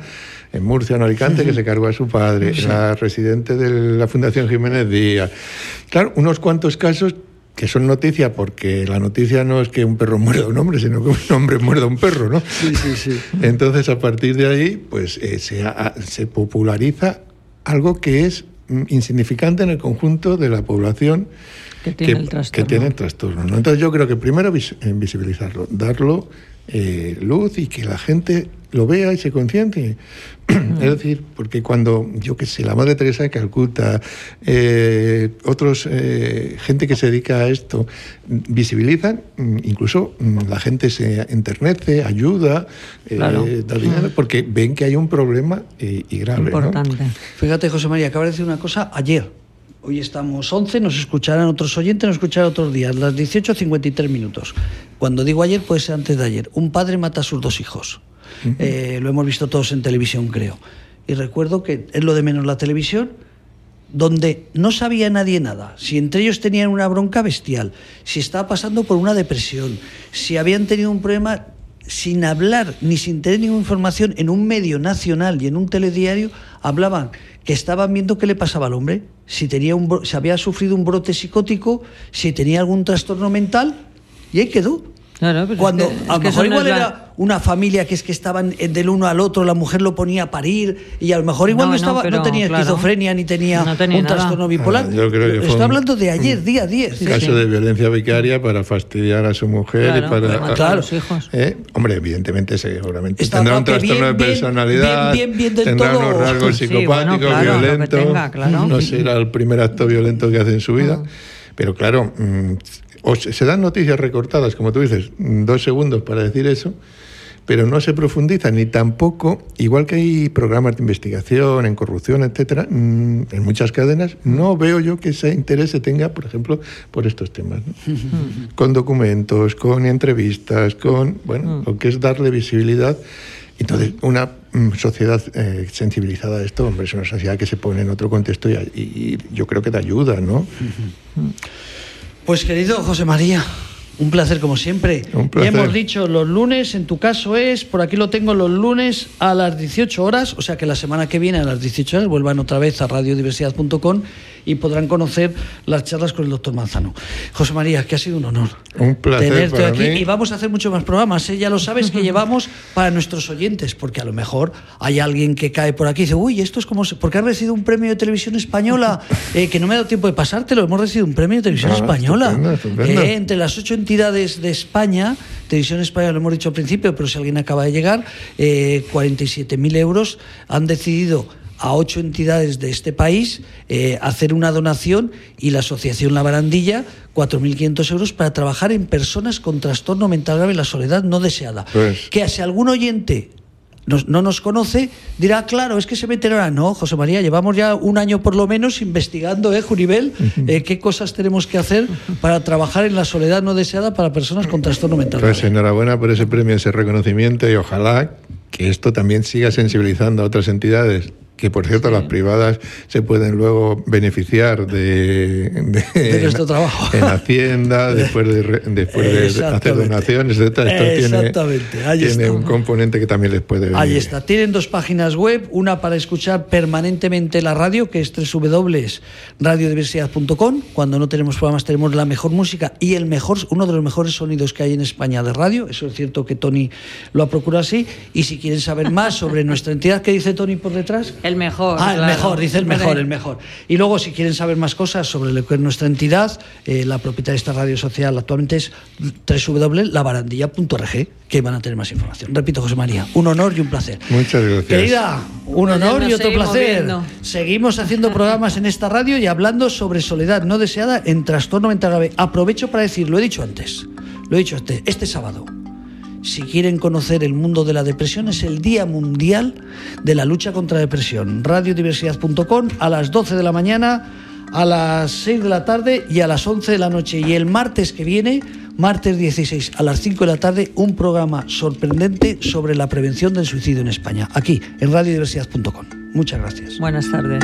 en Murcia, en Alicante, que se cargó a su padre, la residente de la Fundación Jiménez Díaz. Claro, unos cuantos casos que son noticia porque la noticia no es que un perro muerda a un hombre, sino que un hombre muerda a un perro, ¿no? Sí, sí, sí. Entonces, a partir de ahí, pues eh, se, se populariza algo que es mm, insignificante en el conjunto de la población que tiene el trastorno. Entonces yo creo que primero visibilizarlo, darlo eh, luz y que la gente lo vea y se conciente. [CLEARS THROAT] es decir, porque cuando, yo que sé, la Madre Teresa de Calcuta, eh, otros, eh, gente que se dedica a esto, visibilizan, mm, incluso mm, la gente se enternece, ayuda, eh, da dinero, porque ven que hay un problema y, grave. Importante. Fíjate, José María, acaba de decir una cosa ayer. Hoy estamos 11, nos escucharán otros oyentes, nos escucharán otros días, las 18.53 minutos. Cuando digo ayer, puede ser antes de ayer. Un padre mata a sus dos hijos. Eh, lo hemos visto todos en televisión, creo. Y recuerdo que es lo de menos la televisión, donde no sabía nadie nada, si entre ellos tenían una bronca bestial, si estaba pasando por una depresión, si habían tenido un problema sin hablar ni sin tener ninguna información en un medio nacional y en un telediario, hablaban que estaban viendo qué le pasaba al hombre, si, tenía un, si había sufrido un brote psicótico, si tenía algún trastorno mental, y ahí quedó. Cuando a lo mejor igual era una familia que es que estaban del uno al otro, la mujer lo ponía a parir y a lo mejor igual no, estaba, no, tenía esquizofrenia ni tenía, un trastorno bipolar. Ah, Está hablando de ayer, día 10. caso de violencia vicaria para fastidiar a su mujer y para... Claro, a los hijos. ¿Eh? Hombre, evidentemente seguramente tendrá un trastorno de personalidad, tendrá unos rasgos psicopáticos, violentos, no será el primer acto violento que hace en su vida. Pero claro, mm, o se dan noticias recortadas, como tú dices, dos segundos para decir eso, pero no se profundiza ni tampoco, igual que hay programas de investigación en corrupción, etcétera, mm, en muchas cadenas, no veo yo que ese interés se tenga, por ejemplo, por estos temas, [LAUGHS] con documentos, con entrevistas, con, bueno, mm. lo que es darle visibilidad. Entonces, una mm, sociedad eh, sensibilizada a esto, hombre, es una sociedad que se pone en otro contexto y, y yo creo que da ayuda, ¿no? [LAUGHS] Pues querido José María, un placer como siempre. Un placer. hemos dicho los lunes, en tu caso es, por aquí lo tengo los lunes a las 18 horas, o sea que la semana que viene a las 18 horas vuelvan otra vez a radiodiversidad.com y podrán conocer las charlas con el doctor Manzano. José María, que ha sido un honor un placer tenerte aquí y vamos a hacer muchos más programas. ¿eh? Ya lo sabes que [LAUGHS] llevamos para nuestros oyentes, porque a lo mejor hay alguien que cae por aquí y dice, uy, esto es como, porque has recibido un premio de televisión española [LAUGHS] eh, que no me ha dado tiempo de pasártelo, hemos recibido un premio de televisión ah, española. Eh, entre las ocho entidades de España, Televisión Española lo hemos dicho al principio, pero si alguien acaba de llegar, 47.000 euros han decidido a ocho entidades de este país eh, hacer una donación y la Asociación La Barandilla 4.500 euros para trabajar en personas con trastorno mental grave y la soledad no deseada. Pues. Que si algún oyente no nos conoce, dirá, claro, es que se meten ahora. No, José María, llevamos ya un año por lo menos investigando, ¿eh, Juribel? Eh, qué cosas tenemos que hacer para trabajar en la soledad no deseada para personas con trastorno mental. Pues enhorabuena por ese premio, ese reconocimiento y ojalá que esto también siga sensibilizando a otras entidades que por cierto las privadas se pueden luego beneficiar de, de, nuestro trabajo en Hacienda [LAUGHS] después de, después de hacer donaciones Esto Exactamente. tiene, tiene un componente que también les puede venir. Ahí está. Tienen dos páginas web, una para escuchar permanentemente la radio, que es www.radiodiversidad.com. Cuando no tenemos programas tenemos la mejor música y el mejor, uno de los mejores sonidos que hay en España de radio. Eso es cierto que Tony lo ha procurado así. Y si quieren saber más sobre nuestra entidad, ¿qué dice Tony por detrás? El mejor. Ah, el mejor, dice el mejor, el mejor. [LAUGHS] Y luego, si quieren saber más cosas sobre lo que es nuestra entidad, eh, la propietaria de esta radio social actualmente es www.labarandilla.org, que van a tener más información. Repito, José María, un honor y un placer. Muchas gracias. Querida, un honor y otro placer. Seguimos haciendo programas en esta radio y hablando sobre soledad no deseada en trastorno mental grave. Aprovecho para decir, lo he dicho antes, lo he dicho este, este sábado si quieren conocer el mundo de la depresión, es el Día Mundial de la Lucha contra la Depresión. Radiodiversidad.com a las 12 de la mañana, a las 6 de la tarde y a las 11 de la noche. Y el martes que viene, martes 16 a las 5 de la tarde, un programa sorprendente sobre la prevención del suicidio en España, aquí en radiodiversidad.com. Muchas gracias. Buenas tardes.